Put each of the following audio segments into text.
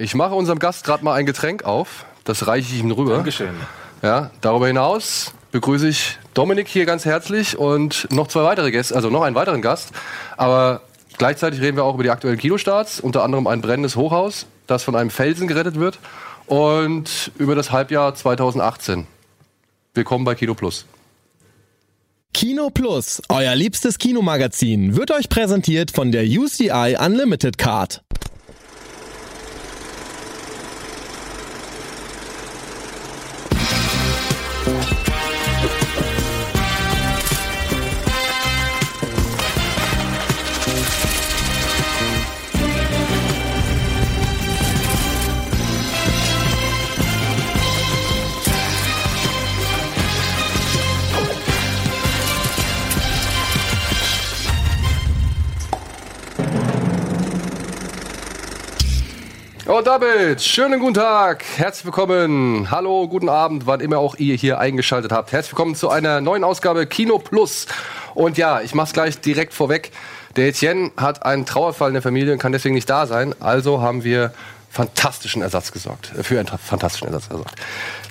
Ich mache unserem Gast gerade mal ein Getränk auf. Das reiche ich ihm rüber. Dankeschön. Ja, darüber hinaus begrüße ich Dominik hier ganz herzlich und noch zwei weitere Gäste, also noch einen weiteren Gast. Aber gleichzeitig reden wir auch über die aktuellen Kinostarts, unter anderem ein brennendes Hochhaus, das von einem Felsen gerettet wird und über das Halbjahr 2018. Willkommen bei Kino Plus. Kino Plus, euer liebstes Kinomagazin, wird euch präsentiert von der UCI Unlimited Card. Und damit, schönen guten Tag, herzlich willkommen, hallo, guten Abend, wann immer auch ihr hier eingeschaltet habt. Herzlich willkommen zu einer neuen Ausgabe Kino Plus. Und ja, ich mach's gleich direkt vorweg. Der Etienne hat einen Trauerfall in der Familie und kann deswegen nicht da sein. Also haben wir fantastischen Ersatz gesorgt, äh, für einen fantastischen Ersatz gesorgt.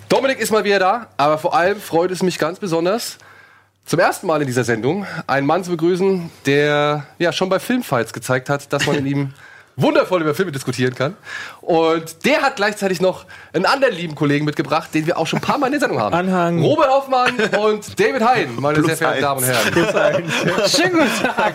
Dominik ist mal wieder da, aber vor allem freut es mich ganz besonders, zum ersten Mal in dieser Sendung einen Mann zu begrüßen, der ja schon bei Filmfights gezeigt hat, dass man in ihm wundervoll über Filme diskutieren kann. Und der hat gleichzeitig noch einen anderen lieben Kollegen mitgebracht, den wir auch schon ein paar Mal in der Sendung haben. Anhang. Robert Hoffmann und David Hein, meine sehr verehrten Damen und Herren. Schönen guten Tag.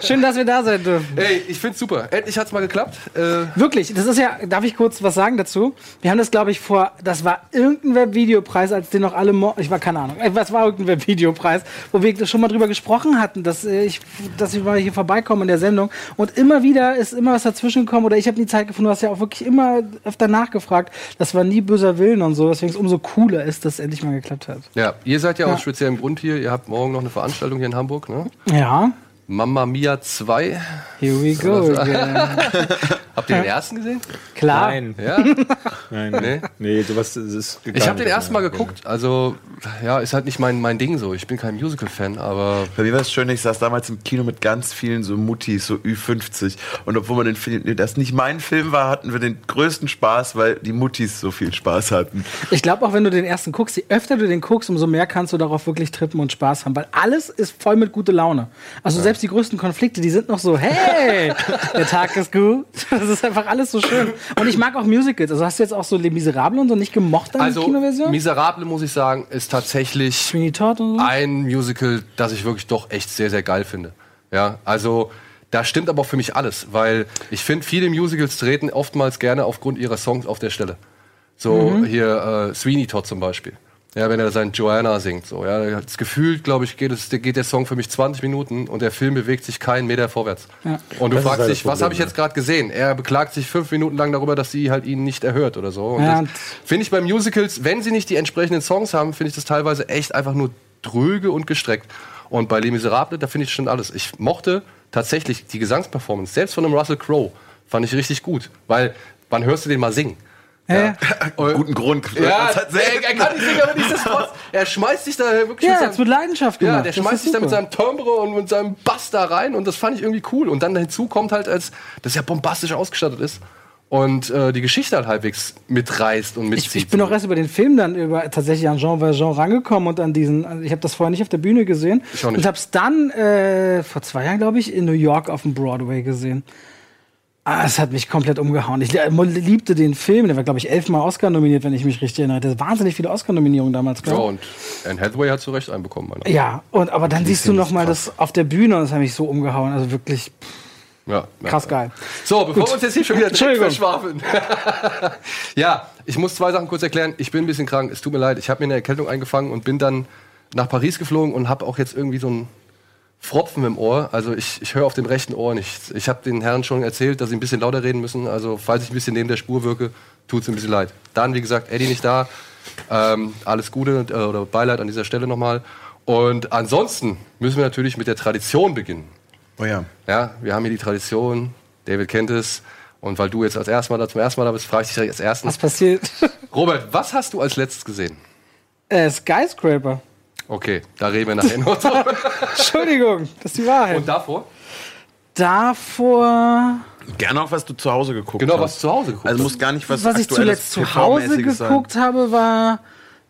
Schön, dass wir da sein dürfen. Ey, ich find's super. Endlich hat's mal geklappt. Äh, Wirklich, das ist ja, darf ich kurz was sagen dazu? Wir haben das, glaube ich, vor, das war irgendein Webvideopreis, als den noch alle, mo ich war keine Ahnung, was war irgendein Webvideopreis, wo wir schon mal drüber gesprochen hatten, dass ich, dass ich mal hier vorbeikomme in der Sendung und immer wieder ist immer was dazwischen gekommen oder ich habe nie Zeit gefunden, du hast ja auch wirklich immer öfter nachgefragt, das war nie böser Willen und so, deswegen es umso cooler ist, dass es endlich mal geklappt hat. ja, ihr seid ja, Ja. aus speziellem Grund hier. Ihr habt morgen noch eine Veranstaltung hier in Hamburg, ne? Ja, Mamma Mia 2. here we go again. Habt ihr den ersten gesehen? Klar. Nein, Ja? nein, Nee. nee. sowas ist Ich habe den ersten Mal geguckt. Also, ja, ist halt nicht mein, mein Ding so. Ich bin kein Musical-Fan, aber Bei mir war es schön, ich saß damals im Kino mit ganz vielen so Muttis, so Ü50. Und obwohl man den Film, das nicht mein Film war, hatten wir den größten Spaß, weil die Muttis so viel Spaß hatten. Ich glaube auch, wenn du den ersten guckst, je öfter du den guckst, umso mehr kannst du darauf wirklich trippen und Spaß haben, weil alles ist voll mit guter Laune. Also selbst die größten Konflikte, die sind noch so, hey, der Tag ist gut. Das ist einfach alles so schön. Und ich mag auch Musicals. Also hast du jetzt auch so Les Miserables und so nicht gemocht an also der Kinoversion? Miserable muss ich sagen, ist tatsächlich so? ein Musical, das ich wirklich doch echt sehr sehr geil finde. Ja, also da stimmt aber auch für mich alles, weil ich finde, viele Musicals treten oftmals gerne aufgrund ihrer Songs auf der Stelle. So Mhm. hier äh, Sweeney Todd zum Beispiel. Ja, wenn er sein Joanna singt, so, ja, das Gefühl, glaube ich, geht, es, geht der Song für mich 20 Minuten und der Film bewegt sich keinen Meter vorwärts. Und du Das fragst halt dich, das was habe ich Problem, jetzt gerade gesehen? Er beklagt sich fünf Minuten lang darüber, dass sie halt ihn nicht erhört oder so. Ja, finde ich bei Musicals, wenn sie nicht die entsprechenden Songs haben, finde ich das teilweise echt einfach nur dröge und gestreckt. Und bei Les Miserables, da finde ich schon alles. Ich mochte tatsächlich die Gesangsperformance, selbst von einem Russell Crowe, fand ich richtig gut. Weil, wann hörst du den mal singen? Ja, Und- Guten Grund. Ja, Das er, er kann nicht singen, aber nichtsdestotrotz. Er schmeißt sich da wirklich ja mit hat's mit seinem, Leidenschaft gemacht. ja, der Das schmeißt sich da mit seinem Timbre und mit seinem Bass da rein und das fand ich irgendwie cool. Und dann hinzu kommt halt, als dass er bombastisch ausgestattet ist und äh, die Geschichte halt halbwegs mitreißt und mitzieht. Ich, ich bin auch erst über den Film dann über tatsächlich an Jean Valjean rangekommen und an diesen. Also ich habe das vorher nicht auf der Bühne gesehen Ich auch nicht. und habe es dann äh, vor zwei Jahren, glaube ich, in New York auf dem Broadway gesehen. Ah, es hat mich komplett umgehauen. Ich li- liebte den Film. Der war, glaube ich, elfmal Oscar nominiert, wenn ich mich richtig erinnere. Das wahnsinnig viele Oscar-Nominierungen damals, ja, glaube und Anne Hathaway hat zu Recht einen bekommen. Meiner. Ja, und aber dann siehst du noch mal das auf der Bühne und das hat mich so umgehauen. Also wirklich Ja, ja. krass geil. So, bevor wir uns jetzt hier schon wieder verschwafeln. ja, ich muss zwei Sachen kurz erklären. Ich bin ein bisschen krank, es tut mir leid. Ich habe mir eine Erkältung eingefangen und bin dann nach Paris geflogen und habe auch jetzt irgendwie so ein Fropfen im Ohr. Also ich, ich höre auf dem rechten Ohr nichts. Ich habe den Herren schon erzählt, dass sie ein bisschen lauter reden müssen. Also falls ich ein bisschen neben der Spur wirke, tut es ein bisschen leid. Dann, wie gesagt, Eddie nicht da. Ähm, alles Gute äh, oder Beileid an dieser Stelle nochmal. Und ansonsten müssen wir natürlich mit der Tradition beginnen. Oh ja. Ja, wir haben hier die Tradition, David kennt es. Und weil du jetzt als erstes Mal da zum ersten Mal da bist, frage ich dich direkt als Was erstes. passiert? Robert, was hast du als letztes gesehen? äh, Skyscraper. Okay, da reden wir nachher noch drüber. Entschuldigung, das ist die Wahrheit. Und davor? davor, Gerne auch, was du zu Hause geguckt Genau, hast. was du zu Hause geguckt Also hast. muss gar nicht was was, ich zuletzt zu Hause TV-mäßiges sein. geguckt habe, war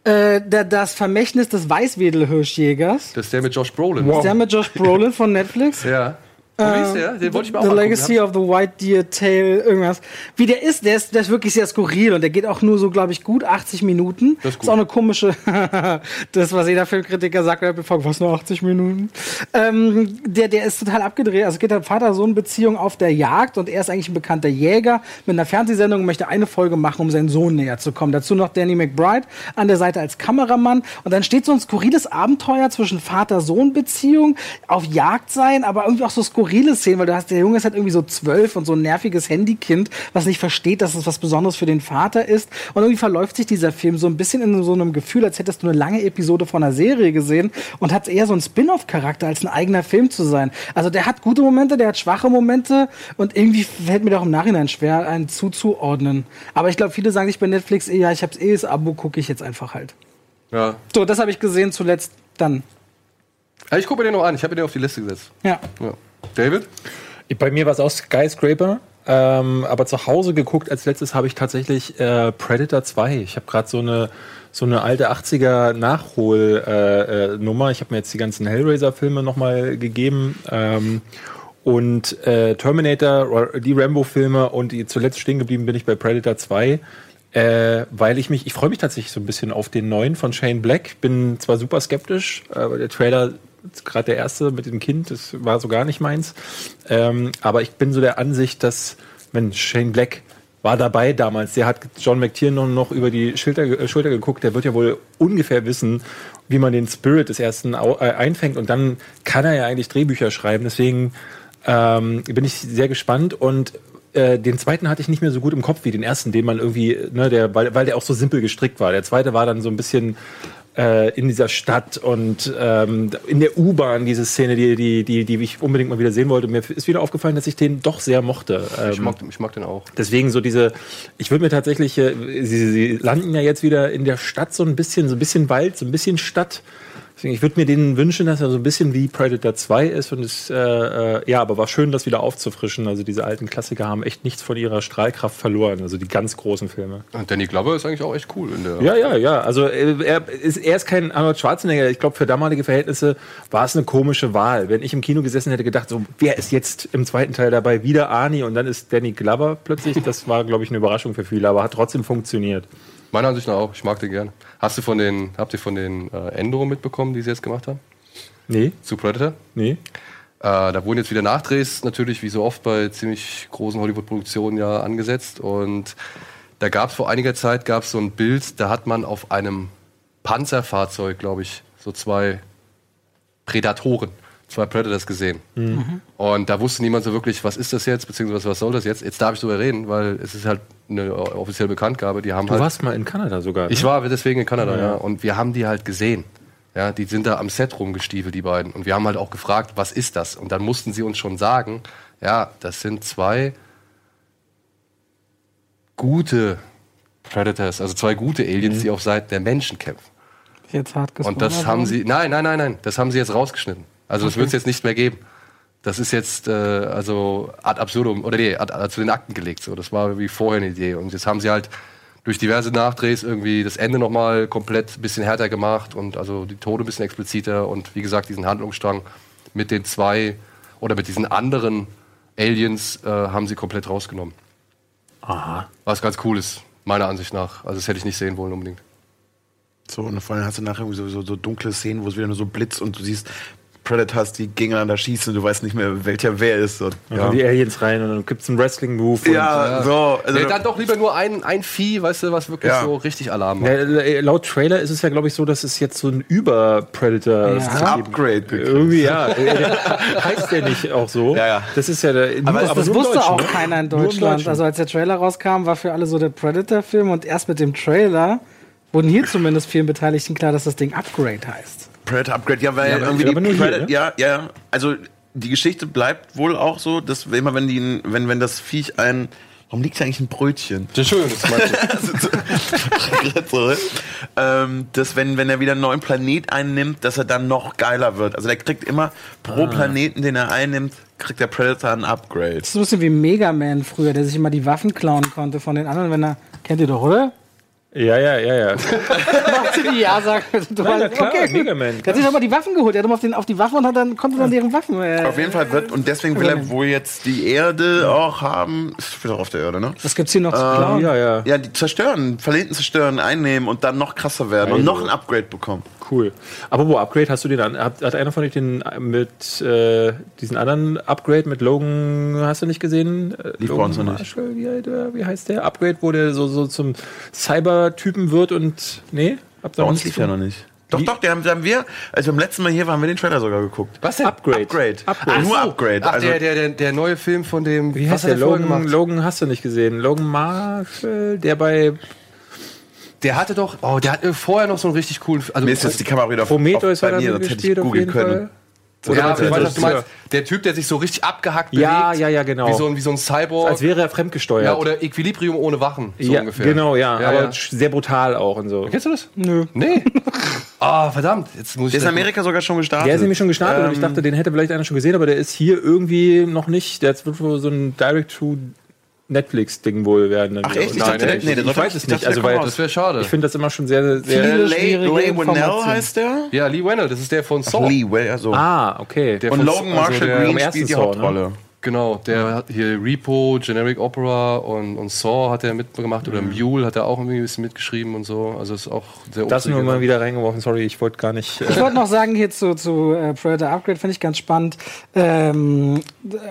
äh, der, das Vermächtnis des Weißwedelhirschjägers. Das ist der mit Josh Brolin. Ist der mit Josh Brolin von Netflix? Ja. Wie ist der? Den wollte ich mir auch The. Legacy of the White Deer Tale, irgendwas. Wie der ist, der ist, der ist wirklich sehr skurril und der geht auch nur so, glaube ich, gut 80 Minuten. Das ist gut. auch eine komische, das, was jeder Filmkritiker sagt, was nur 80 Minuten. Ähm, der, der ist total abgedreht. Also es geht halt Vater-Sohn-Beziehung auf der Jagd und er ist eigentlich ein bekannter Jäger mit einer Fernsehsendung und möchte eine Folge machen, um seinen Sohn näher zu kommen. Dazu noch Danny McBride an der Seite als Kameramann und dann steht so ein skurriles Abenteuer zwischen Vater-Sohn-Beziehung, auf Jagd sein, aber irgendwie auch so skurrile Szenen, weil du hast, der Junge ist halt irgendwie so zwölf und so ein nerviges Handykind, was nicht versteht, dass es was Besonderes für den Vater ist. Und irgendwie verläuft sich dieser Film so ein bisschen in so einem Gefühl, als hättest du eine lange Episode von einer Serie gesehen und hat eher so einen Spin-off-Charakter als ein eigener Film zu sein. Also der hat gute Momente, der hat schwache Momente und irgendwie fällt mir doch im Nachhinein schwer, einen zuzuordnen. Aber ich glaube, viele sagen sich bei Netflix, ja, ich hab's eh, das Abo gucke ich jetzt einfach halt. Ja. So, das habe ich gesehen zuletzt dann. Ja, Ich gucke mir den noch an. Ich habe den auf die Liste gesetzt. Ja. Ja. David? Bei mir war es auch Skyscraper. Ähm, aber zu Hause geguckt als letztes habe ich tatsächlich äh, Predator 2. Ich habe gerade so eine so eine alte 80er Nachholnummer. Äh, äh, ich habe mir jetzt die ganzen Hellraiser-Filme nochmal gegeben. Ähm, und äh, Terminator, die Rambo-Filme und die, zuletzt stehen geblieben bin ich bei Predator 2. Äh, weil ich mich, ich freue mich tatsächlich so ein bisschen auf den neuen von Shane Black. Bin zwar super skeptisch, weil der Trailer, gerade der erste mit dem Kind, das war so gar nicht meins. Ähm, aber ich bin so der Ansicht, dass, wenn Shane Black war dabei damals, der hat John McTiernan noch über die Schulter, äh, Schulter geguckt, der wird ja wohl ungefähr wissen, wie man den Spirit des ersten au- äh, einfängt und dann kann er ja eigentlich Drehbücher schreiben. Deswegen ähm, bin ich sehr gespannt und äh, den zweiten hatte ich nicht mehr so gut im Kopf wie den ersten, den man irgendwie, ne, der, weil, weil der auch so simpel gestrickt war. Der zweite war dann so ein bisschen äh, in dieser Stadt und ähm, in der U-Bahn diese Szene, die, die, die, die ich unbedingt mal wieder sehen wollte. Mir ist wieder aufgefallen, dass ich den doch sehr mochte. Ich Ähm, mag, ich mag den auch. Deswegen so diese, ich würde mir tatsächlich, äh, sie, sie landen ja jetzt wieder in der Stadt so ein bisschen, so ein bisschen Wald, so ein bisschen Stadt. Deswegen, ich würde mir denen wünschen, dass er so ein bisschen wie Predator 2 ist und es, äh, äh, ja, aber war schön, das wieder aufzufrischen. Also diese alten Klassiker haben echt nichts von ihrer Strahlkraft verloren, also die ganz großen Filme. Und Danny Glover ist eigentlich auch echt cool in der. Ja, ja, ja. Also äh, er ist, er ist kein Arnold Schwarzenegger. Ich glaube, für damalige Verhältnisse war es eine komische Wahl. Wenn ich im Kino gesessen hätte, gedacht, so, wer ist jetzt im zweiten Teil dabei? Wieder Arnie und dann ist Danny Glover plötzlich. Das war, glaube ich, eine Überraschung für viele, aber hat trotzdem funktioniert. Meiner Ansicht nach auch. Ich mag den gerne. Hast du von den, habt ihr von den äh, Änderungen mitbekommen, die sie jetzt gemacht haben? Nee, Zu Predator? nee. Äh, da wurden jetzt wieder Nachdrehs natürlich, wie so oft bei ziemlich großen Hollywood-Produktionen ja angesetzt. Und da gab es vor einiger Zeit gab's so ein Bild, da hat man auf einem Panzerfahrzeug, glaube ich, so zwei Predatoren, zwei Predators gesehen. Und da wusste niemand so wirklich, was ist das jetzt, beziehungsweise was soll das jetzt. Jetzt darf ich darüber reden, weil es ist halt eine offizielle Bekanntgabe. Die haben Du halt warst mal in Kanada sogar. Ne? ich war deswegen in Kanada, ja. Und wir haben die halt gesehen. Ja, die sind da am Set rumgestiefelt, die beiden. Und wir haben halt auch gefragt, was ist das? Und dann mussten sie uns schon sagen, ja, das sind zwei gute Predators, also zwei gute Aliens, die auf Seiten der Menschen kämpfen. Jetzt hart gesprochen. Und das haben sie, nein, nein, nein, nein, das haben sie jetzt rausgeschnitten. Also das wird es jetzt nicht mehr geben. Das ist jetzt äh, also ad absurdum oder nee, ad, ad, zu den Akten gelegt. So, das war wie vorher eine Idee. Und jetzt haben sie halt durch diverse Nachdrehs irgendwie das Ende nochmal komplett ein bisschen härter gemacht und also die Tode ein bisschen expliziter und wie gesagt diesen Handlungsstrang mit den zwei oder mit diesen anderen Aliens äh, haben sie komplett rausgenommen. Aha. Was ganz cool ist, meiner Ansicht nach. Also das hätte ich nicht sehen wollen unbedingt. So, und vor allem hast du nachher irgendwie so, so, so dunkle Szenen, wo es wieder nur so blitzt und du siehst Predators, die gegeneinander schießen und du weißt nicht mehr, welcher wer ist. Und, Ja. Dann die Aliens rein und dann gibt es einen Wrestling-Move. und- ja, so. Also, nee, dann doch lieber nur ein, ein Vieh, weißt du, was wirklich Ja. so richtig Alarm macht. Ja, äh, laut Trailer ist es ja, glaube ich, so, dass es jetzt so ein Über-Predator Ja. ein Upgrade. Irgendwie, ja. Äh, heißt der nicht auch so? Ja, ja. Das ist ja der. Nur, Aber ist Das nur im wusste Deutschen, auch ne? keiner in Nur Deutschland. Also als der Trailer rauskam, war für alle so der Predator-Film und erst mit dem Trailer wurden hier zumindest vielen Beteiligten klar, dass das Ding Upgrade heißt. Predator Upgrade, ja, weil Ja, irgendwie die hier, Predator, ne? ja, ja, ja. Also die Geschichte bleibt wohl auch so, dass immer wenn die, wenn, wenn das Viech ein Warum liegt hier eigentlich ein Brötchen? Das ist schön, das so, ähm, dass wenn, wenn er wieder einen neuen Planet einnimmt, dass er dann noch geiler wird. Also der kriegt immer pro Planeten, den er einnimmt, kriegt der Predator ein Upgrade. Das ist ein bisschen wie Mega Man früher, der sich immer die Waffen klauen konnte von den anderen, wenn er. Kennt ihr doch, oder? Ja, ja, ja, ja. Macht sie die Ja sagen. Du Nein, na klar, okay. Mega Man. Der hat sich doch mal die Waffen geholt. Er hat immer auf, den, auf die Waffen und hat dann, konnte dann deren Waffen. Äh, Auf jeden Fall wird, und deswegen will er wohl jetzt die Erde auch haben. Ist wieder auf der Erde, ne? Was gibt's hier noch zu klauen? Ja, ja. Ja, die zerstören, Planeten zerstören, einnehmen und dann noch krasser werden und Also- noch ein Upgrade bekommen. Cool. Aber wo Upgrade hast du den an? Hat, hat einer von euch den äh, mit äh, diesen anderen Upgrade mit Logan, hast du nicht gesehen? Äh, Logan. Marshall, wie, heißt der- wie heißt der? Upgrade, wo der so, so zum Cyber-Typen wird und. Nee? Habt Bei ihr uns lief ja noch nicht. Doch, doch, den haben, wir, als wir beim letzten Mal hier waren, haben wir den Trailer sogar geguckt. Was denn? Upgrade. Upgrade. Upgrade. Nur Ach so. Upgrade. Ach, also, der, der, der, der neue Film von dem. Wie heißt hat der? Logan, Logan hast du nicht gesehen. Logan Marshall, der bei Der hatte doch. Oh, der hatte vorher noch so einen richtig coolen. Also, mir ist jetzt die Kamera wieder auf, Prometheus auf bei mir, sonst hätte ich googeln können. Fall. Ja, Oder ich weiß, was du meinst. Der Typ, der sich so richtig abgehackt Ja, bewegt. ja, ja, genau. Wie so ein, wie so ein Cyborg. Als wäre er fremdgesteuert. ja, oder Equilibrium ohne Wachen. So ja, ungefähr. Genau, ja, Ja, aber ja. sehr brutal auch und so. Kennst du das? Nö. Nee. Ah, verdammt. Jetzt muss ich. Der ist in Amerika sogar schon gestartet. Der ist nämlich schon gestartet und ich Ähm, dachte, den hätte vielleicht einer schon gesehen, aber der ist hier irgendwie noch nicht. Der jetzt wird wohl so ein Direct-to-Netflix-Ding wohl werden. Ach echt? Ich Nein, dachte, echt? nee, der ich weiß es nicht. Also, weil Das wäre schade. ich finde das immer schon sehr, sehr. Lay Winnell Informationen. heißt der? ja, Lee Wenner, das ist der von Saw. Lee, well, also. Ah, okay. Der und von- Logan also Marshall der- Green spielt die Saw, ne? Genau, der hat hier Repo, Generic Opera und, und Saw hat er mitgemacht oder Mule hat er auch irgendwie ein bisschen mitgeschrieben und so. Also ist auch sehr das nur mal wieder reingeworfen. Sorry, ich wollte gar nicht. Ich Äh, wollte noch sagen hier zu, zu äh, Predator Upgrade, finde ich ganz spannend. Ähm,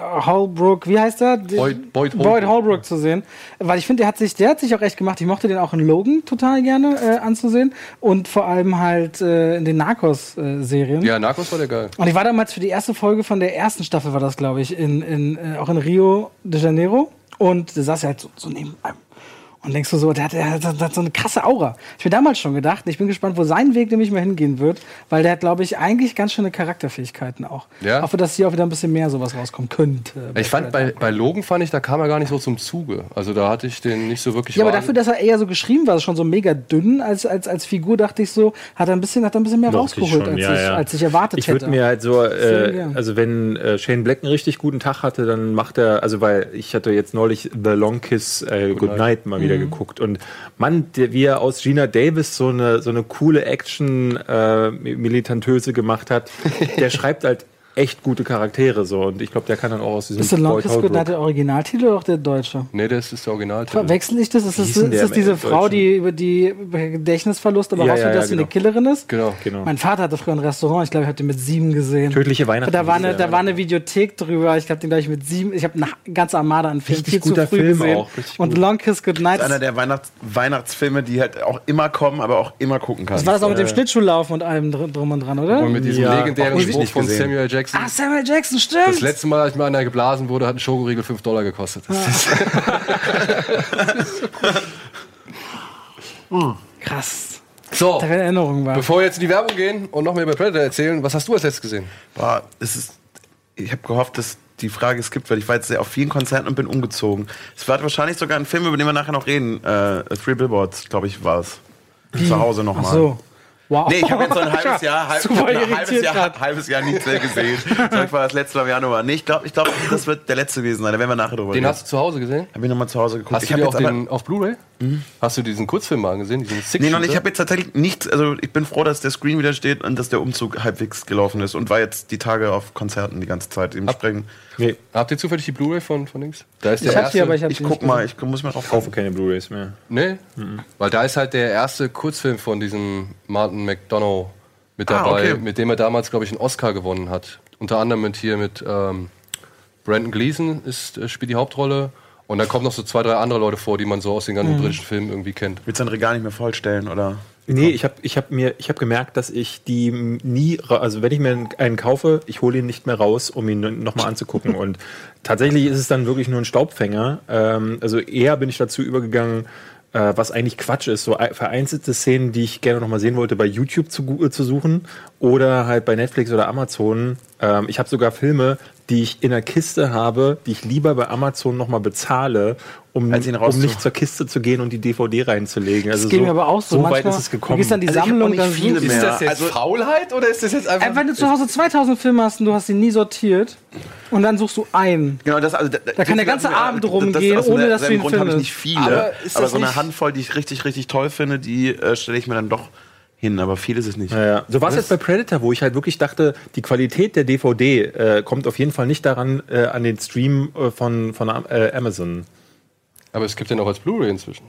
Holbrook, wie heißt er? Boyd- Boyd Boyd Holbrook. Holbrook zu sehen. Weil ich finde, der hat sich, der hat sich auch echt gemacht. Ich mochte den auch in Logan total gerne äh, anzusehen. Und vor allem halt äh, in den Narcos-Serien. Ja, Narcos war der geil. Und ich war damals für die erste Folge von der ersten Staffel, war das, glaube ich, in, in, äh, auch in Rio de Janeiro. Und der saß ja halt so, so neben einem. Und denkst du so, der hat, der, hat, der hat so eine krasse Aura. Ich mir damals schon gedacht, ich bin gespannt, wo sein Weg nämlich mal hingehen wird, weil der hat, glaube ich, eigentlich ganz schöne Charakterfähigkeiten auch. Ja. Ich hoffe, dass hier auch wieder ein bisschen mehr sowas rauskommen könnte. Ich fand, bei, bei Logan fand ich, da kam er gar nicht so zum Zuge. Also da hatte ich den nicht so wirklich ja, aber dafür, dass er eher so geschrieben war, schon so mega dünn als, als, als Figur, dachte ich so, hat er ein bisschen, hat er ein bisschen mehr Mochte ich rausgeholt, schon, als, ja, ich, ja. als ich erwartet Ich hätte. würde mir halt so, äh, also wenn äh, Shane Black einen richtig guten Tag hatte, dann macht er, also weil ich hatte jetzt neulich The Long Kiss äh, Good, Night mal Mhm. Wieder geguckt. Und Mann, der, wie er aus Gina Davis so eine, so eine coole Action äh, Militantöse gemacht hat, der schreibt halt echt gute Charaktere so und ich glaube, der kann dann auch aus diesem ist der Long Kiss Good Holbrook- Night der Originaltitel oder auch der deutsche? Nee, das ist der Originaltitel. Verwechsel ich das? Ist das, ist das diese? Frau, die über die Gedächtnisverlust aber Ja, rausfindet, ja, ja, dass sie genau. eine Killerin ist? Genau. Genau. Mein Vater hatte früher ein Restaurant, ich glaube, ich habe den mit sieben gesehen. Tödliche Weihnachten. Da war, eine, da war eine Videothek drüber. Ich habe den gleich mit sieben. Ich habe eine ganze Armada an Filmen viel zu guter früh Film gesehen. auch, Und. Long Kiss Goodnight. Das ist einer der Weihnachts Weihnachtsfilme, die halt auch immer kommen, aber auch immer gucken kannst. Das war das auch mit dem Schlittschuhlaufen und allem dr- drum und dran, oder? Und mit diesem Ja, legendären Spruch nicht von. Samuel Jackson. Ah, Samuel Jackson, stimmt. Das letzte Mal, als mir einer geblasen wurde, hat ein Schokoriegel 5 Dollar gekostet. Das ist, Krass. so, Erinnerung war. bevor wir jetzt in die Werbung gehen und noch mehr über Predator erzählen, was hast du als letztes gesehen? Boah, es ist, ich habe gehofft, dass die Frage es gibt, weil ich war jetzt sehr auf vielen Konzerten und bin umgezogen. Es war wahrscheinlich sogar ein Film, über den wir nachher noch reden. Äh, Three Billboards, glaube ich, war es. Zu Hause nochmal. Ach so. Wow. Nee, ich habe jetzt so ein halbes Jahr, halb, ein halbes, Jahr halbes Jahr nichts mehr gesehen. Das war das letzte Mal im Januar. Nee, ich glaube, ich glaub, das wird der letzte gewesen sein. Da werden wir nachher drüber Den reden. hast du zu Hause gesehen? Hab ich nochmal zu Hause geguckt. Hast ich du habe dir jetzt auch aber, den auf Blu-ray? Hast du diesen Kurzfilm mal gesehen? Diesen Six Nee, noch nicht. Ich habe jetzt tatsächlich nichts. Also ich bin froh, dass der Screen wieder steht und dass der Umzug halbwegs gelaufen ist und war jetzt die Tage auf Konzerten die ganze Zeit. Dementsprechend. Nee, Habt ihr zufällig die Blu-ray von, von links? Da ist ich habe die, aber ich Ich guck mal, ich muss mir drauf ich kaufe keine Blu-Rays mehr. Nee, weil da ist halt der erste Kurzfilm von diesem Martin McDonough mit Ah, dabei, okay. mit dem er damals, glaube ich, einen Oscar gewonnen hat. Unter anderem mit hier mit ähm, Brandon Gleason ist, äh, spielt die Hauptrolle. Und da kommen noch so zwei, drei andere Leute vor, die man so aus den ganzen britischen Filmen irgendwie kennt. Willst du dein Regal nicht mehr vollstellen oder? Nee, ich habe ich hab mir ich hab gemerkt, dass ich die nie, also wenn ich mir einen kaufe, ich hole ihn nicht mehr raus, um ihn nochmal anzugucken. Und tatsächlich ist es dann wirklich nur ein Staubfänger. Ähm, also eher bin ich dazu übergegangen, äh, was eigentlich Quatsch ist, so ei- vereinzelte Szenen, die ich gerne nochmal sehen wollte, bei YouTube zu, äh, zu suchen oder halt bei Netflix oder Amazon. Ähm, ich habe sogar Filme, die ich in der Kiste habe, die ich lieber bei Amazon nochmal bezahle, um, um nicht zur Kiste zu gehen und die DVD reinzulegen. Also Das ging mir aber auch so. so weit ist es Du gekommen. gehst dann die Also Sammlung, dann viele mehr. Ist das jetzt Also- Faulheit oder ist das jetzt einfach. Äh, Wenn du zu Hause 2000 Filme hast und du hast sie nie sortiert und dann suchst du einen. Genau, das, also, Da kann der ganze Abend rumgehen, aus ohne dem- dass du selben ihn Grund habe ich findest. nicht viele, Aber aber, das so eine Handvoll, die ich richtig, richtig toll finde, die äh, stelle ich mir dann doch hin, aber viel ist es nicht. Ja, ja. So war es jetzt bei Predator, wo ich halt wirklich dachte, die Qualität der DVD äh, kommt auf jeden Fall nicht daran äh, an den Stream äh, von, von äh, Amazon. Aber es gibt ja noch als Blu-ray inzwischen.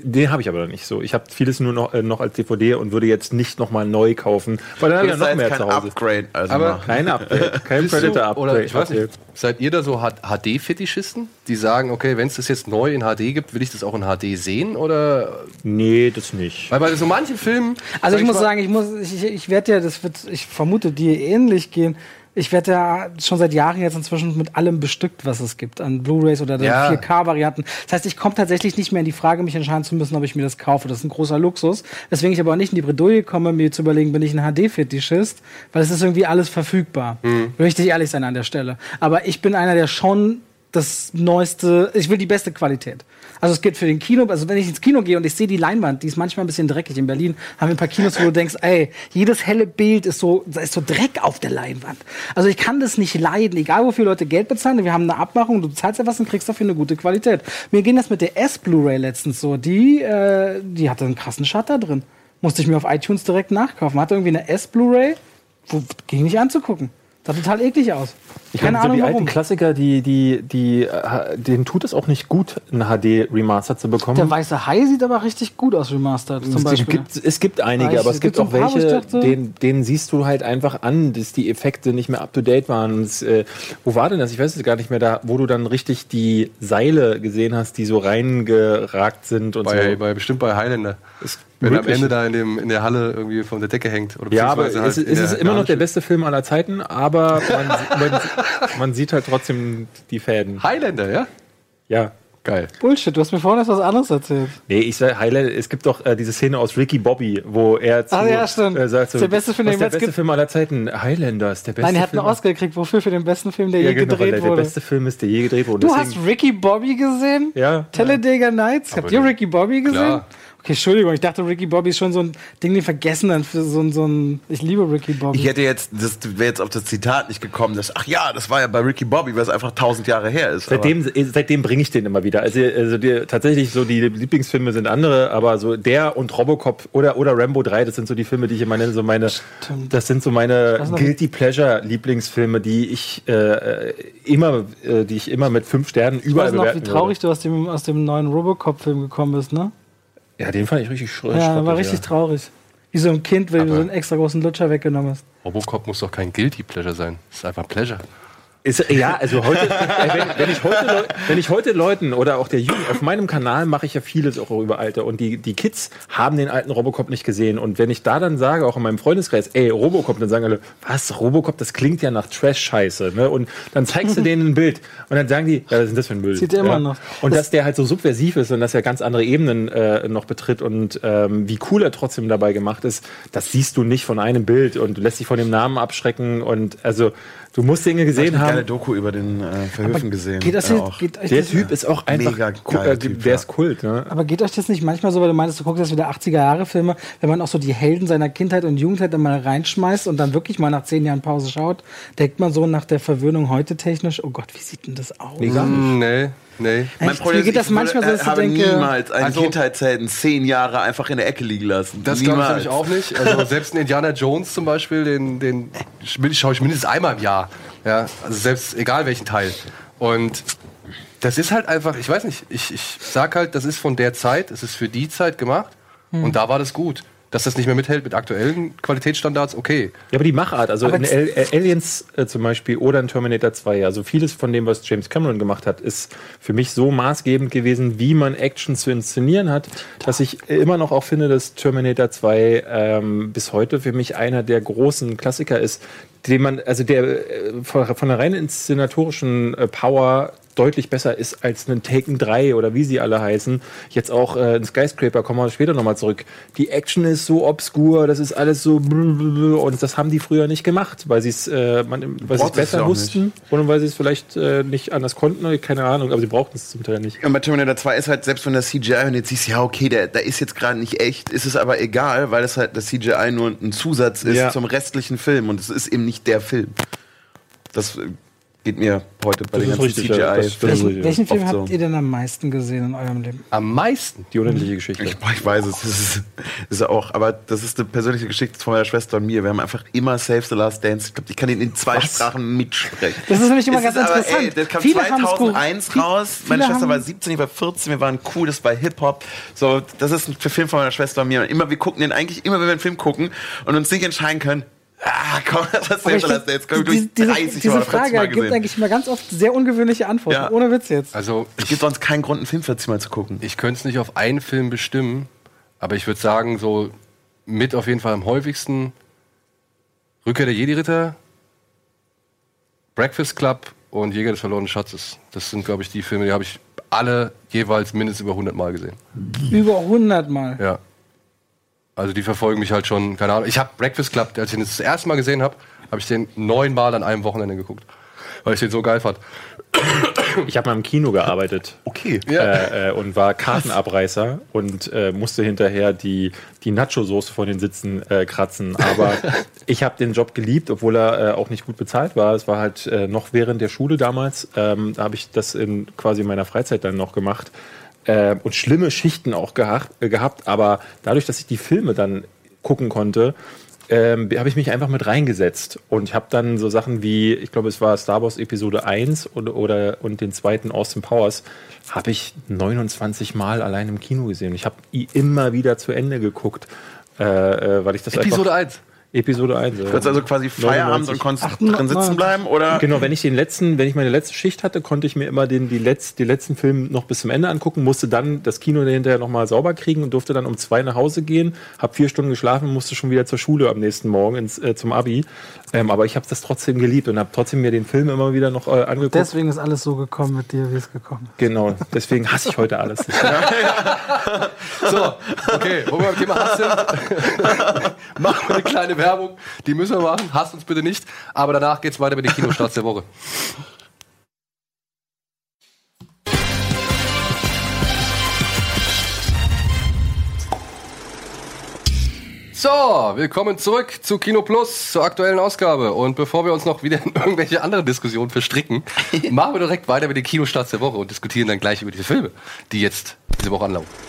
Den habe ich aber noch nicht so. Ich habe vieles nur noch, äh, noch als DVD und würde jetzt nicht nochmal neu kaufen, weil dann habe ich ja Das ist noch mehr jetzt zu kein Hause. Upgrade. Also Aber-. Kein Update, kein Predator-Update. Oder ich weiß nicht, Update. seid ihr da so HD-Fetischisten, die sagen, okay, wenn es das jetzt neu in HD gibt, will ich das auch in HD sehen? Oder Nee, das nicht. weil bei so manchen Filmen. Also sag ich muss sagen, ich muss, ich, ich werde ja, das wird, ich vermute dir ähnlich gehen. Ich werde ja schon seit Jahren jetzt inzwischen mit allem bestückt, was es gibt an Blu-rays oder Ja. 4K-Varianten. Das heißt, ich komme tatsächlich nicht mehr in die Frage, mich entscheiden zu müssen, ob ich mir das kaufe. Das ist ein großer Luxus. Weswegen ich aber auch nicht in die Bredouille komme, mir zu überlegen, bin ich ein HD-Fetischist, weil es ist irgendwie alles verfügbar. Möchte ich ehrlich sein an der Stelle. Aber ich bin einer, der schon das neueste, ich will die beste Qualität. Also es geht für den Kino, also wenn ich ins Kino gehe und ich sehe die Leinwand, die ist manchmal ein bisschen dreckig. In Berlin haben wir ein paar Kinos, wo du denkst, ey, jedes helle Bild ist so, da ist so Dreck auf der Leinwand. Also ich kann das nicht leiden, egal wofür Leute Geld bezahlen. Wir haben eine Abmachung, du zahlst ja was und kriegst dafür eine gute Qualität. Mir ging das mit der S-Blu-ray letztens so, die, äh, die hatte einen krassen Shutter drin. Musste ich mir auf iTunes direkt nachkaufen. Hatte irgendwie eine S-Blu-ray, wo ging nicht anzugucken. Sah total eklig aus. Ich Keine meine, so Ahnung die warum. alten Klassiker, die, die, die, äh, denen tut es auch nicht gut, ein HD-Remaster zu bekommen. Der weiße Hai sieht aber richtig gut aus, remastered zum Es Beispiel. gibt, es gibt einige, ich- aber es es gibt gibt auch paar, welche, denen, denen siehst du halt einfach an, dass die Effekte nicht mehr up to date waren. Und es, äh, wo war denn das? Ich weiß es gar nicht mehr da, wo du dann richtig die Seile gesehen hast, die so reingeragt sind und Bei, so. bei, bestimmt bei Highlander. Wenn am möglich. Ende da in, dem, in der Halle irgendwie von der Decke hängt. Oder Ja, aber beziehungsweise es, halt es ist der- immer noch der beste Film aller Zeiten, aber man, man, man sieht halt trotzdem die Fäden. Highlander, ja? Ja. Geil. Bullshit, du hast mir vorhin erst was anderes erzählt. Nee, ich sag Highlight, es gibt doch äh, diese Szene aus Ricky Bobby, wo er zu, Ah, ja, stimmt. Äh, sagt so, Ist der beste Film, ist der es beste gibt? Film aller Zeiten. Highlander ist der beste Nein, er hat Film. einen Oscar gekriegt. Wofür? Für den besten Film, der ja, je genau, gedreht der, der wurde. beste Film ist, der je gedreht wurde. du Deswegen- hast Ricky Bobby gesehen? Ja. Talladega Nights? Habt ihr Ricky Bobby gesehen? Klar. Okay, Entschuldigung, ich dachte, Ricky Bobby ist schon so ein Ding, den vergessen dann für so ein, so ein. Ich liebe Ricky Bobby. Ich hätte jetzt, das wäre jetzt auf das Zitat nicht gekommen, dass, ach ja, das war ja bei Ricky Bobby, weil es einfach tausend Jahre her ist. Seitdem, seitdem bringe ich den immer wieder. Also, also die, tatsächlich so die Lieblingsfilme sind andere, aber so der und Robocop oder, oder Rambo 3, das sind so die Filme, die ich immer nenne, so meine, das sind so meine Guilty Pleasure Lieblingsfilme, die ich äh, immer, äh, die ich immer mit fünf Sternen ich überall weiß noch, wie traurig du aus dem, aus dem neuen Robocop-Film gekommen bist, ne? Ja, den fand ich richtig schröd. Ja, war richtig traurig. Wie so ein Kind, weil du so einen extra großen Lutscher weggenommen hast. Robocop muss doch kein Guilty Pleasure sein. Das ist einfach Pleasure. Ist, ja, also heute, äh, wenn, wenn, ich heute wenn ich heute Leuten oder auch der Jugend, auf meinem Kanal mache ich ja vieles auch über Alter und die, die Kids haben den alten Robocop nicht gesehen und wenn ich da dann sage, auch in meinem Freundeskreis, ey, Robocop, dann sagen alle, was, Robocop, das klingt ja nach Trash-Scheiße, ne? Und dann zeigst du denen ein Bild und dann sagen die, ja, was ist denn das für ein Müll? Sieht er immer ja. noch. Und dass der halt so subversiv ist und dass er ganz andere Ebenen äh, noch betritt und ähm, wie cool er trotzdem dabei gemacht ist, das siehst du nicht von einem Bild und lässt dich von dem Namen abschrecken und also du musst Dinge ich gesehen habe eine haben. geile Doku über den äh, Verhöfen gesehen. Geht das hier, auch. geht euch Der das, Typ ist auch einfach, Mega geiler äh, Typ, der ist Kult. Ne? Aber geht euch das nicht manchmal so, weil du meinst, du guckst jetzt wieder 80er-Jahre-Filme, wenn man auch so die Helden seiner Kindheit und Jugendheit dann mal reinschmeißt und dann wirklich mal nach zehn Jahren Pause schaut, denkt man so nach der Verwöhnung heute technisch, oh Gott, wie sieht denn das aus? Nee, gar nicht. Hm, nee, nee. Mein Echt? Problem Mir geht ist, das ich manchmal so, dass äh, ich habe denke- niemals einen Also- Kindheitshelden zehn Jahre einfach in der Ecke liegen lassen. Das glaube ich nämlich auch nicht. Also selbst ein Indiana Jones zum Beispiel, den, den schaue ich mindestens einmal im Jahr. Ja, also selbst egal welchen Teil. Und das ist halt einfach, ich weiß nicht, ich, ich sag halt, das ist von der Zeit, es ist für die Zeit gemacht und da war das gut. Dass das nicht mehr mithält mit aktuellen Qualitätsstandards, okay. Ja, aber die Machart, also Aber in äh, Aliens äh, zum Beispiel oder in Terminator 2, also vieles von dem, was James Cameron gemacht hat, ist für mich so maßgebend gewesen, wie man Action zu inszenieren hat, dass ich immer noch auch finde, dass Terminator 2 ähm, bis heute für mich einer der großen Klassiker ist, den man, also der äh, von, von der rein inszenatorischen äh, Power deutlich besser ist als ein Taken 3 oder wie sie alle heißen. Jetzt auch äh, ein Skyscraper, kommen wir später nochmal zurück. Die Action ist so obskur, das ist alles so und das haben die früher nicht gemacht, weil sie es äh, es ja besser wussten oder weil sie es vielleicht äh, nicht anders konnten, keine Ahnung, aber sie brauchten es zum Teil nicht. Und bei Terminator 2 ist halt, selbst wenn das CGI und jetzt siehst, ja, okay, der, der ist jetzt gerade nicht echt, ist es aber egal, weil es halt das CGI nur ein Zusatz ist Ja. zum restlichen Film und es ist eben nicht der Film. Das geht mir heute bei Das den ganzen richtig, ja. Welchen, welchen Film habt so. ihr denn am meisten gesehen in eurem Leben? Am meisten. Die unendliche Geschichte. Ich, ich weiß es, das ist, das ist auch, aber das ist eine persönliche Geschichte von meiner Schwester und mir. Wir haben einfach immer Save the Last Dance. Ich glaube, ich kann ihn in zwei Sprachen mitsprechen. Das ist nämlich immer Es ganz ist aber, interessant. Ey, das kam Viele haben's 2001 gut. raus. Viele Meine Schwester war 17, ich war 14. Wir waren cool, das war Hip-Hop. So, das ist ein Film von meiner Schwester und mir. Und immer, wir gucken den eigentlich immer, wenn wir einen Film gucken und uns nicht entscheiden können. Ah, komm, das ist Aber Save ich the Last find, Dance. Komm, diese, durch diese, 30 diese 40 Frage Mal gibt eigentlich immer ganz oft sehr ungewöhnliche Antworten. Ja. Ohne Witz jetzt. Also Es ich, gibt sonst keinen Grund, einen Film 40 Mal zu gucken. ich könnte es nicht auf einen Film bestimmen, aber ich würde sagen, so mit auf jeden Fall am häufigsten Rückkehr der Jedi-Ritter, Breakfast Club und Jäger des verlorenen Schatzes. Das sind, glaube ich, die Filme, die habe ich alle jeweils mindestens über 100 Mal gesehen. Über 100 Mal. Ja. Also die verfolgen mich halt schon, keine Ahnung. Ich habe Breakfast Club, als ich den das erste Mal gesehen habe, habe ich den neunmal an einem Wochenende geguckt. Weil ich den so geil fand. Ich habe mal im Kino gearbeitet. Okay. äh, äh, und war Kartenabreißer und äh, musste hinterher die, die Nacho-Soße von den Sitzen äh, kratzen. Aber ich habe den Job geliebt, obwohl er äh, auch nicht gut bezahlt war. Es war halt noch während der Schule damals. Ähm, da habe ich das in quasi in meiner Freizeit dann noch gemacht. Äh, und schlimme Schichten auch gehabt, äh, gehabt. Aber dadurch, dass ich die Filme dann gucken konnte, ähm, habe ich mich einfach mit reingesetzt. Und ich habe dann so Sachen wie, ich glaube, es war Star Wars Episode 1 oder, oder und den zweiten Austin Powers, habe ich 29 Mal allein im Kino gesehen. Ich habe immer wieder zu Ende geguckt, äh, äh, weil ich das Episode einfach... 1. Episode 1. Du hattest also quasi Feierabend 99. und konntest 98. drin sitzen bleiben, oder? Genau, wenn ich den letzten, wenn ich meine letzte Schicht hatte, konnte ich mir immer den, die, letz, die letzten Filme noch bis zum Ende angucken, musste dann das Kino hinterher nochmal sauber kriegen und durfte dann um zwei nach Hause gehen, habe vier Stunden geschlafen, musste schon wieder zur Schule am nächsten Morgen ins, äh, zum Abi. Ähm, aber ich habe das trotzdem geliebt und habe trotzdem mir den Film immer wieder noch äh, angeguckt. Deswegen ist alles so gekommen mit dir, wie es gekommen ist. genau, deswegen hasse ich heute alles. So, okay, wo wir beim Thema Hass sind, machen wir eine kleine Werbung. Die müssen wir machen. Hasst uns bitte nicht. Aber danach geht's weiter mit den Kinostarts der Woche. So, willkommen zurück zu Kino Plus, zur aktuellen Ausgabe. Und bevor wir uns noch wieder in irgendwelche anderen Diskussionen verstricken, machen wir direkt weiter mit den Kinostarts der Woche und diskutieren dann gleich über diese Filme, die jetzt diese Woche anlaufen.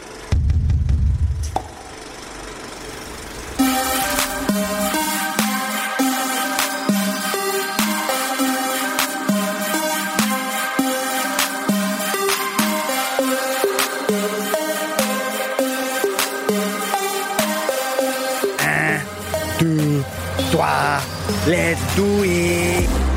Let's do it.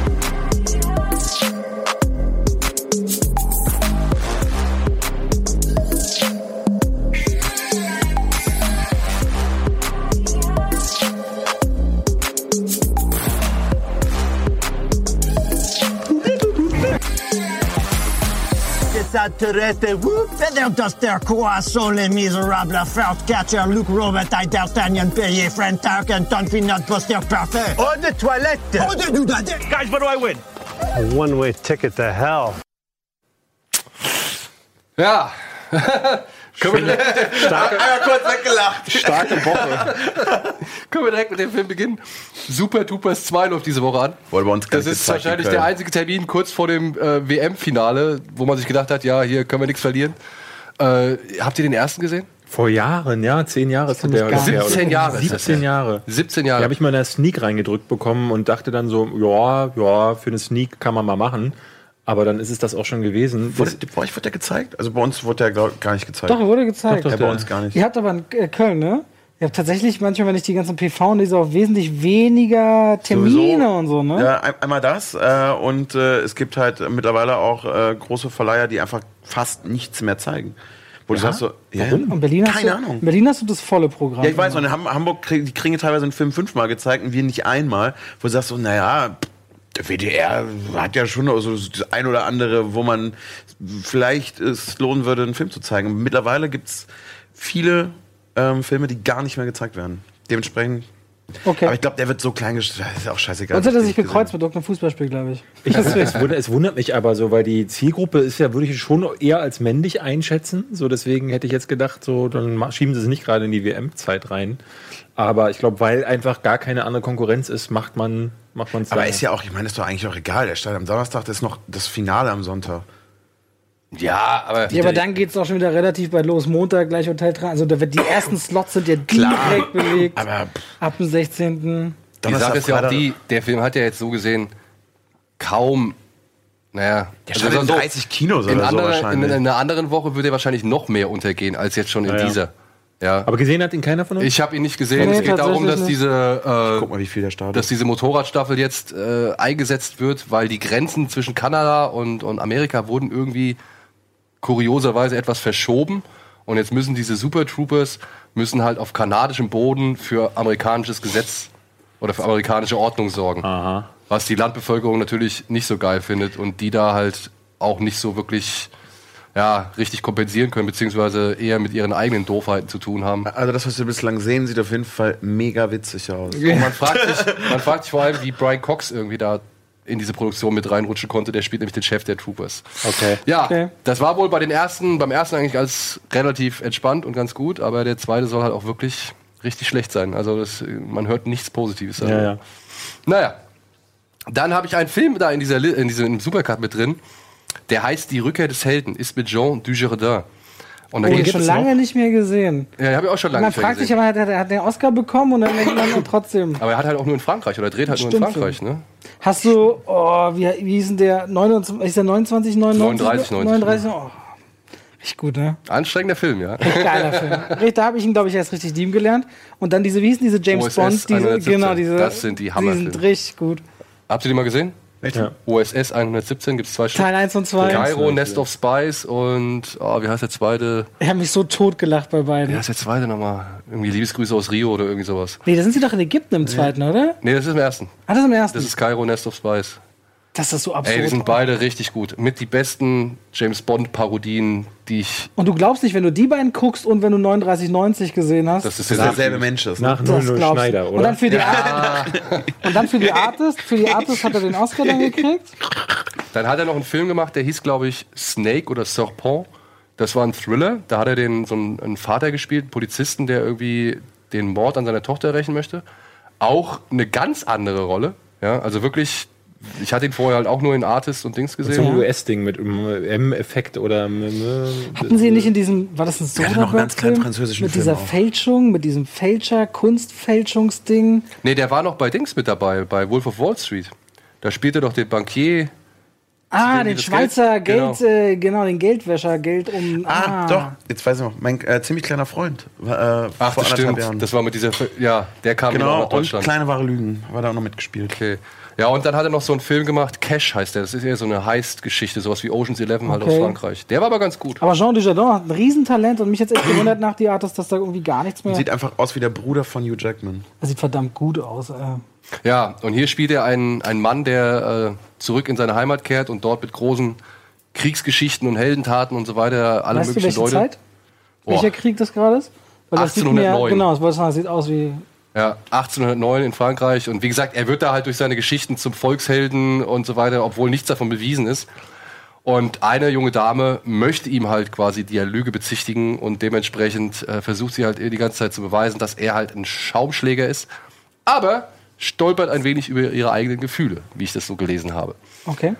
Retirez-vous, Fidèles terquois sont les misérables Felt Catcher, Luke Robert, I D'Artagnan, Perrier, Friend Tarkin, Tonfinot, Poster Parfait. Oh, the toilette! Oh, the do! Guys, what do I win? A one way ticket to hell. Yeah. können, wir direkt, Einmal kurz weggelacht. Starke Woche. können wir direkt mit dem Film beginnen? Super Tupers 2 läuft diese Woche an. Wurde bei uns Das ist wahrscheinlich in der einzige Termin kurz vor dem äh, WM-Finale, wo man sich gedacht hat, ja, hier können wir nichts verlieren. Äh, habt ihr den ersten gesehen? Vor Jahren, ja, zehn Jahre ist der ich gar her, nicht. oder? 17 Jahre ist das 17 her. Jahre. 17 Die Jahre. habe ich mal in der Sneak reingedrückt bekommen und dachte dann so, ja, ja, für eine Sneak kann man mal machen. Aber dann ist es das auch schon gewesen. Wurde, bei euch wird der gezeigt? Also bei uns wurde der glaub, gar nicht gezeigt. Doch, wurde gezeigt. Doch, ja, doch, bei uns gar nicht. Ihr habt aber in äh, Köln, ne? Ihr habt tatsächlich manchmal, wenn ich die ganzen PV lese, auch wesentlich weniger Termine und so, ne? Ja, ein- einmal das äh, und äh, es gibt halt mittlerweile auch äh, große Verleiher, die einfach fast nichts mehr zeigen. Wo du sagst so, ja, Und Berlin hast Keine du, Ahnung. In Berlin hast du das volle Programm. Ja, ich weiß, und immer. in Ham Hamburg kriegen die kriegen teilweise einen Film fünfmal gezeigt und wir nicht einmal, wo du sagst so, naja, pff, Der WDR hat ja schon also das ein oder andere, wo man vielleicht es lohnen würde, einen Film zu zeigen. Mittlerweile gibt es viele ähm, Filme, die gar nicht mehr gezeigt werden. Dementsprechend. Okay. Aber ich glaube, der wird so klein gestellt. Das ist auch scheißegal. Sonst hat er sich ich gekreuzt mit irgendeinem Fußballspiel, glaube ich. Ich, es, es, wundert, es wundert mich aber so, weil die Zielgruppe ist ja, würde ich schon eher als männlich einschätzen. So, deswegen hätte ich jetzt gedacht, so, dann schieben sie es nicht gerade in die WM-Zeit rein. Aber ich glaube, weil einfach gar keine andere Konkurrenz ist, macht man macht man es Aber ist ja auch, ich meine, ist doch eigentlich auch egal. Der startet am Donnerstag, das ist noch das Finale am Sonntag. Ja, aber. Ja, aber dann geht es auch schon wieder relativ bald los. Montag gleich Hotel dran. Also da wird die ersten Slots sind ja Klar. direkt belegt. Aber Ab dem 16. Die Sache ist ja auch die, der Film hat ja jetzt so gesehen kaum, naja, Der startet in so- 30 Kinos in, oder so andere, in, wahrscheinlich. in einer anderen Woche würde er wahrscheinlich noch mehr untergehen als jetzt schon in Ja, ja. dieser. Ja. Aber gesehen hat ihn keiner von uns? Ich habe ihn nicht gesehen. Nee, es geht darum, dass diese, Guck äh, mal, wie viel der startet. dass diese Motorradstaffel jetzt äh, eingesetzt wird, weil die Grenzen zwischen Kanada und, und Amerika wurden irgendwie kurioserweise etwas verschoben. Und jetzt müssen diese Super Troopers müssen halt auf kanadischem Boden für amerikanisches Gesetz oder für amerikanische Ordnung sorgen. Aha. Was die Landbevölkerung natürlich nicht so geil findet und die da halt auch nicht so wirklich ja, richtig kompensieren können, beziehungsweise eher mit ihren eigenen Doofheiten zu tun haben. also das, was wir bislang sehen, sieht auf jeden Fall mega witzig aus. Und man fragt, sich, man fragt sich vor allem, wie Brian Cox irgendwie da in diese Produktion mit reinrutschen konnte. Der spielt nämlich den Chef der Troopers. Okay. Ja, Okay. das war wohl bei den ersten, beim ersten eigentlich als relativ entspannt und ganz gut, aber der zweite soll halt auch wirklich richtig schlecht sein. Also das, man hört nichts Positives. Ja, ja. Naja, dann habe ich einen Film da in dieser in diesem Supercut mit drin. Der heißt Die Rückkehr des Helden, ist mit Jean Dujardin. Und da Oh, schon noch- lange nicht mehr gesehen. Ja, habe ich auch schon lange Man nicht mehr fragt sich gesehen. aber, hat er, hat den Oscar bekommen und dann denkt man trotzdem. Aber er hat halt auch nur in Frankreich oder dreht halt nur in Stimmt. Frankreich, ne? Hast du, oh, wie, wie hieß denn der? 29, ist der 29, 99? 39, 90. 39, oh. Richtig gut, ne? Anstrengender Film, ja. Geiler Film. Da habe ich ihn, glaube ich, erst richtig lieben gelernt. Und dann diese, wie hießen diese James OSS Bond? Diese, 117. genau, diese. Das sind die Die Hammerfilme. sind richtig gut. Habt ihr die mal gesehen? Ja. OSS 117 gibt es zwei Stück. Teil 1 und 2. Cairo, Nest of Spies und, oh, wie heißt der zweite? Ich habe mich so tot gelacht bei Wie beiden. heißt der zweite nochmal? Irgendwie Liebesgrüße aus Rio oder irgendwie sowas. Nee, da sind sie doch in Ägypten im zweiten, oder? Nee, das ist im ersten. Ah, das ist im ersten. Das ist Cairo, Nest of Spies. Das ist so absurd. Ey, die sind beide richtig gut. Mit die besten James Bond-Parodien, die ich. und du glaubst nicht, wenn du die beiden guckst und wenn du 3990 gesehen hast, Das ist ja derselbe Mensch ist. Ne? Nach das 00 glaubst du. Schneider, Und dann oder? für die und dann für die Artist, für die Artist hat er den Oscar dann gekriegt. Dann hat er noch einen Film gemacht, der hieß, glaube ich, Snake oder Serpent. Das war ein Thriller. Da hat er den, so einen, einen Vater gespielt, einen Polizisten, der irgendwie den Mord an seiner Tochter rächen möchte. Auch eine ganz andere Rolle. Ja, also wirklich, ich hatte ihn vorher halt auch nur in Artist und Dings So ein gesehen. US-Ding mit M-Effekt oder. Hatten sie nicht in diesem, war das ein hatte noch einen ganz kleinen französischen Mit Film dieser auch. Fälschung, mit diesem Fälscher, Kunstfälschungsding. Nee, der war noch bei Dings mit dabei, bei Wolf of Wall Street. Da spielte doch den Bankier. Ah, den Schweizer Geld- Geld, genau. äh, genau, den Geldwäscher, Geld um. Ah, doch. Jetzt weiß ich noch. Mein äh, ziemlich kleiner Freund. Äh, Ach, vor das anderthalb stimmt. Jahren. Das war mit dieser. Ja, der kam genau genau. nach Und Deutschland. kleine wahre Lügen. War da auch noch mitgespielt. Okay. Ja, und dann hat er noch so einen Film gemacht, Cash heißt der. Das ist eher so eine Heist-Geschichte, sowas wie Ocean's Eleven halt aus Okay. Frankreich. Der war aber ganz gut. Aber Jean Dujardin hat ein Riesentalent und mich jetzt echt gewundert nach die Artist, dass da irgendwie gar nichts mehr. Sieht einfach aus wie der Bruder von Hugh Jackman. Er sieht verdammt gut aus. Äh. Ja, und hier spielt er einen, einen Mann, der äh, zurück in seine Heimat kehrt und dort mit großen Kriegsgeschichten und Heldentaten und so weiter alle Weißt du, möglichen welche Leute. Zeit? Boah. Welcher Krieg das gerade ist? Weil das sieht mir, 1809. genau, das wollte ich sagen, das sieht aus wie. Ja, 1809 in Frankreich. Und wie gesagt, er wird da halt durch seine Geschichten zum Volkshelden und so weiter, obwohl nichts davon bewiesen ist. Und eine junge Dame möchte ihm halt quasi die Lüge bezichtigen und dementsprechend äh, versucht sie halt die ganze Zeit zu beweisen, dass er halt ein Schaumschläger ist. Aber stolpert ein wenig über ihre eigenen Gefühle, wie ich das so gelesen habe. Okay.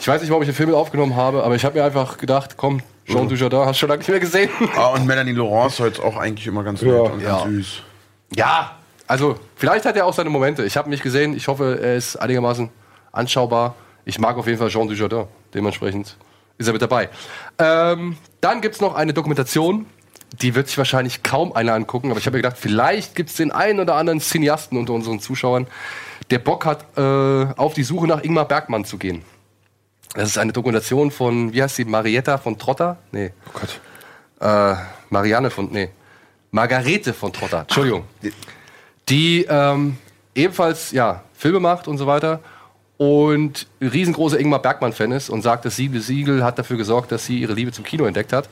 Ich weiß nicht, warum ich den Film aufgenommen habe, aber ich habe mir einfach gedacht, komm, Jean Dujardin, hast du schon lange nicht mehr gesehen. Ah, und Melanie Laurent war jetzt auch eigentlich immer ganz nett und Ja. ganz süß. Ja, also vielleicht hat er auch seine Momente. Ich habe nicht gesehen. Ich hoffe, er ist einigermaßen anschaubar. Ich mag auf jeden Fall Jean Dujardin. Dementsprechend ist er mit dabei. Ähm, dann gibt es noch eine Dokumentation. Die wird sich wahrscheinlich kaum einer angucken. Aber ich habe mir gedacht, vielleicht gibt es den einen oder anderen Cineasten unter unseren Zuschauern, der Bock hat, äh, auf die Suche nach Ingmar Bergmann zu gehen. Das ist eine Dokumentation von, wie heißt sie, Marietta von Trotter? Nee. Oh Gott. Äh, Marianne von, nee. Margarete von Trotter, Entschuldigung. Die ähm, ebenfalls, ja, Filme macht und so weiter. und ein riesengroßer Ingmar Bergmann-Fan ist und sagt, das Siegel Siegel hat dafür gesorgt, dass sie ihre Liebe zum Kino entdeckt hat.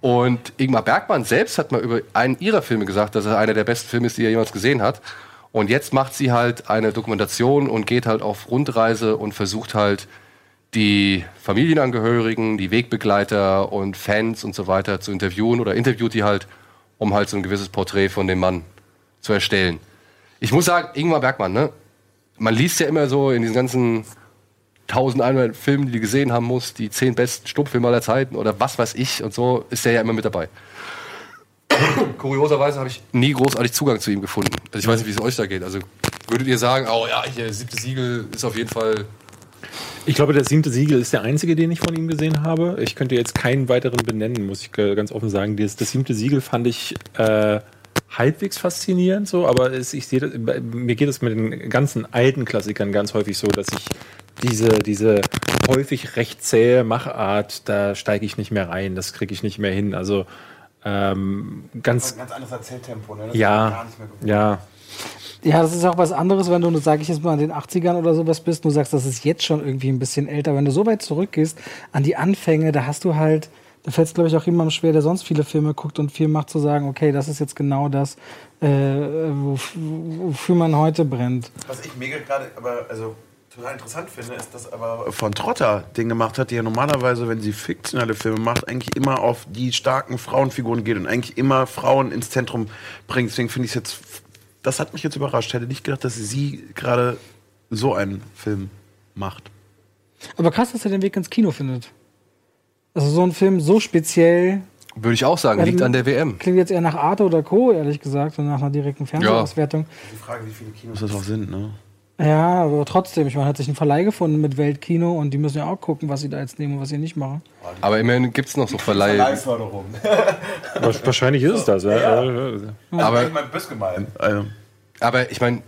Und Ingmar Bergmann selbst hat mal über einen ihrer Filme gesagt, dass er einer der besten Filme ist, die er jemals gesehen hat. Und jetzt macht sie halt eine Dokumentation und geht halt auf Rundreise und versucht halt die Familienangehörigen, die Wegbegleiter und Fans und so weiter zu interviewen oder interviewt die halt, um halt so ein gewisses Porträt von dem Mann zu erstellen. Ich muss sagen, Ingmar Bergmann, ne? Man liest ja immer so in diesen ganzen 1100 Filmen, die du gesehen haben musst, die zehn besten Stummfilme aller Zeiten oder was weiß ich und so, ist der ja immer mit dabei. Kurioserweise habe ich nie großartig Zugang zu ihm gefunden. Also ich weiß nicht, wie es euch da geht. Also würdet ihr sagen, oh ja, hier siebte Siegel ist auf jeden Fall Ich glaube, der siebte Siegel ist der einzige, den ich von ihm gesehen habe. Ich könnte jetzt keinen weiteren benennen, muss ich ganz offen sagen. Das, das siebte Siegel fand ich äh, halbwegs faszinierend, so, aber es, ich sehe, mir geht es mit den ganzen alten Klassikern ganz häufig so, dass ich diese, diese häufig recht zähe Machart, da steige ich nicht mehr rein, das kriege ich nicht mehr hin. Also ähm, ganz, Ganz anderes Erzähltempo, ne? Das ja, ja, Ja, das ist auch was anderes, wenn du, sage ich jetzt mal, in den 80ern oder sowas bist, du sagst, das ist jetzt schon irgendwie ein bisschen älter. Wenn du so weit zurückgehst an die Anfänge, da hast du halt, da fällt es, glaube ich, auch jemandem schwer, der sonst viele Filme guckt und viel macht, zu sagen, okay, das ist jetzt genau das, äh, wof- wofür man heute brennt. Was ich mega gerade, aber also total interessant finde, ist, dass aber von Trotter den gemacht hat, die ja normalerweise, wenn sie fiktionale Filme macht, eigentlich immer auf die starken Frauenfiguren geht und eigentlich immer Frauen ins Zentrum bringt. Deswegen finde ich es jetzt, das hat mich jetzt überrascht. Hätte nicht gedacht, dass sie gerade so einen Film macht. Aber krass, dass er den Weg ins Kino findet. Also so ein Film so speziell, Würde ich auch sagen, liegt an der WM. klingt jetzt eher nach Arte oder Co., ehrlich gesagt, und nach einer direkten Fernsehauswertung. Die Frage, wie viele Kinos das auch sind, ne? Ja, aber trotzdem, ich meine, hat sich ein Verleih gefunden mit Weltkino und die müssen ja auch gucken, was sie da jetzt nehmen und was sie nicht machen. Aber immerhin gibt es noch so Verleihe. Förderung. Wasch- wahrscheinlich ist es das. Ja. Ja. Aber, ich meine, bös gemeint. Also, aber ich meine,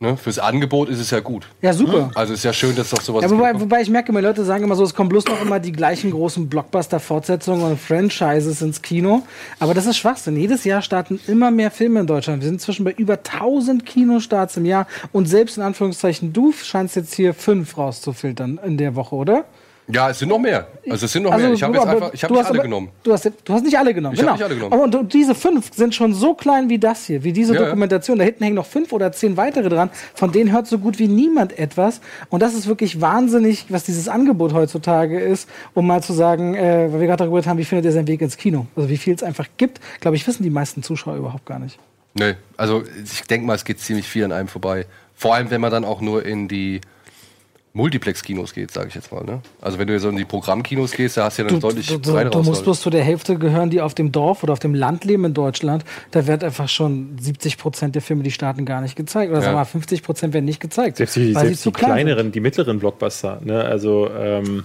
ne, fürs Angebot ist es ja gut. Ja, super. Also ist ja schön, dass doch sowas Ja, wobei, gibt. wobei ich merke, immer Leute sagen immer so, es kommen bloß noch immer die gleichen großen Blockbuster-Fortsetzungen und Franchises ins Kino. Aber das ist Schwachsinn. Jedes Jahr starten immer mehr Filme in Deutschland. Wir sind inzwischen bei über 1000 Kinostarts im Jahr. Und selbst in Anführungszeichen, du scheinst jetzt hier fünf rauszufiltern in der Woche, oder? Ja, es sind noch mehr. Also es sind noch mehr. Ich habe jetzt einfach, ich habe nicht alle aber- genommen. Du hast, du hast nicht alle genommen, Ich genau. nicht alle genommen. Aber und, diese fünf sind schon so klein wie das hier, wie diese Ja, ja. Dokumentation. Da hinten hängen noch fünf oder zehn weitere dran. Von denen hört so gut wie niemand etwas. Und das ist wirklich wahnsinnig, was dieses Angebot heutzutage ist, um mal zu sagen, äh, weil wir gerade darüber haben, wie findet ihr seinen Weg ins Kino? Also wie viel es einfach gibt, glaube ich, wissen die meisten Zuschauer überhaupt gar nicht. Nee, also ich denke mal, es geht ziemlich viel an einem vorbei. Vor allem, wenn man dann auch nur in die Multiplex-Kinos geht, sage ich jetzt mal. Ne? Also wenn du so in die Programmkinos gehst, da hast du ja eine Du, deutlich du, du, du musst bloß zu der Hälfte gehören, die auf dem Dorf oder auf dem Land leben in Deutschland. Da wird einfach schon 70 Prozent der Filme, die starten, gar nicht gezeigt. Oder Ja. sagen wir mal, 50 Prozent werden nicht gezeigt. Selbst die, weil selbst die klein sind. kleineren, die mittleren Blockbuster. Ne? Also ähm,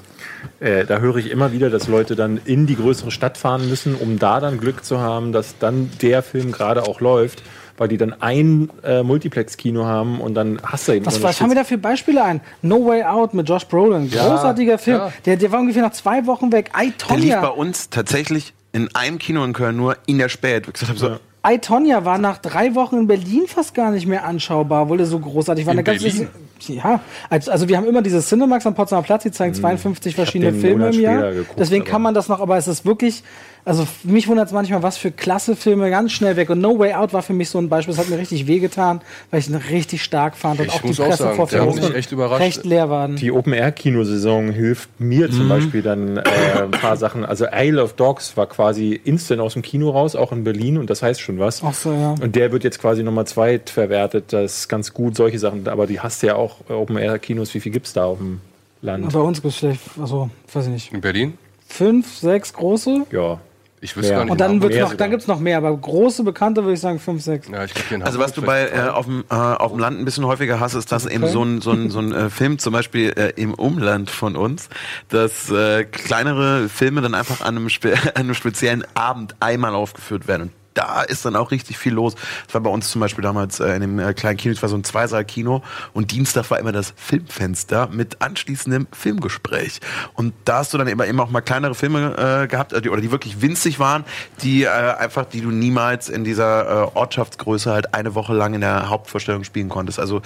äh, da höre ich immer wieder, dass Leute dann in die größere Stadt fahren müssen, um da dann Glück zu haben, dass dann der Film gerade auch läuft, weil die dann ein äh, Multiplex-Kino haben und dann hast du eben Was, was haben wir da für Beispiele ein? No Way Out mit Josh Brolin. Großartiger Film. ja. Der, der war ungefähr nach zwei Wochen weg. I, der lief bei uns tatsächlich in einem Kino in Köln nur in der Spät. Ich gesagt habe so, I, Tonya war nach drei Wochen in Berlin fast gar nicht mehr anschaubar, obwohl er so großartig war. In Eine ganze- Berlin? Ja, also, also wir haben immer diese Cinemax am Potsdamer Platz, die zeigen 52 verschiedene den Filme im Jahr. geguckt, Deswegen kann man das noch, aber es ist wirklich, also mich wundert es manchmal, was für klasse Filme ganz schnell weg. Und No Way Out war für mich so ein Beispiel, das hat mir richtig wehgetan, weil ich ihn richtig stark fand und Ich auch die muss auch sagen, der hat Pressevorführungen mich echt überrascht. recht leer waren. Die Open-Air-Kinosaison hilft mir zum Beispiel dann äh, ein paar Sachen. Also Isle of Dogs war quasi instant aus dem Kino raus, auch in Berlin, und das heißt schon was. Ach so, ja. Und der wird jetzt quasi Nummer zwei verwertet. Das ist ganz gut, solche Sachen. Aber die hast du ja auch äh, Open-Air-Kinos. Wie viel gibt's da auf dem Land? Bei uns gibt es vielleicht, also, weiß ich nicht, In Berlin? fünf, sechs große. Ja. Ich wüsste Ja. gar nicht. Und dann, genau. wird's noch, sogar. dann gibt es noch mehr, aber große, bekannte würde ich sagen fünf, sechs. Ja, Also was du bei äh, auf, dem, äh, auf dem Land ein bisschen häufiger hast, ist, dass eben so ein, so ein, so ein äh, Film zum Beispiel äh, im Umland von uns, dass äh, kleinere Filme dann einfach an einem, spe an einem speziellen Abend einmal aufgeführt werden. Und da ist dann auch richtig viel los. Das war bei uns zum Beispiel damals äh, in dem äh, kleinen Kino, es war so ein Zweisaal-Kino und Dienstag war immer das Filmfenster mit anschließendem Filmgespräch. Und da hast du dann immer, immer auch mal kleinere Filme äh, gehabt, äh, oder die wirklich winzig waren, die äh, einfach, die du niemals in dieser äh, Ortschaftsgröße halt eine Woche lang in der Hauptvorstellung spielen konntest. Also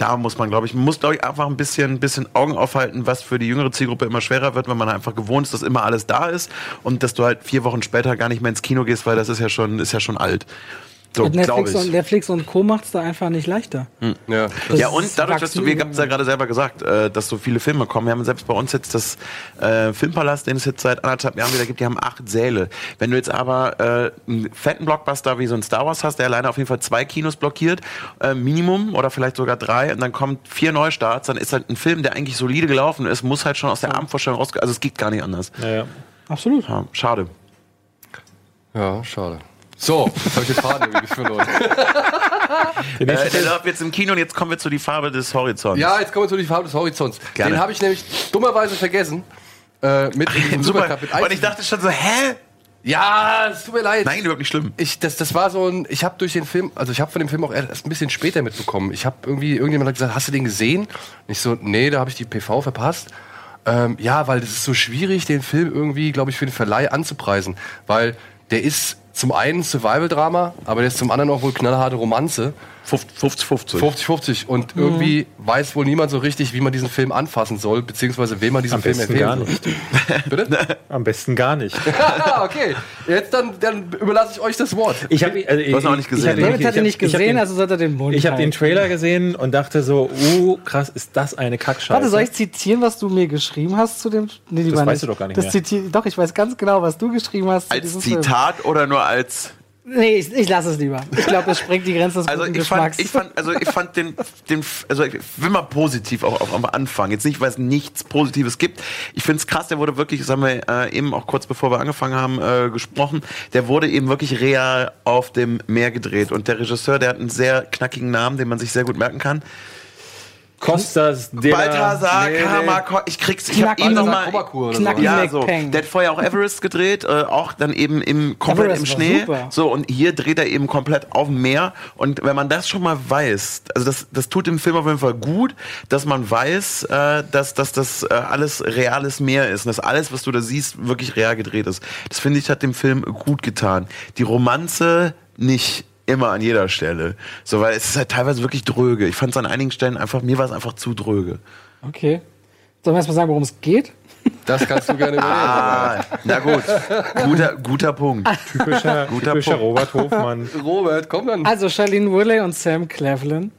da muss man, glaube ich, muss, glaube ich, einfach ein bisschen, bisschen Augen aufhalten, was für die jüngere Zielgruppe immer schwerer wird, wenn man einfach gewohnt ist, dass immer alles da ist und dass du halt vier Wochen später gar nicht mehr ins Kino gehst, weil das ist ja schon, ist ja schon alt. So, Netflix, ich. und, Netflix und Co. macht es da einfach nicht leichter. Ja. Das ja, und dadurch, dass du, wir haben es ja gerade selber gesagt, äh, dass so viele Filme kommen. Wir haben selbst bei uns jetzt das äh, Filmpalast, den es jetzt seit anderthalb Jahren wieder gibt, die haben acht Säle. Wenn du jetzt aber äh, einen fetten Blockbuster wie so ein Star Wars hast, der alleine auf jeden Fall zwei Kinos blockiert, äh, Minimum oder vielleicht sogar drei, und dann kommen vier Neustarts, dann ist halt ein Film, der eigentlich solide gelaufen ist, muss halt schon aus der Abendvorstellung rausgehen. Also es geht gar nicht anders. Ja, ja. Absolut. Ja, schade. ja, schade. So, jetzt habe ich den Faden irgendwie verloren. Der Äh, der läuft jetzt im Kino und jetzt kommen wir zu die Farbe des Horizonts. Ja, jetzt kommen wir zu die Farbe des Horizonts. Gerne. Den habe ich nämlich dummerweise vergessen. Äh, mit diesem Super. Supercup. Mit Und ich dachte schon so, hä? ja, es tut mir leid. Nein, überhaupt nicht schlimm. Ich, das, das war so ein, ich habe durch den Film, also ich habe von dem Film auch erst ein bisschen später mitbekommen. Ich habe irgendwie, irgendjemand hat gesagt, hast du den gesehen? Und ich so, nee, da habe ich die PV verpasst. Ähm, ja, weil das ist so schwierig, den Film irgendwie, glaube ich, für den Verleih anzupreisen. Weil der ist zum einen Survival-Drama, aber der ist zum anderen auch wohl knallharte Romanze. 50-50. 50-50. Und irgendwie weiß wohl niemand so richtig, wie man diesen Film anfassen soll, beziehungsweise wem man diesen Am Film besten empfehlen gar soll. Bitte? Am besten gar nicht. okay. Jetzt dann, dann überlasse ich euch das Wort. Ich habe also, Du hast noch nicht gesehen, ne? David hat ihn nicht ich gesehen, den, also sollte er den Mund Ich habe den. Trailer gesehen und dachte so, uh, krass, ist das eine Kackscheiße. Warte, soll ich zitieren, was du mir geschrieben hast zu dem? Nee, Das weißt du doch gar nicht das mehr. Zitier, doch, ich weiß ganz genau, was du geschrieben hast zu Als diesem Film. Zitat oder nur als Nee, ich, ich lasse es lieber. Ich glaube, das sprengt die Grenze des Also ich fand, Geschmacks. ich fand, also ich fand den, den, also ich will mal positiv auch, auch am Anfang. Jetzt nicht, weil es nichts Positives gibt. Ich finde es krass, der wurde wirklich, das haben wir äh, eben auch kurz bevor wir angefangen haben, äh, gesprochen, der wurde eben wirklich real auf dem Meer gedreht. Und der Regisseur, der hat einen sehr knackigen Namen, den man sich sehr gut merken kann. Kostas de la- Balthasar Nee, nee. Kamakor, ich krieg's, ich hab Knacken- ihn noch Balthasar mal, Kobakur oder so. Ja, so. Peng. Der hat vorher auch Everest gedreht, äh, auch dann eben im komplett Everest im war Schnee. super. So und hier dreht er eben komplett auf dem Meer. Und wenn man das schon mal weiß, also das, das tut dem Film auf jeden Fall gut, dass man weiß, äh, dass, dass das äh, alles reales Meer ist und dass alles, was du da siehst, wirklich real gedreht ist. Das finde ich hat dem Film gut getan. Die Romanze nicht immer an jeder Stelle. So, weil es ist halt teilweise wirklich dröge. Ich fand es an einigen Stellen einfach, mir war es einfach zu dröge. Okay. Sollen wir erstmal sagen, worum es geht? Das kannst du gerne übernehmen. Ah, na gut. Guter, guter Punkt. Typischer, Guter typischer Punkt. Robert Hofmann. Robert, komm dann. Also Charlene Woodley und Sam Cleveland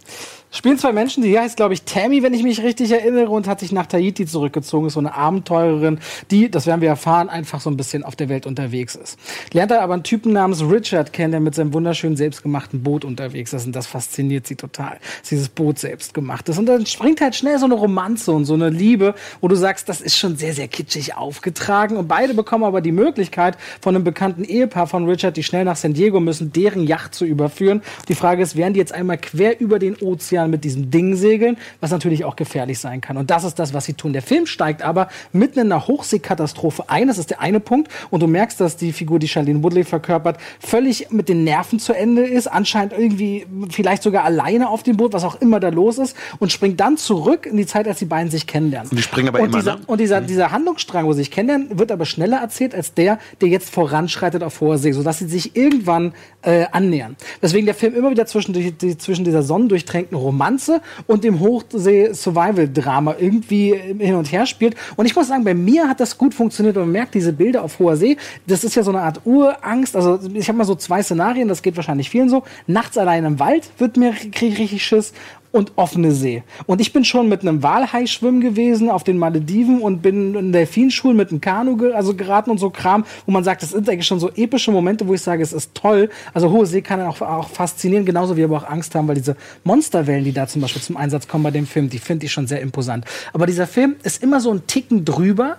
spielen zwei Menschen. Die heißt, glaube ich, Tammy, wenn ich mich richtig erinnere, und hat sich nach Tahiti zurückgezogen. Ist so eine Abenteurerin, die, das werden wir erfahren, einfach so ein bisschen auf der Welt unterwegs ist. Lernt er aber einen Typen namens Richard kennen, der mit seinem wunderschönen selbstgemachten Boot unterwegs ist. Und das fasziniert sie total, dass dieses Boot selbst gemacht ist. Und dann springt halt schnell so eine Romanze und so eine Liebe, wo du sagst, das ist schon sehr, sehr kitschig aufgetragen. Und beide bekommen aber die Möglichkeit von einem bekannten Ehepaar von Richard, die schnell nach San Diego müssen, deren Yacht zu überführen. Die Frage ist, werden die jetzt einmal quer über den Ozean mit diesem Ding segeln, was natürlich auch gefährlich sein kann. Und das ist das, was sie tun. Der Film steigt aber mitten in einer Hochseekatastrophe ein. Das ist der eine Punkt. Und du merkst, dass die Figur, die Charlene Woodley verkörpert, völlig mit den Nerven zu Ende ist. Anscheinend irgendwie vielleicht sogar alleine auf dem Boot, was auch immer da los ist. Und springt dann zurück in die Zeit, als die beiden sich kennenlernen. Und die springen aber und immer, dieser, ne? Und dieser, dieser Handlungsstrang, wo sie sich kennenlernen, wird aber schneller erzählt als der, der jetzt voranschreitet auf hoher See, sodass sie sich irgendwann äh, annähern. Deswegen der Film immer wieder zwischen, die, die, zwischen dieser sonnendurchtränkten Romanze und dem Hochsee-Survival-Drama irgendwie hin und her spielt. Und ich muss sagen, bei mir hat das gut funktioniert und man merkt diese Bilder auf hoher See. Das ist ja so eine Art Urangst. Also ich habe mal so zwei Szenarien, das geht wahrscheinlich vielen so. Nachts allein im Wald wird mir richtig Schiss und offene See. Und ich bin schon mit einem Walhai schwimmen gewesen auf den Malediven und bin in Delfinschulen mit einem Kanu ge also geraten und so Kram, wo man sagt, das sind eigentlich schon so epische Momente, wo ich sage, es ist toll. Also hohe See kann auch, auch faszinieren, genauso wie wir aber auch Angst haben, weil diese Monsterwellen, die da zum Beispiel zum Einsatz kommen bei dem Film, die finde ich schon sehr imposant. Aber dieser Film ist immer so ein Ticken drüber,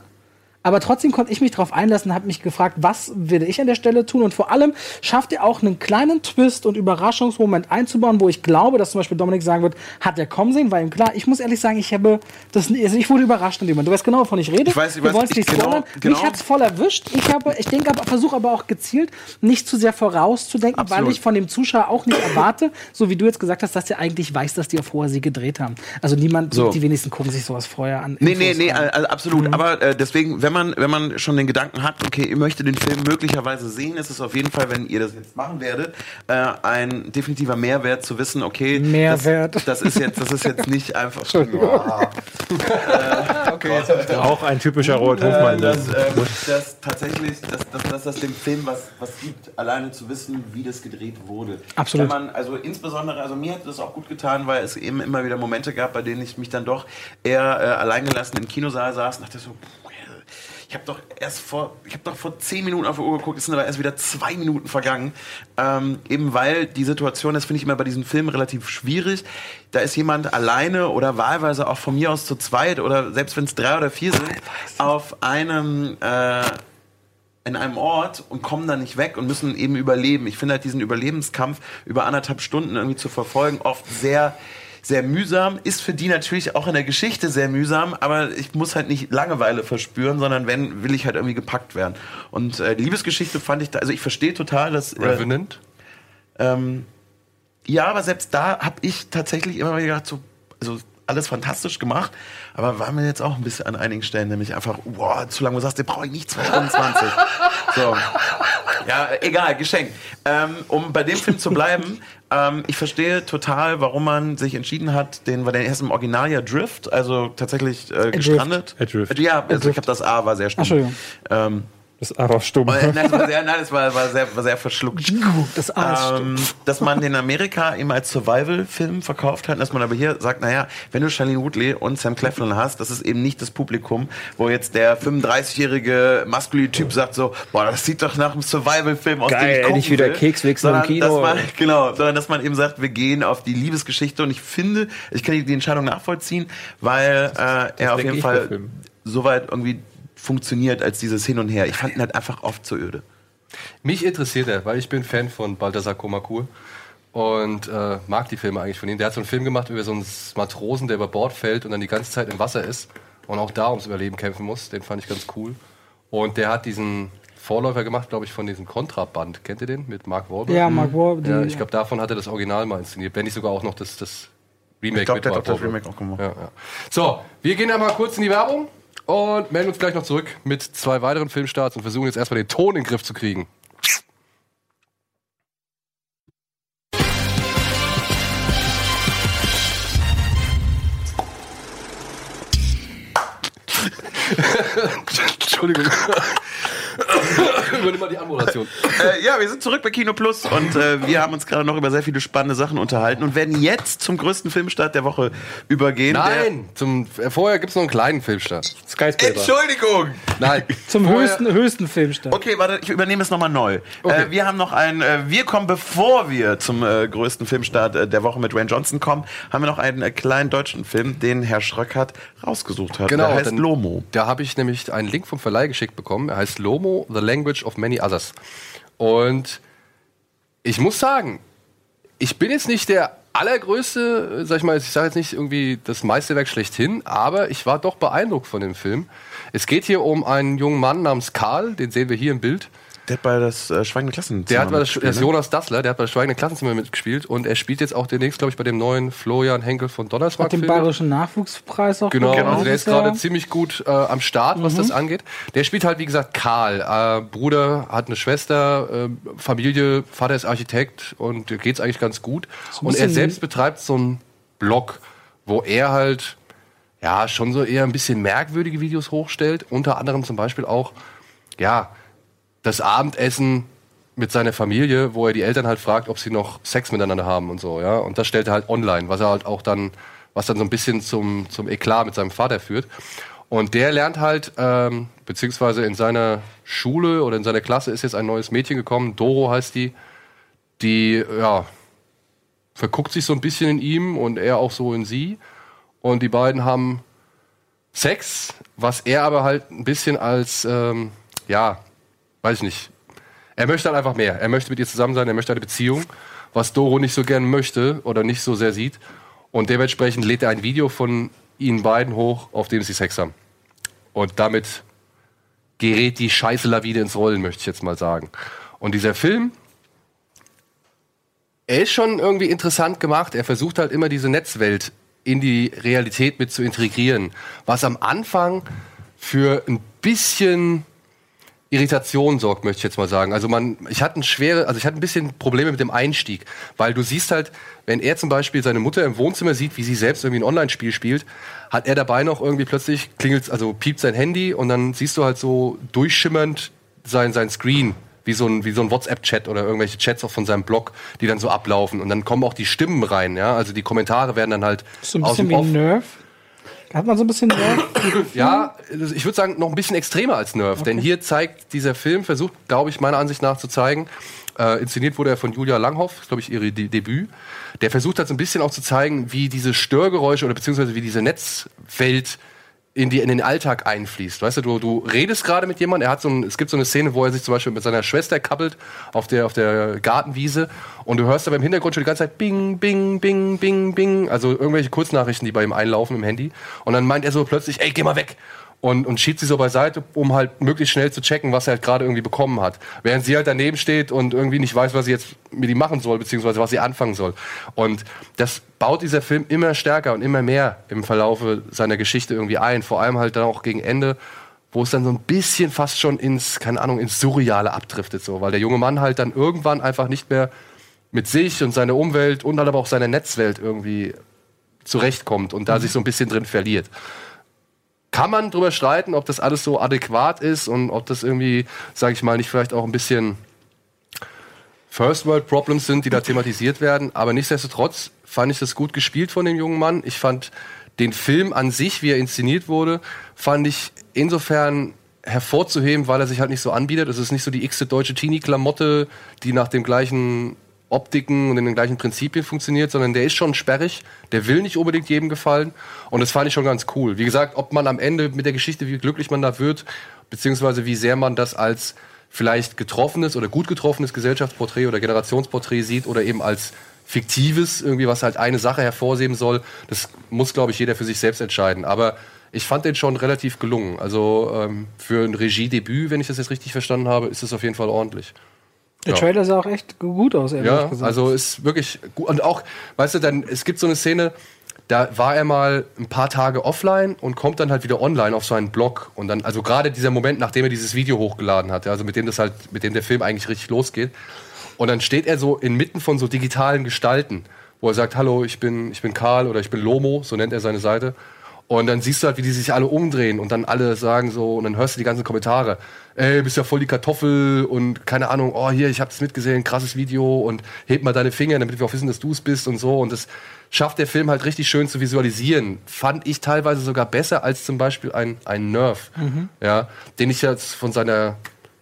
Aber trotzdem konnte ich mich darauf einlassen, habe mich gefragt, was würde ich an der Stelle tun? Und vor allem schafft er auch einen kleinen Twist und Überraschungsmoment einzubauen, wo ich glaube, dass zum Beispiel Dominik sagen wird, hat er kommen sehen, weil ihm klar, ich muss ehrlich sagen, ich habe das, also ich wurde überrascht in dem Moment. Du weißt genau, wovon ich rede. Ich weiß, ich weiß, es ich- nicht genau, spoilern. genau. Mich hat's voll erwischt. Ich habe, ich denke aber, versuche aber auch gezielt, nicht zu sehr vorauszudenken, Absolut. weil ich von dem Zuschauer auch nicht erwarte, so wie du jetzt gesagt hast, dass er eigentlich weiß, dass die auf hoher sie gedreht haben. Also niemand, So. die wenigsten gucken sich sowas vorher an. Nee, nee, Infos nee, rein. also absolut. Aber äh, deswegen, wenn man, wenn man schon den Gedanken hat, okay, ihr möchtet den Film möglicherweise sehen, ist es auf jeden Fall, wenn ihr das jetzt machen werdet, äh, ein definitiver Mehrwert zu wissen, okay, Mehrwert. Das, das ist jetzt, das ist jetzt nicht einfach. okay, jetzt ich Auch ein typischer Robert äh, Hofmann. dass, ähm, dass tatsächlich, dass, dass, dass das dem Film was, was gibt, alleine zu wissen, wie das gedreht wurde. Absolut. Wenn man, also insbesondere, also mir hat das auch gut getan, weil es eben immer wieder Momente gab, bei denen ich mich dann doch eher äh, alleingelassen im Kinosaal saß und dachte so, puh, ich habe doch erst vor, ich habe doch vor zehn Minuten auf die Uhr geguckt, es sind aber erst wieder zwei Minuten vergangen. Ähm, eben weil die Situation, das finde ich immer bei diesen Filmen relativ schwierig. Da ist jemand alleine oder wahlweise auch von mir aus zu zweit oder selbst wenn es drei oder vier sind, auf einem äh, in einem Ort und kommen da nicht weg und müssen eben überleben. Ich finde halt diesen Überlebenskampf über anderthalb Stunden irgendwie zu verfolgen oft sehr sehr mühsam, ist für die natürlich auch in der Geschichte sehr mühsam, aber ich muss halt nicht Langeweile verspüren, sondern wenn, will ich halt irgendwie gepackt werden. Und äh, die Liebesgeschichte fand ich da, also ich verstehe total, dass äh, Revenant? ähm, ja, aber selbst da habe ich tatsächlich immer wieder gedacht, so, also alles fantastisch gemacht, aber war mir jetzt auch ein bisschen an einigen Stellen nämlich einfach, wow, zu lange, wo du sagst, den brauche ich nicht 2 Stunden 20. so. Ja, egal, geschenkt. Ähm, um bei dem Film zu bleiben, ähm, ich verstehe total, warum man sich entschieden hat, den, weil der erst im Original ja Drift, also tatsächlich äh, gestrandet. Adrift. Ja, also ich habe das A war sehr. Entschuldigung. Ähm, Das ist aber stumm. nein, das war sehr, nein, das war, war, sehr, war sehr verschluckt. Das A Ähm, dass man den in Amerika eben als Survival-Film verkauft hat, dass man aber hier sagt, naja, wenn du Shailene Woodley und Sam Claflin hast, das ist eben nicht das Publikum, wo jetzt der 35-jährige maskuline Typ sagt so, boah, das sieht doch nach einem Survival-Film aus, Geil, dem ich endlich wieder. Kekswichsen im Kino. Dass man, genau, sondern dass man eben sagt, wir gehen auf die Liebesgeschichte und ich finde, ich kann die, Entscheidung nachvollziehen, weil äh, er auf jeden Fall soweit irgendwie funktioniert als dieses Hin und Her. Ich fand ihn halt einfach oft zu öde. Mich interessiert er, weil ich bin Fan von Balthasar Komakur und äh, mag die Filme eigentlich von ihm. Der hat so einen Film gemacht über so einen Matrosen, der über Bord fällt und dann die ganze Zeit im Wasser ist und auch da ums Überleben kämpfen muss. Den fand ich ganz cool. Und der hat diesen Vorläufer gemacht, glaube ich, von diesem Kontraband. Kennt ihr den? Mit Mark Wahlberg? Ja, Mark Wahlberg, Ja, ich glaube, davon hat er das Original mal inszeniert. Wenn nicht sogar auch noch das, das Remake Ich glaube, mit der hat Mark auch das. Remake auch gemacht. Ja, ja. So, wir gehen einmal kurz in die Werbung und melden uns gleich noch zurück mit zwei weiteren Filmstarts und versuchen jetzt erstmal den Ton in den Griff zu kriegen. Entschuldigung. Übernimm mal die Anmoderation. Äh, ja, wir sind zurück bei Kino Plus und äh, wir haben uns gerade noch über sehr viele spannende Sachen unterhalten und werden jetzt zum größten Filmstart der Woche übergehen. Nein, zum, äh, vorher gibt es noch einen kleinen Filmstart. Der, Skyscraper. Entschuldigung! Nein, Zum vorher- höchsten, höchsten Filmstart. Okay, warte, ich übernehme es nochmal neu. Okay. Äh, wir haben noch ein, äh, wir kommen, bevor wir zum äh, größten Filmstart äh, der Woche mit Wayne Johnson kommen, haben wir noch einen äh, kleinen deutschen Film, den Herr Schröckert rausgesucht hat. Genau, Der heißt Lomo. Da habe ich nämlich einen Link vom Verleih geschickt bekommen. Er heißt Lomo, The Language of Many Others. Und ich muss sagen, ich bin jetzt nicht der allergrößte, sag ich mal, ich sage jetzt nicht irgendwie das Meisterwerk schlechthin, aber ich war doch beeindruckt von dem Film. Es geht hier um einen jungen Mann namens Karl, den sehen wir hier im Bild. Der hat bei das äh, Schweigende Klassenzimmer Der hat bei das, das ist ne? Jonas Dassler, der hat bei das Schweigende Klassenzimmer mitgespielt und er spielt jetzt auch demnächst, glaube ich, bei dem neuen Florian Henkel von Donnersmarck. Hat den bayerischen Nachwuchspreis auch Genau, bekommen also der ist gerade ziemlich gut äh, am Start, was das angeht. Der spielt halt, wie gesagt, Karl. Äh, Bruder hat eine Schwester, äh, Familie, Vater ist Architekt und geht's eigentlich ganz gut. und er selbst betreibt so einen Blog, wo er halt ja schon so eher ein bisschen merkwürdige Videos hochstellt. Unter anderem zum Beispiel auch, ja, das Abendessen mit seiner Familie, wo er die Eltern halt fragt, ob sie noch Sex miteinander haben und so, ja. Und das stellt er halt online, was er halt auch dann, was dann so ein bisschen zum, zum Eklat mit seinem Vater führt. Und der lernt halt, ähm, beziehungsweise in seiner Schule oder in seiner Klasse ist jetzt ein neues Mädchen gekommen, Doro heißt die, die, ja, verguckt sich so ein bisschen in ihm und er auch so in sie. Und die beiden haben Sex, was er aber halt ein bisschen als, ähm, ja, weiß ich nicht. Er möchte halt einfach mehr. Er möchte mit ihr zusammen sein, er möchte eine Beziehung, was Doro nicht so gern möchte oder nicht so sehr sieht. Und dementsprechend lädt er ein Video von ihnen beiden hoch, auf dem sie Sex haben. Und damit gerät die Scheiße Lawine ins Rollen, möchte ich jetzt mal sagen. Und dieser Film, er ist schon irgendwie interessant gemacht. Er versucht halt immer diese Netzwelt in die Realität mit zu integrieren. Was am Anfang für ein bisschen Irritation sorgt, möchte ich jetzt mal sagen. Also man, ich hatte ein schwere, also ich hatte ein bisschen Probleme mit dem Einstieg, weil du siehst halt, wenn er zum Beispiel seine Mutter im Wohnzimmer sieht, wie sie selbst irgendwie ein Online-Spiel spielt, hat er dabei noch irgendwie plötzlich klingelt, also piept sein Handy und dann siehst du halt so durchschimmernd sein sein Screen wie so ein, wie so ein WhatsApp-Chat oder irgendwelche Chats auch von seinem Blog, die dann so ablaufen. Und dann kommen auch die Stimmen rein, ja. Also die Kommentare werden dann halt So ein aus bisschen dem wie. Nerf. Hat man so ein bisschen Nerf? Ja, also ich würde sagen, noch ein bisschen extremer als Nerf. Denn hier zeigt dieser Film, versucht, glaube ich, meiner Ansicht nach zu zeigen, äh, inszeniert wurde er von Julia Langhoff, ist, glaube ich, ihre De Debüt. Der versucht halt so ein bisschen auch zu zeigen, wie diese Störgeräusche oder beziehungsweise wie diese Netzwelt in, die, in den Alltag einfließt. Weißt du, du, du redest gerade mit jemandem, er hat so ein, es gibt so eine Szene, wo er sich zum Beispiel mit seiner Schwester kappelt auf der, auf der Gartenwiese und du hörst aber im Hintergrund schon die ganze Zeit Bing, Bing, Bing, Bing, Bing, also irgendwelche Kurznachrichten, die bei ihm einlaufen im Handy. Und dann meint er so plötzlich, ey, geh mal weg. Und, und schiebt sie so beiseite, um halt möglichst schnell zu checken, was er halt gerade irgendwie bekommen hat. Während sie halt daneben steht und irgendwie nicht weiß, was sie jetzt mit ihm machen soll, beziehungsweise was sie anfangen soll. Und das baut dieser Film immer stärker und immer mehr im Verlaufe seiner Geschichte irgendwie ein. Vor allem halt dann auch gegen Ende, wo es dann so ein bisschen fast schon ins, keine Ahnung, ins Surreale abdriftet, so. Weil der junge Mann halt dann irgendwann einfach nicht mehr mit sich und seiner Umwelt und halt aber auch seiner Netzwelt irgendwie zurechtkommt und da sich so ein bisschen drin verliert. Kann man drüber streiten, ob das alles so adäquat ist und ob das irgendwie, sage ich mal, nicht vielleicht auch ein bisschen First World Problems sind, die da thematisiert werden. Aber nichtsdestotrotz fand ich das gut gespielt von dem jungen Mann. Ich fand den Film an sich, wie er inszeniert wurde, fand ich insofern hervorzuheben, weil er sich halt nicht so anbietet. Es ist nicht so die x deutsche Teenie-Klamotte, die nach dem gleichen Optiken und in den gleichen Prinzipien funktioniert, sondern der ist schon sperrig, der will nicht unbedingt jedem gefallen und das fand ich schon ganz cool. Wie gesagt, ob man am Ende mit der Geschichte, wie glücklich man da wird, beziehungsweise wie sehr man das als vielleicht getroffenes oder gut getroffenes Gesellschaftsporträt oder Generationsporträt sieht oder eben als fiktives, irgendwie was halt eine Sache hervorheben soll, das muss, glaube ich, jeder für sich selbst entscheiden. Aber ich fand den schon relativ gelungen. Also ähm, für ein Regiedebüt, wenn ich das jetzt richtig verstanden habe, ist es auf jeden Fall ordentlich. Der Ja. Trailer sah auch echt gut aus, ehrlich Ja, gesagt. also ist wirklich gut. Und auch, weißt du, dann, es gibt so eine Szene, da war er mal ein paar Tage offline und kommt dann halt wieder online auf seinen Blog. Und dann, also gerade dieser Moment, nachdem er dieses Video hochgeladen hat, ja, also mit dem das halt, mit dem der Film eigentlich richtig losgeht. Und dann steht er so inmitten von so digitalen Gestalten, wo er sagt, hallo, ich bin, ich bin Karl oder ich bin Lomo, so nennt er seine Seite. Und dann siehst du halt, wie die sich alle umdrehen und dann alle sagen so, und dann hörst du die ganzen Kommentare. Ey, bist ja voll die Kartoffel und keine Ahnung, oh hier, ich hab das mitgesehen, krasses Video und heb mal deine Finger, damit wir auch wissen, dass du es bist und so. Und das schafft der Film halt richtig schön zu visualisieren. Fand ich teilweise sogar besser als zum Beispiel ein, ein Nerf, ja, den ich jetzt von seiner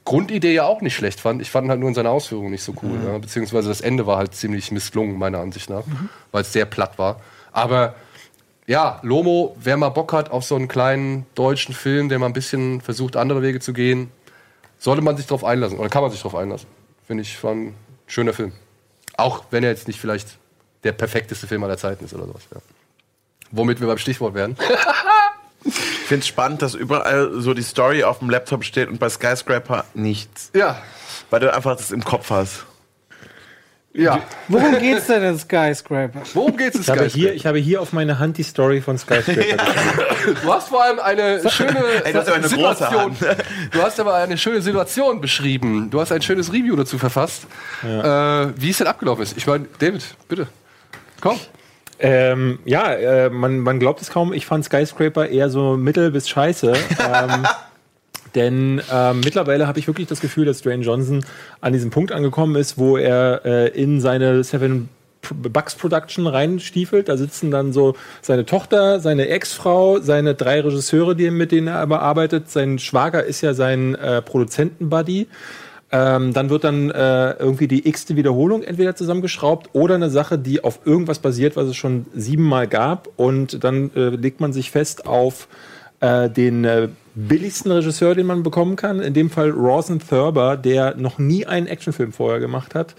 Grundidee ja auch nicht schlecht fand. Ich fand halt nur in seiner Ausführung nicht so cool. Ja. Beziehungsweise das Ende war halt ziemlich misslungen, meiner Ansicht nach, weil es sehr platt war. Aber ja, Lomo, wer mal Bock hat auf so einen kleinen deutschen Film, der mal ein bisschen versucht, andere Wege zu gehen, sollte man sich darauf einlassen. Oder kann man sich darauf einlassen. Finde ich, war ein schöner Film. Auch wenn er jetzt nicht vielleicht der perfekteste Film aller Zeiten ist oder sowas. Ja. Womit wir beim Stichwort werden. Ich finde es spannend, dass überall so die Story auf dem Laptop steht und bei Skyscraper nichts. Ja, Weil du einfach das im Kopf hast. Ja. Worum geht's denn in Skyscraper? Worum geht's in Ich habe, hier, Skyscraper? ich habe hier auf meine Hand die Story von Skyscraper. Du hast vor allem eine schöne Ey, du hast aber eine große Situation. Hand. Du hast aber eine schöne Situation beschrieben. Du hast ein schönes Review dazu verfasst. Äh, wie es denn abgelaufen ist. Ich meine, David, bitte. Komm. ähm, ja, äh, man, man glaubt es kaum. Ich fand Skyscraper eher so mittel bis scheiße. ähm, denn ähm, mittlerweile habe ich wirklich das Gefühl, dass Dwayne Johnson an diesem Punkt angekommen ist, wo er äh, in seine Seven Bucks Production reinstiefelt. Da sitzen dann so seine Tochter, seine Ex-Frau, seine drei Regisseure, die, mit denen er aber arbeitet. Sein Schwager ist ja sein äh, Produzenten-Buddy. Ähm, dann wird dann äh, irgendwie die x-te Wiederholung entweder zusammengeschraubt oder eine Sache, die auf irgendwas basiert, was es schon siebenmal gab. Und dann äh, legt man sich fest auf äh, den äh, billigsten Regisseur, den man bekommen kann. In dem Fall Rawson Thurber, der noch nie einen Actionfilm vorher gemacht hat,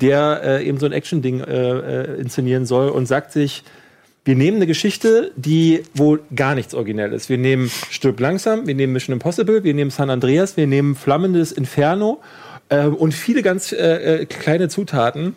der äh, eben so ein Action-Ding äh, äh, inszenieren soll und sagt sich, wir nehmen eine Geschichte, die wohl gar nichts originell ist. Wir nehmen Stück langsam, wir nehmen Mission Impossible, wir nehmen San Andreas, wir nehmen Flammendes Inferno äh, und viele ganz äh, äh, kleine Zutaten,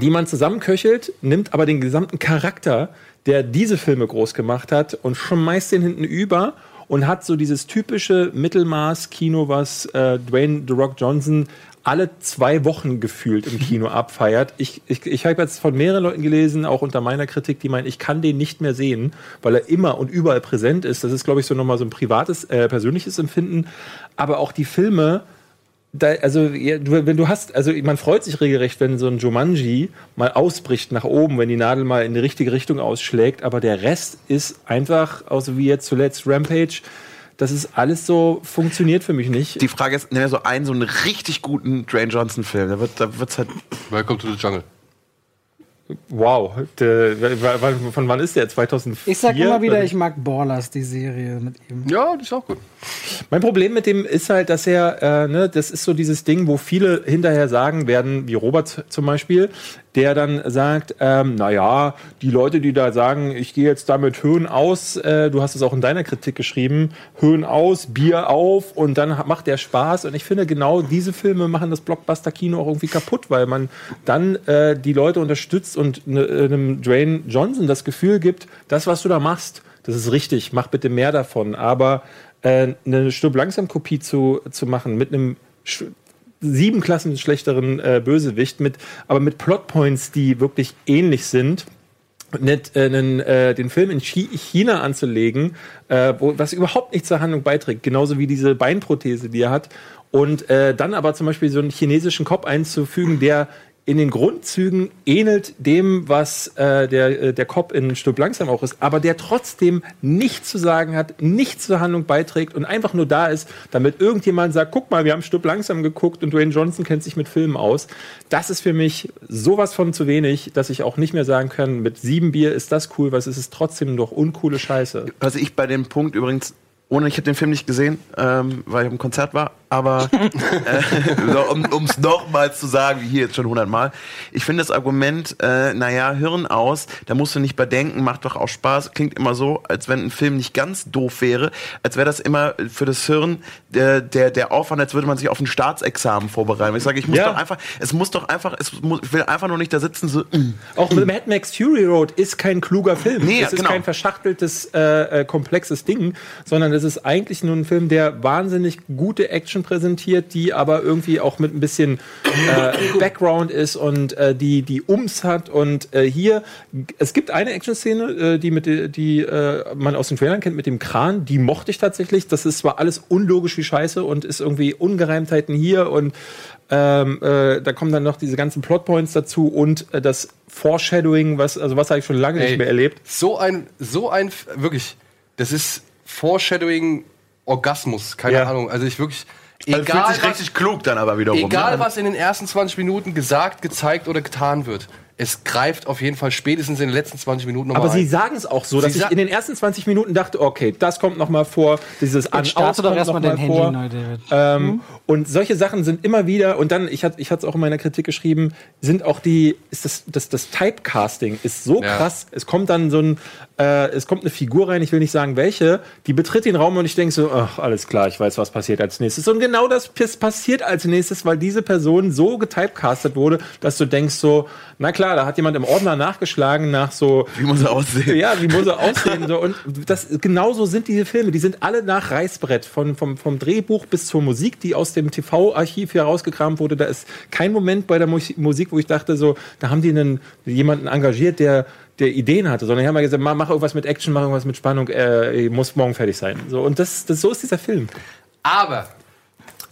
die man zusammenköchelt, nimmt aber den gesamten Charakter, der diese Filme groß gemacht hat, und schmeißt den hinten über und hat so dieses typische Mittelmaß-Kino, was äh, Dwayne The Rock Johnson alle zwei Wochen gefühlt im Kino abfeiert. Ich, ich, ich habe jetzt von mehreren Leuten gelesen, auch unter meiner Kritik, die meinen, ich kann den nicht mehr sehen, weil er immer und überall präsent ist. Das ist, glaube ich, so nochmal so ein privates, äh, persönliches Empfinden. Aber auch die Filme, da, also ja, du, wenn du hast, also man freut sich regelrecht, wenn so ein Jumanji mal ausbricht nach oben, wenn die Nadel mal in die richtige Richtung ausschlägt, aber der Rest ist einfach, außer wie jetzt zuletzt Rampage, das ist alles so, funktioniert für mich nicht. Die Frage ist, nimm mir so einen, so einen richtig guten Dwayne Johnson-Film. Da wird da wird's halt. Welcome to the Jungle. Wow, der, wann- von wann ist der? 2004? Ich sag immer wieder, ich mag Ballers, die Serie mit ihm. Ja, die ist auch gut. Mein Problem mit dem ist halt, dass er, äh, ne, das ist so dieses Ding, wo viele hinterher sagen werden, wie Robert zum Beispiel, der dann sagt, ähm, naja, die Leute, die da sagen, ich gehe jetzt damit Höhen aus, äh, du hast es auch in deiner Kritik geschrieben, Höhen aus, Bier auf und dann macht der Spaß. Und ich finde, genau diese Filme machen das Blockbuster-Kino auch irgendwie kaputt, weil man dann äh, die Leute unterstützt und ne, äh, einem Dwayne Johnson das Gefühl gibt, das, was du da machst, das ist richtig, mach bitte mehr davon. Aber äh, eine Stück langsam Kopie zu, zu machen mit einem sieben Klassen schlechteren äh, Bösewicht, mit, aber mit Plotpoints, die wirklich ähnlich sind. Nicht, äh, einen, äh, den Film in Chi China anzulegen, äh, wo, was überhaupt nicht zur Handlung beiträgt, genauso wie diese Beinprothese, die er hat, und äh, dann aber zum Beispiel so einen chinesischen Kopf einzufügen, der in den Grundzügen ähnelt dem, was äh, der, äh, der Cop in Stück langsam auch ist, aber der trotzdem nichts zu sagen hat, nichts zur Handlung beiträgt und einfach nur da ist, damit irgendjemand sagt, guck mal, wir haben Stück langsam geguckt und Dwayne Johnson kennt sich mit Filmen aus. Das ist für mich sowas von zu wenig, dass ich auch nicht mehr sagen kann, mit sieben Bier ist das cool, was ist es trotzdem noch uncoole Scheiße. Was ich bei dem Punkt übrigens, ohne ich habe den Film nicht gesehen, ähm, weil ich im Konzert war, aber äh, um es nochmals zu sagen, wie hier jetzt schon hundertmal, ich finde das Argument, äh, naja, Hirn aus, da musst du nicht bei denken, macht doch auch Spaß, klingt immer so, als wenn ein Film nicht ganz doof wäre, als wäre das immer für das Hirn der, der, der Aufwand, als würde man sich auf ein Staatsexamen vorbereiten. Ich sage, ich muss Ja. doch einfach, es muss doch einfach, es muss, ich will einfach nur nicht da sitzen, so, mm. Auch Mad Max Fury Road ist kein kluger Film. Nee, es ist genau. kein verschachteltes, äh, äh, komplexes Ding, sondern es ist eigentlich nur ein Film, der wahnsinnig gute Action präsentiert, die aber irgendwie auch mit ein bisschen äh, Background ist und äh, die die Ums hat. Und äh, hier, es gibt eine Action-Szene, äh, die mit die äh, man aus den Trailern kennt mit dem Kran. Die mochte ich tatsächlich. Das ist zwar alles unlogisch wie Scheiße und ist irgendwie Ungereimtheiten hier und ähm, äh, da kommen dann noch diese ganzen Plotpoints dazu und äh, das Foreshadowing, was also was habe ich schon lange Ey, nicht mehr erlebt. So ein, so ein, wirklich, das ist Foreshadowing Orgasmus, keine Ja. Ahnung. Also ich wirklich, Also egal, fühlt sich was, richtig klug dann aber wiederum. egal ne? was in den ersten 20 Minuten gesagt, gezeigt oder getan wird, es greift auf jeden Fall spätestens in den letzten 20 Minuten nochmal Aber sie ein. sagen es auch so, dass Sie ich in den ersten 20 Minuten dachte, okay, das kommt noch mal vor, dieses an starte doch erstmal dein Handy vor. neu, David. Ähm, Und solche Sachen sind immer wieder, und dann, ich hatte ich es auch in meiner Kritik geschrieben, sind auch die, ist das, das, das Typecasting ist so Ja. krass. Es kommt dann so ein, äh, es kommt eine Figur rein, ich will nicht sagen welche, die betritt den Raum und ich denke so, ach, alles klar, ich weiß, was passiert als nächstes. Und genau das passiert als nächstes, weil diese Person so getypecastet wurde, dass du denkst so, na klar, da hat jemand im Ordner nachgeschlagen nach so, Wie muss er aussehen? ja, wie muss er aussehen? So. Und das, genauso sind diese Filme. Die sind alle nach Reißbrett. Von, vom, vom Drehbuch bis zur Musik, die aus dem TV-Archiv hier rausgekramt wurde. Da ist kein Moment bei der Mus- Musik, wo ich dachte, so, da haben die einen, jemanden engagiert, der der Ideen hatte, sondern die haben mal gesagt, mach, mach irgendwas mit Action, mach irgendwas mit Spannung, äh, muss morgen fertig sein. So, und das, das, so ist dieser Film. Aber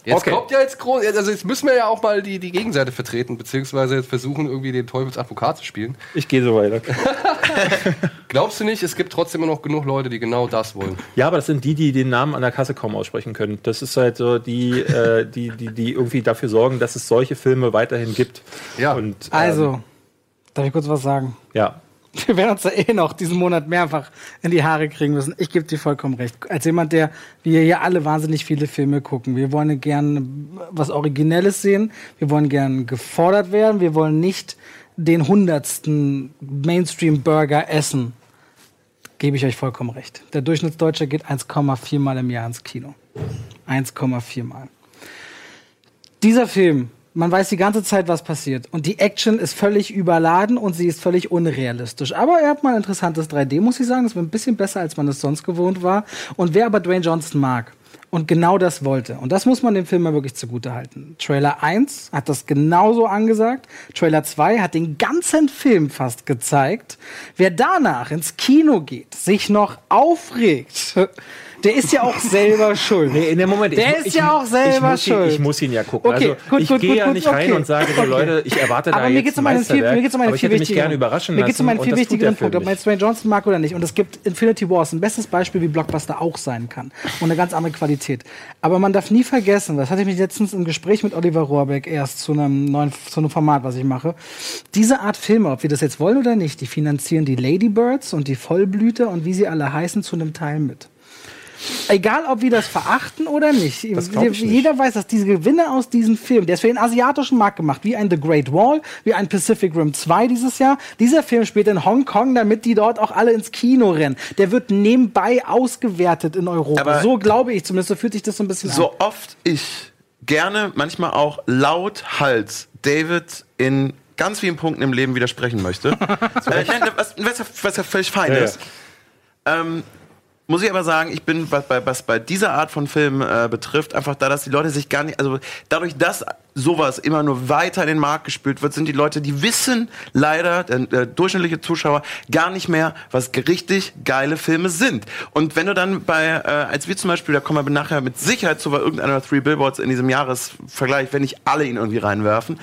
jetzt Okay. kommt ja jetzt groß, also jetzt müssen wir ja auch mal die, die Gegenseite vertreten, beziehungsweise jetzt versuchen, irgendwie den Teufelsadvokat zu spielen. Ich gehe so weiter. Glaubst du nicht, es gibt trotzdem immer noch genug Leute, die genau das wollen? Ja, aber das sind die, die den Namen an der Kasse kaum aussprechen können. Das ist halt so die, äh, die, die, die irgendwie dafür sorgen, dass es solche Filme weiterhin gibt. Ja. Und, ähm, Also, darf ich kurz was sagen? ja. Wir werden uns da eh noch diesen Monat mehrfach in die Haare kriegen müssen. Ich gebe dir vollkommen recht. Als jemand, der, wir hier alle wahnsinnig viele Filme gucken, wir wollen gern was Originelles sehen, wir wollen gern gefordert werden, wir wollen nicht den hundertsten Mainstream-Burger essen. Gebe ich euch vollkommen recht. Der Durchschnittsdeutsche geht 1,4 Mal im Jahr ins Kino. 1,4 Mal. Dieser Film, man weiß die ganze Zeit, was passiert. Und die Action ist völlig überladen und sie ist völlig unrealistisch. Aber er hat mal ein interessantes 3D, muss ich sagen. Das war ein bisschen besser, als man es sonst gewohnt war. Und wer aber Dwayne Johnson mag und genau das wollte, und das muss man dem Film mal wirklich zugute halten. Trailer 1 hat das genauso angesagt. Trailer 2 hat den ganzen Film fast gezeigt. Wer danach ins Kino geht, sich noch aufregt, der ist ja auch selber schuld. Nee, in dem Moment, Der ich, ist ja auch selber ich schuld. Ihn, ich muss ihn ja gucken. Okay, also gut, ich gut, gehe gut, ja nicht rein okay. und sage, Okay. Leute, ich erwarte da Aber mir jetzt geht's um einen viel, mir geht's um einen aber ich viel hätte mich gerne überraschen Mir geht's um einen viel wichtigeren Punkt, ob man Dwayne Johnson mag oder nicht. Und es gibt Infinity War ist ein bestes Beispiel, wie Blockbuster auch sein kann. Und eine ganz andere Qualität. Aber man darf nie vergessen, das hatte ich mich letztens im Gespräch mit Oliver Rohrbeck erst zu einem neuen, zu einem Format, was ich mache. Diese Art Filme, ob wir das jetzt wollen oder nicht, die finanzieren die Ladybirds und die Vollblüter und wie sie alle heißen zu einem Teil mit. Egal, ob wir das verachten oder nicht. Ich nicht. Jeder weiß, dass diese Gewinne aus diesem Film, der ist für den asiatischen Markt gemacht, wie ein The Great Wall, wie ein Pacific Rim 2 dieses Jahr. Dieser Film spielt in Hongkong, damit die dort auch alle ins Kino rennen. Der wird nebenbei ausgewertet in Europa. Aber- so glaube ich zumindest, so fühlt sich das so ein bisschen an. So oft ich gerne, manchmal auch laut Hals David in ganz vielen Punkten im Leben widersprechen möchte. äh, nein, was, was, ja- was ja völlig fein Ja, ja. ist. Ähm, muss ich aber sagen, ich bin, was bei, was bei dieser Art von Film äh, betrifft, einfach da, dass die Leute sich gar nicht, also dadurch, dass sowas immer nur weiter in den Markt gespült wird, sind die Leute, die wissen leider, der, der durchschnittliche Zuschauer, gar nicht mehr, was richtig geile Filme sind. Und wenn du dann bei, äh, als wir zum Beispiel, da kommen wir nachher mit Sicherheit zu bei irgendeiner Three Billboards in diesem Jahresvergleich, wenn nicht alle ihn irgendwie reinwerfen.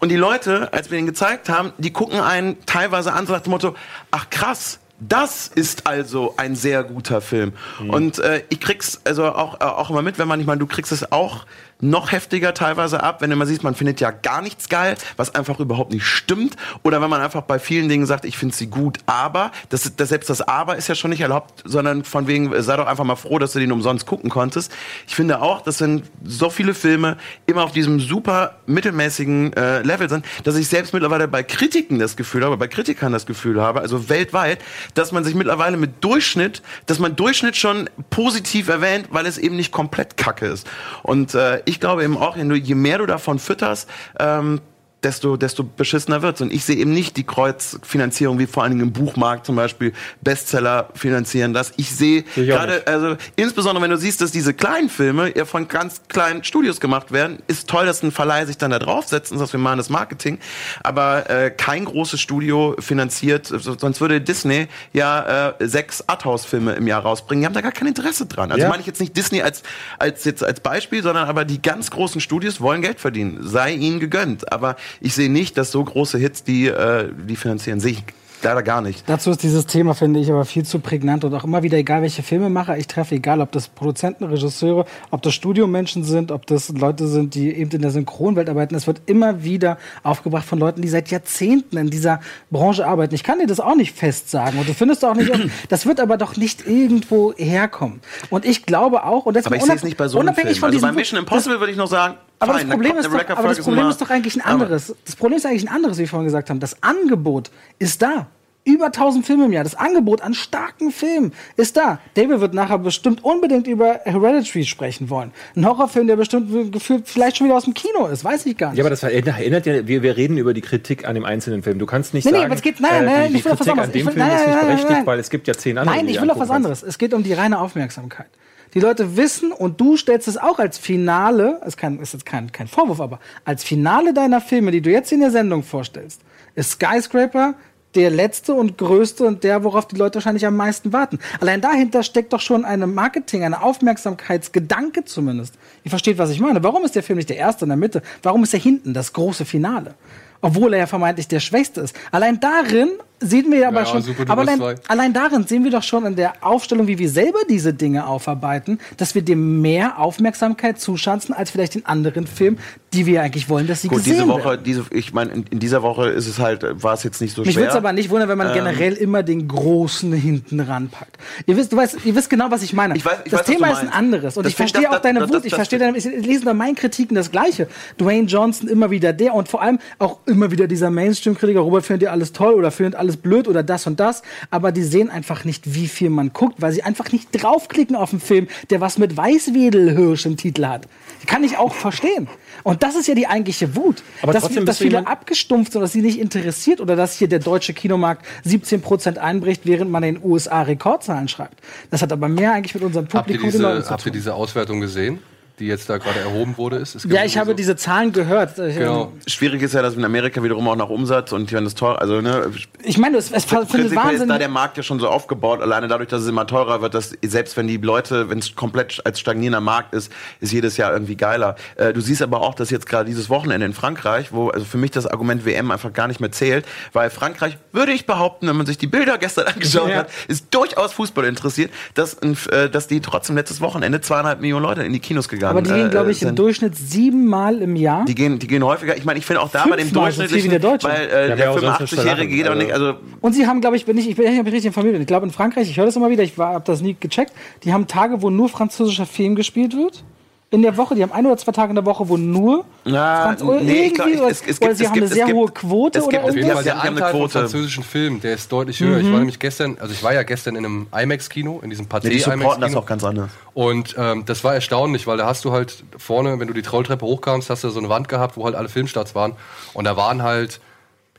Und die Leute, als wir ihn gezeigt haben, die gucken einen teilweise an, so nach dem Motto, ach krass, das ist also ein sehr guter Film. Und äh, ich krieg's also auch, äh, auch immer mit, wenn man, ich meine, du kriegst es auch noch heftiger teilweise ab, wenn du mal siehst, man findet ja gar nichts geil, was einfach überhaupt nicht stimmt. Oder wenn man einfach bei vielen Dingen sagt, ich finde sie gut, aber, das, das, selbst das Aber ist ja schon nicht erlaubt, sondern von wegen, sei doch einfach mal froh, dass du den umsonst gucken konntest. Ich finde auch, das sind so viele Filme immer auf diesem super mittelmäßigen äh, Level sind, dass ich selbst mittlerweile bei Kritiken das Gefühl habe, bei Kritikern das Gefühl habe, also weltweit, dass man sich mittlerweile mit Durchschnitt, dass man Durchschnitt schon positiv erwähnt, weil es eben nicht komplett kacke ist. Und äh, ich glaube eben auch, je mehr du davon fütterst, ähm, desto, desto beschissener wird's. Und ich sehe eben nicht die Kreuzfinanzierung wie vor allen Dingen im Buchmarkt zum Beispiel Bestseller finanzieren das. Ich sehe gerade, also insbesondere wenn du siehst, dass diese kleinen Filme ja von ganz kleinen Studios gemacht werden, ist toll, dass ein Verleih sich dann da draufsetzt und sagt, wir machen das Marketing. Aber äh, kein großes Studio finanziert, so- sonst würde Disney ja äh, sechs Arthouse-Filme im Jahr rausbringen. Die haben da gar kein Interesse dran. Also Ja. meine ich jetzt nicht Disney als, als, jetzt als Beispiel, sondern aber die ganz großen Studios wollen Geld verdienen. Sei ihnen gegönnt. Aber ich sehe nicht, dass so große Hits die, äh, die finanzieren. Sehe ich leider gar nicht. Dazu ist dieses Thema, finde ich, aber viel zu prägnant und auch immer wieder, egal welche Filmemacher ich treffe, egal ob das Produzenten, Regisseure, ob das Studiomenschen sind, ob das Leute sind, die eben in der Synchronwelt arbeiten, es wird immer wieder aufgebracht von Leuten, die seit Jahrzehnten in dieser Branche arbeiten. Ich kann dir das auch nicht fest sagen und du findest auch nicht, das wird aber doch nicht irgendwo herkommen. Und ich glaube auch, und das Aber ich sehe es nicht bei so einem unabhängig Film. von Also diesem bei Mission Impossible würde ich noch sagen, aber fein, das Problem, ist doch, aber das Problem ist doch eigentlich ein Aber- anderes. Das Problem ist eigentlich ein anderes, wie wir vorhin gesagt haben. Das Angebot ist da. Über 1000 Filme im Jahr. Das Angebot an starken Filmen ist da. David wird nachher bestimmt unbedingt über Hereditary sprechen wollen. Ein Horrorfilm, der bestimmt gefühlt vielleicht schon wieder aus dem Kino ist. Weiß ich gar nicht. Ja, aber das erinnert ja, wir, wir reden über die Kritik an dem einzelnen Film. Du kannst nicht Nee, nee, sagen, aber es geht- nein, äh, nein, die, die ich will Kritik an dem will- Film nein, ist nicht berechtigt, nein. weil es gibt ja zehn andere. Nein, ich will auf was anderes. Es geht um die reine Aufmerksamkeit. Die Leute wissen und du stellst es auch als Finale, kein, ist jetzt kein, kein Vorwurf, aber als Finale deiner Filme, die du jetzt in der Sendung vorstellst, ist Skyscraper der letzte und größte und der, worauf die Leute wahrscheinlich am meisten warten. Allein dahinter steckt doch schon eine Marketing, eine Aufmerksamkeitsgedanke zumindest. Ihr versteht, was ich meine. Warum ist der Film nicht der erste in der Mitte? Warum ist er hinten das große Finale? Obwohl er ja vermeintlich der Schwächste ist. Allein darin sehen wir aber Ja, schon, Super aber allein, 2. allein darin sehen wir doch schon in der Aufstellung, wie wir selber diese Dinge aufarbeiten, dass wir dem mehr Aufmerksamkeit zuschanzen als vielleicht den anderen Filmen, die wir eigentlich wollen, dass sie Gut, gesehen diese Woche, werden. diese, ich meine, in, in dieser Woche ist es halt, war es jetzt nicht so Mich würde schwer. es aber nicht wundern, wenn man Ähm. generell immer den Großen hinten ranpackt. Ihr wisst, du weißt, ihr wisst genau, was ich meine. Ich weiß- ich das weiß, Thema ist ein anderes. Und Das ich verstehe das- auch deine das- Wut. das- ich verstehe deine, ich lese bei meinen Kritiken das Gleiche. Dwayne Johnson immer wieder der und vor allem auch immer wieder dieser Mainstream-Kritiker. Robert findet ihr alles toll oder findet alles blöd oder das und das. Aber die sehen einfach nicht, wie viel man guckt, weil sie einfach nicht draufklicken auf einen Film, der was mit Weißwedelhirsch im Titel hat. Kann ich auch verstehen. Und das ist ja die eigentliche Wut. Aber dass, trotzdem dass viele abgestumpft sind, dass sie nicht interessiert oder dass hier der deutsche Kinomarkt 17% einbricht, während man in den USA Rekordzahlen schreibt. Das hat aber mehr eigentlich mit unserem Habt ihr, Publikum den Leuten diese, zu habt ihr tun. diese Auswertung gesehen, die jetzt da gerade erhoben wurde? Ist, Ja, ich habe sowieso- diese Zahlen gehört. Ich, Genau. Schwierig ist ja, dass in Amerika wiederum auch nach Umsatz und wenn das teuer, also ne, ich meine, es, es findet prinzipiell ist Wahnsinn. da der Markt ja schon so aufgebaut, alleine dadurch, dass es immer teurer wird, dass selbst wenn die Leute, wenn es komplett als stagnierender Markt ist, ist jedes Jahr irgendwie geiler. Äh, du siehst aber auch, dass jetzt gerade dieses Wochenende in Frankreich, wo also für mich das Argument WM einfach gar nicht mehr zählt, weil Frankreich, würde ich behaupten, wenn man sich die Bilder gestern angeschaut Ja. hat, ist durchaus Fußball interessiert, dass, äh, dass die trotzdem letztes Wochenende zweieinhalb Millionen Leute in die Kinos gegangen aber die gehen, äh, glaube ich, im sind. Durchschnitt siebenmal im Jahr. Die gehen, die gehen häufiger. Ich meine, ich finde auch da bei dem Fünfmal so durchschnittlichen, der Deutsche. weil äh, Ja, der wer auch sonst nicht 85-Jährige geht auch nicht, also Und sie haben, glaube ich, bin ich, ich bin ich richtig informiert. bin. Ich glaube in Frankreich, ich höre das immer wieder, ich habe das nie gecheckt. Die haben Tage, wo nur französischer Film gespielt wird. In der Woche, die haben ein oder zwei Tage in der Woche, wo nur Na, Franz nee, ich irgendwie, glaub, ich- oder, es- es oder gibt- sie es haben gibt- eine es sehr gibt- hohe Quote es oder gibt- es Auf gibt- jeden irgendwas. Fall die der haben eine Quote. französischen Film, der ist deutlich höher. Ich war nämlich gestern, also ich war ja gestern in einem IMAX-Kino, in diesem ja, die supporten das auch ganz anders. Und ähm, das war erstaunlich, weil da hast du halt vorne, wenn du die Trolltreppe hochkamst, hast du so eine Wand gehabt, wo halt alle Filmstarts waren. Und da waren halt,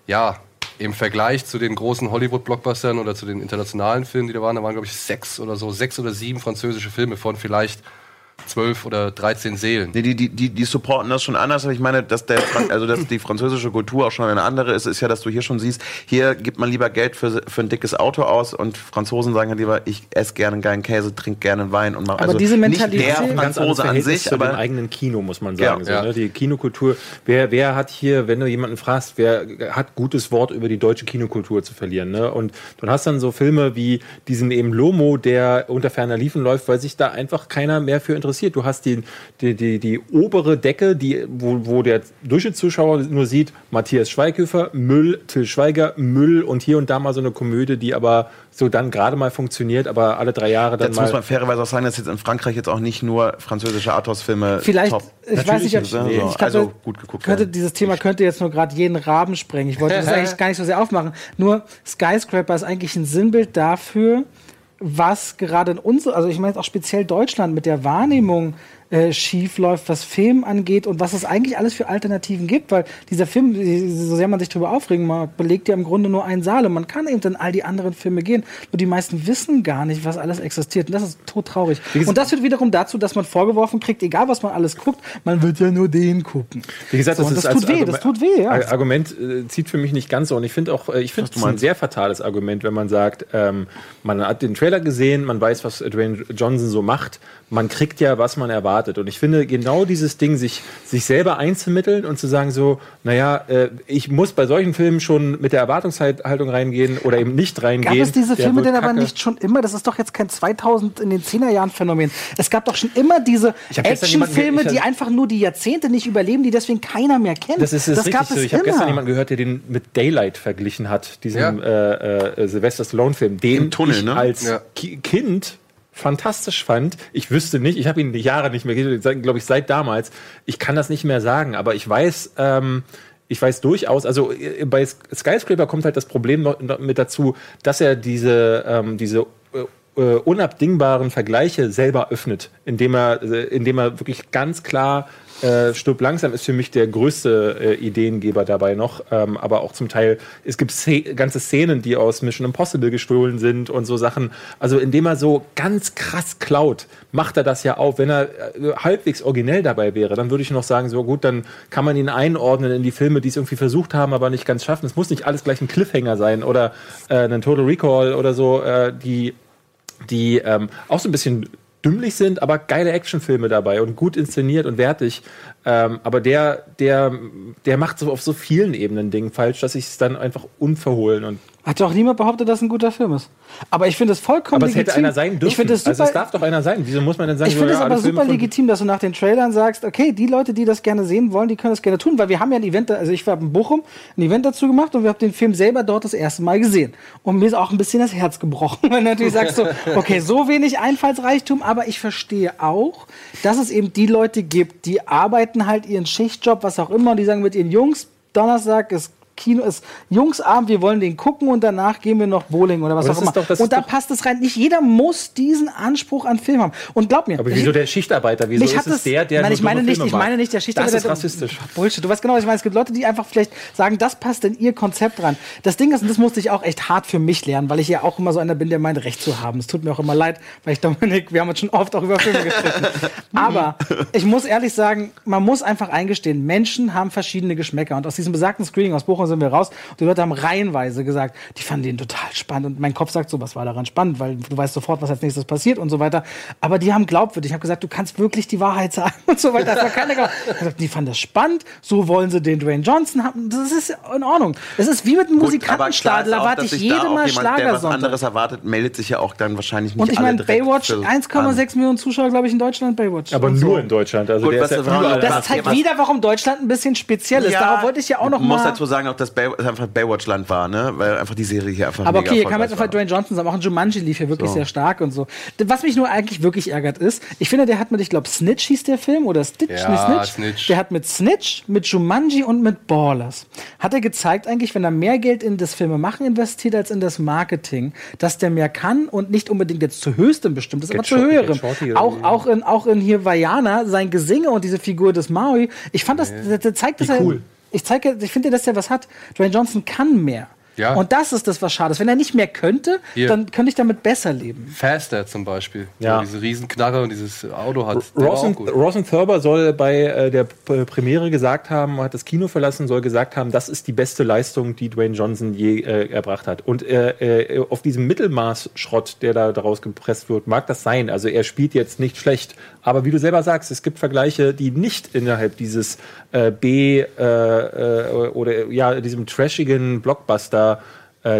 ja, im Vergleich zu den großen Hollywood-Blockbustern oder zu den internationalen Filmen, die da waren, da waren, glaube ich, sechs oder so, sechs oder sieben französische Filme von vielleicht zwölf oder 13 Seelen. Nee, die, die, die, die supporten das schon anders, aber ich meine, dass der also dass die französische Kultur auch schon eine andere ist, ist ja, dass du hier schon siehst, hier gibt man lieber Geld für, für ein dickes Auto aus und Franzosen sagen halt lieber, ich esse gerne einen geilen Käse, trinke gerne einen Wein und mach also diese nicht Mentalität- der Ein ganz anderes Franzose an sich, zu dem aber eigenen Kino, muss man Ja, sagen. so, ja. ne? Die Kinokultur, wer, wer hat hier, wenn du jemanden fragst, wer hat gutes Wort über die deutsche Kinokultur zu verlieren? Ne? Und du hast dann so Filme wie diesen eben Lomo, der unter ferner Liefen läuft, weil sich da einfach keiner mehr für interessiert. Du hast die, die, die, die obere Decke, die, wo, wo der Durchschnittszuschauer nur sieht, Matthias Schweighöfer, Müll, Till Schweiger, Müll und hier und da mal so eine Komödie, die aber so dann gerade mal funktioniert, aber alle drei Jahre dann Jetzt mal. muss man fairerweise auch sagen, dass jetzt in Frankreich jetzt auch nicht nur französische Arthouse-Filme Vielleicht, top. ich weiß nicht, ob Natürlich nicht, ich also, könnte, also gut geguckt könnte, werden. dieses Thema könnte jetzt nur gerade jeden Rahmen sprengen. Ich wollte das eigentlich gar nicht so sehr aufmachen. Nur Skyscraper ist eigentlich ein Sinnbild dafür, was gerade in uns, also ich meine jetzt auch speziell Deutschland mit der Wahrnehmung äh, schief läuft, was Film angeht und was es eigentlich alles für Alternativen gibt, weil dieser Film, so sehr man sich darüber aufregen mag, belegt ja im Grunde nur einen Saal und man kann eben in all die anderen Filme gehen. Nur die meisten wissen gar nicht, was alles existiert und das ist todtraurig. Und das führt wiederum dazu, dass man vorgeworfen kriegt, egal was man alles guckt, man wird ja nur den gucken. Wie gesagt, So, das, ist das tut weh, das tut weh, ja. Ar- Argument äh, zieht für mich nicht ganz so. Und ich finde auch, äh, ich finde es ein sehr fatales Argument, wenn man sagt, ähm, man hat den Trailer gesehen, man weiß, was Dwayne Johnson so macht, man kriegt ja, was man erwartet. Und ich finde genau dieses Ding, sich, sich selber einzumitteln und zu sagen so, naja, äh, ich muss bei solchen Filmen schon mit der Erwartungshaltung reingehen oder eben nicht reingehen. Gab es diese Filme denn aber nicht schon immer? Das ist doch jetzt kein 2000 in den 10er Jahren Phänomen. Es gab doch schon immer diese Actionfilme, die einfach nur die Jahrzehnte nicht überleben, die deswegen keiner mehr kennt. Das ist, ist richtig gab so. es Ich habe gestern jemanden gehört, der den mit Daylight verglichen hat, diesem Ja. äh, äh, Sylvester Stallone-Film, den Im Tunnel, ich ne? als Ja. Ki Kind fantastisch fand. Ich wüsste nicht, ich habe ihn die Jahre nicht mehr gesehen, glaube ich, seit damals. Ich kann das nicht mehr sagen, aber ich weiß, ähm, ich weiß durchaus, also äh, bei Skyscraper kommt halt das Problem noch, mit dazu, dass er diese, ähm, diese äh, äh, unabdingbaren Vergleiche selber öffnet, indem er, äh, indem er wirklich ganz klar äh, Stirb langsam ist für mich der größte äh, Ideengeber dabei noch, ähm, aber auch zum Teil, es gibt Sze ganze Szenen, die aus Mission Impossible gestohlen sind und so Sachen. Also indem er so ganz krass klaut, macht er das ja auch. Wenn er äh, halbwegs originell dabei wäre, dann würde ich noch sagen, so gut, dann kann man ihn einordnen in die Filme, die es irgendwie versucht haben, aber nicht ganz schaffen. Es muss nicht alles gleich ein Cliffhanger sein oder äh, ein Total Recall oder so, äh, die die ähm, auch so ein bisschen dümmlich sind, aber geile Actionfilme dabei und gut inszeniert und wertig. Ähm, aber der, der, der macht so auf so vielen Ebenen Dingen falsch, dass ich es dann einfach unverhohlen und Hat doch niemand behauptet, dass es ein guter Film ist. Aber ich finde es vollkommen Aber es hätte legitim. einer sein dürfen. Ich finde es super, also es darf doch einer sein. Wieso muss man denn sagen, ich finde es ja, aber super legitim, dass du nach den Trailern sagst, okay, die Leute, die das gerne sehen wollen, die können das gerne tun, weil wir haben ja ein Event, also ich war in Bochum, ein Event dazu gemacht und wir haben den Film selber dort das erste Mal gesehen. Und mir ist auch ein bisschen das Herz gebrochen, wenn du natürlich sagst so, okay, so wenig Einfallsreichtum, aber ich verstehe auch, dass es eben die Leute gibt, die arbeiten halt ihren Schichtjob, was auch immer, und die sagen mit ihren Jungs, Donnerstag ist Kino ist Jungsabend, wir wollen den gucken und danach gehen wir noch Bowling oder was Aber auch immer. doch- und da passt es rein. Nicht jeder muss diesen Anspruch an Film haben. Und glaub mir, Aber wieso der Schichtarbeiter? Wieso ist es der, der nein, ich meine nicht, Filme ich meine nicht der Schichtarbeiter. Das ist rassistisch. Bullshit. Du weißt genau, was ich meine. Es gibt Leute, die einfach vielleicht sagen, das passt in ihr Konzept rein. Das Ding ist, und das musste ich auch echt hart für mich lernen, weil ich ja auch immer so einer bin, der meint, Recht zu haben. Es tut mir auch immer leid, weil ich Dominik, wir haben uns schon oft auch über Filme gestritten. Aber ich muss ehrlich sagen, man muss einfach eingestehen, Menschen haben verschiedene Geschmäcker. Und aus diesem besagten Screening aus Bochum sind wir raus. Und die Leute haben reihenweise gesagt, die fanden den total spannend. Und mein Kopf sagt so, was war daran spannend, weil du weißt sofort, was als nächstes passiert und so weiter. Aber die haben glaubwürdig. Ich habe gesagt, du kannst wirklich die Wahrheit sagen und so weiter. Das war hab gesagt, die fanden das spannend. So wollen sie den Dwayne Johnson haben. Das ist in Ordnung. Es ist wie mit einem Gut, aber klar Musikantenstadel. ist Da auch, warte dass ich jede Mal jemand, der was Schlagersonntag. anderes erwartet, meldet sich ja auch dann wahrscheinlich nicht Und ich meine, Baywatch, für- 1,6 Millionen Zuschauer, glaube ich, in Deutschland, Baywatch. Aber Und so. nur in Deutschland. Also Gut, der was ist ja das überall. Zeigt wieder, warum Deutschland ein bisschen speziell ist. Darauf wollte ich ja auch noch muss mal. dazu sagen, auch dass Bay, es einfach Baywatch-Land war, ne? Weil einfach die Serie hier einfach Aber mega okay, hier kann man jetzt einfach Dwayne Johnson sagen, auch ein Jumanji lief hier wirklich sehr stark und so. Was mich nur eigentlich wirklich ärgert ist, ich finde, der hat mit, ich glaube, Snitch hieß der Film oder Stitch, Ja, nee, Snitch. Snitch. Der hat mit Snitch, mit Jumanji und mit Ballers, hat er gezeigt eigentlich, wenn er mehr Geld in das Filmemachen investiert als in das Marketing, dass der mehr kann und nicht unbedingt jetzt zu höchstem bestimmt ist, aber zu höherem. Auch, auch in, auch in hier Vajana, sein Gesinge und diese Figur des Maui, ich fand das, der, der zeigt, er, cool. Ich zeige, ich finde, dass er was hat. Dwayne Johnson kann mehr. Ja. Und das ist das, was schade ist. Wenn er nicht mehr könnte, Hier. dann könnte ich damit besser leben. Faster zum Beispiel. Ja. Diese Riesenknarre und dieses Auto hat. der war Ross auch und, gut. Ross und Thurber soll bei äh, der P Premiere gesagt haben, hat das Kino verlassen, soll gesagt haben, das ist die beste Leistung, die Dwayne Johnson je äh, erbracht hat. Und äh, äh, auf diesem Mittelmaß-Schrott, der da daraus gepresst wird, mag das sein. Also er spielt jetzt nicht schlecht. Aber wie du selber sagst, es gibt Vergleiche, die nicht innerhalb dieses äh, B äh, äh, oder ja, diesem trashigen Blockbuster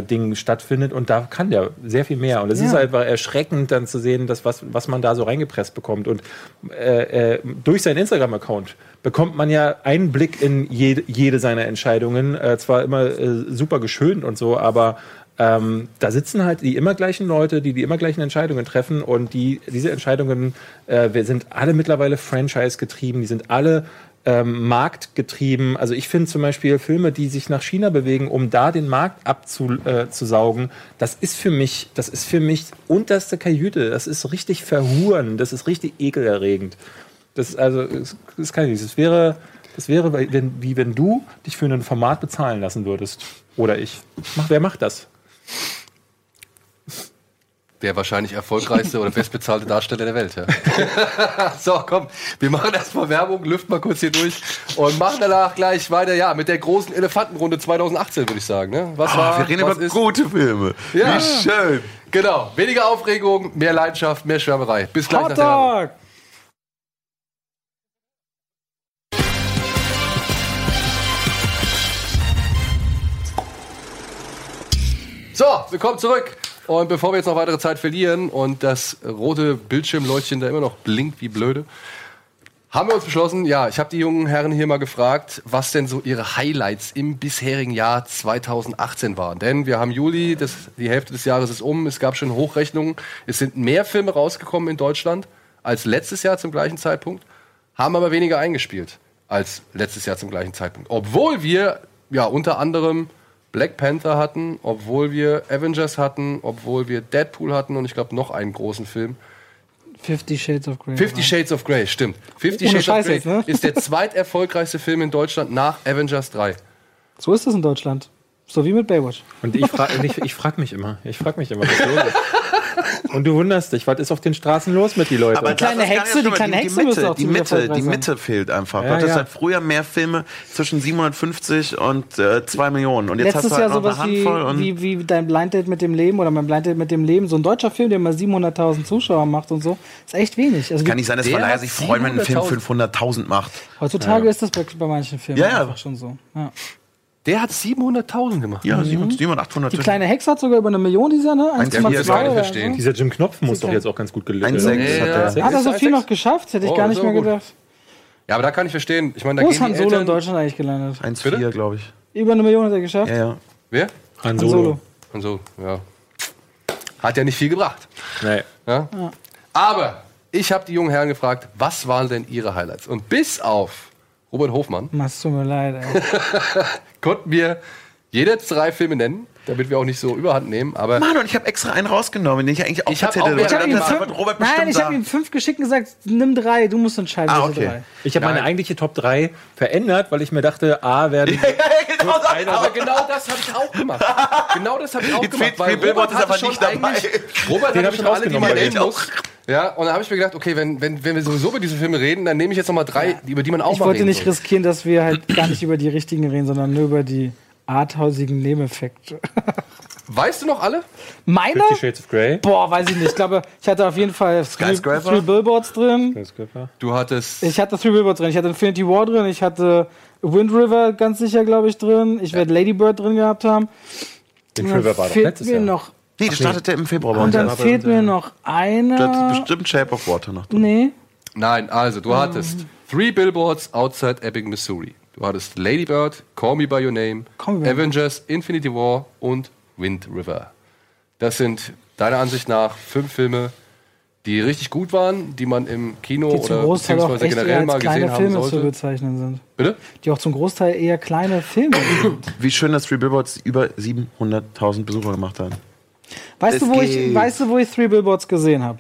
Ding stattfindet und da kann der sehr viel mehr. Und es ist Ja. einfach erschreckend dann zu sehen, dass was, was man da so reingepresst bekommt. Und äh, äh, durch seinen Instagram-Account bekommt man ja einen Blick in jede, jede seiner Entscheidungen. Äh, zwar immer äh, super geschönt und so, aber ähm, da sitzen halt die immer gleichen Leute, die die immer gleichen Entscheidungen treffen und die diese Entscheidungen, äh, wir sind alle mittlerweile Franchise getrieben, die sind alle ähm, marktgetrieben. Also ich finde zum Beispiel Filme, die sich nach China bewegen, um da den Markt abzusaugen, das ist für mich, das ist für mich unterste Kajüte. Das ist richtig verhuren, das ist richtig ekelerregend. Das ist also, das kann ich nicht. Das wäre, das wäre, wenn, wie wenn du dich für ein Format bezahlen lassen würdest. Oder ich. Mach, wer macht das? Der wahrscheinlich erfolgreichste oder bestbezahlte Darsteller der Welt. Ja. so, komm, wir machen erstmal Werbung, lüften mal kurz hier durch und machen danach gleich weiter, ja, mit der großen Elefantenrunde 2018, würde ich sagen. Ne? Was war, Ah, wir reden was über ist? gute Filme. Ja. Wie schön. Genau, weniger Aufregung, mehr Leidenschaft, mehr Schwärmerei. Bis gleich nach Hot. Dog! So, willkommen zurück. Und bevor wir jetzt noch weitere Zeit verlieren und das rote Bildschirmleuchtchen da immer noch blinkt wie blöde, haben wir uns beschlossen, ja, ich habe die jungen Herren hier mal gefragt, was denn so ihre Highlights im bisherigen Jahr 2018 waren. Denn wir haben Juli, das, die Hälfte des Jahres ist um, es gab schon Hochrechnungen. Es sind mehr Filme rausgekommen in Deutschland als letztes Jahr zum gleichen Zeitpunkt, haben aber weniger eingespielt als letztes Jahr zum gleichen Zeitpunkt. Obwohl wir ja unter anderem Black Panther hatten, obwohl wir Avengers hatten, obwohl wir Deadpool hatten und ich glaube noch einen großen Film. Fifty Shades of Grey. Fifty Shades of Grey, stimmt. Fifty Ohne Shades of Scheiß Grey jetzt, ne? ist der zweiterfolgreichste Film in Deutschland nach Avengers 3. So ist es in Deutschland. So wie mit Baywatch. Und ich frage ich, ich frag mich immer, ich frage mich immer, was los ist. Und du wunderst dich, was ist auf den Straßen los mit den Leuten? Aber Die kleine Hexe, die kleine die, Hexe die Mitte, auch die Mitte, die. Mitte fehlt einfach. Ja, du hattest ja. halt früher mehr Filme zwischen 750 und äh, 2 Millionen. Und jetzt Letztes hast du Jahr halt noch sowas eine wie, Handvoll und wie, wie dein Blind Date mit dem Leben oder mein Blind Date mit dem Leben. So ein deutscher Film, der mal 700.000 Zuschauer macht und so, ist echt wenig. Also kann wie- nicht sein, dass Verleiher sich freuen, wenn ein Film 700.000 500.000 macht. heutzutage ist das bei, bei manchen Filmen Ja, ja. einfach schon so. Ja. Der hat 700.000 gemacht. Ja, 700, 700, 800. Die kleine Hexe hat sogar über eine Million dieser, ne? Eins, ja, 1,2 hier, gar nicht oder verstehen. so. Dieser Jim Knopf muss doch jetzt auch ganz gut gelingen. Ein Sechs Nee, hat ja. er. Hat er so viel noch geschafft? Hätte ich Oh, gar nicht mehr gut. gedacht. Ja, aber da kann ich verstehen. Ich meine, da Wo ist Han Solo in. Deutschland eigentlich gelandet? 1,4, glaube ich. Über eine Million hat er geschafft? Ja, ja. Wer? Han Han Solo. Solo. Und so, ja. Hat ja nicht viel gebracht. Nee. Ja? Aber ich habe die jungen Herren gefragt, was waren denn ihre Highlights? Und bis auf Robert Hofmann Mach's tut mir leid, ey. konnten wir jede drei Filme nennen, damit wir auch nicht so überhand nehmen. Aber Mann, und ich habe extra einen rausgenommen, den ich eigentlich auch Ich erzählt auch- hätte. ich hab weil ihm das fünf- Robert Nein, ich habe ihm fünf geschickt und gesagt, nimm drei, du musst entscheiden, Ah, welche okay. drei. Ich habe meine eigentliche Top 3 verändert, weil ich mir dachte, A, werden genau so. Aber genau das habe ich auch gemacht. Genau das habe ich auch Jetzt gemacht. Billboard ist hatte aber schon nicht dabei. eigentlich- Robert Den hat hab ich schon alle, die man weil nennen muss. Ja, und dann habe ich mir gedacht, okay, wenn, wenn, wenn wir sowieso über diese Filme reden, dann nehme ich jetzt noch mal drei, über die man auch Ich mal wollte reden nicht soll. riskieren, dass wir halt gar nicht über die richtigen reden, sondern nur über die arthausigen Nebeneffekte. Weißt du noch alle? Meine? Fifty Shades of Grey. Boah, weiß ich nicht. Ich glaube, ich hatte auf jeden Fall Three? Three Billboards drin. Du hattest. Ich hatte Three Billboards drin. Ich hatte Infinity War drin. Ich hatte Wind River ganz sicher, glaube ich, drin. Ich werde Lady Bird drin gehabt haben. Den dann River war doch fehlt letztes mir Jahr. noch Nee, das startete im Februar bei Und uns. dann fehlt mir noch Da hat einer. bestimmt Shape of Water noch drin. Nee. Nein, also du hattest Three Billboards Outside Ebbing, Missouri. Du hattest Lady Bird, Call Me By Your Name, Call Me By Your Avengers, Infinity War und Wind River. Das sind deiner Ansicht nach fünf Filme, die richtig gut waren, die man im Kino Die zum oder Großteil auch beziehungsweise echt eher generell mal als gesehen kleine haben Filme zu sollte. bezeichnen sind. Bitte? Die auch zum Großteil eher kleine Filme sind. Wie schön, dass Three Billboards über 700.000 Besucher gemacht haben. Weißt Es du, wo ich, weißt du, wo ich Three Billboards gesehen habe?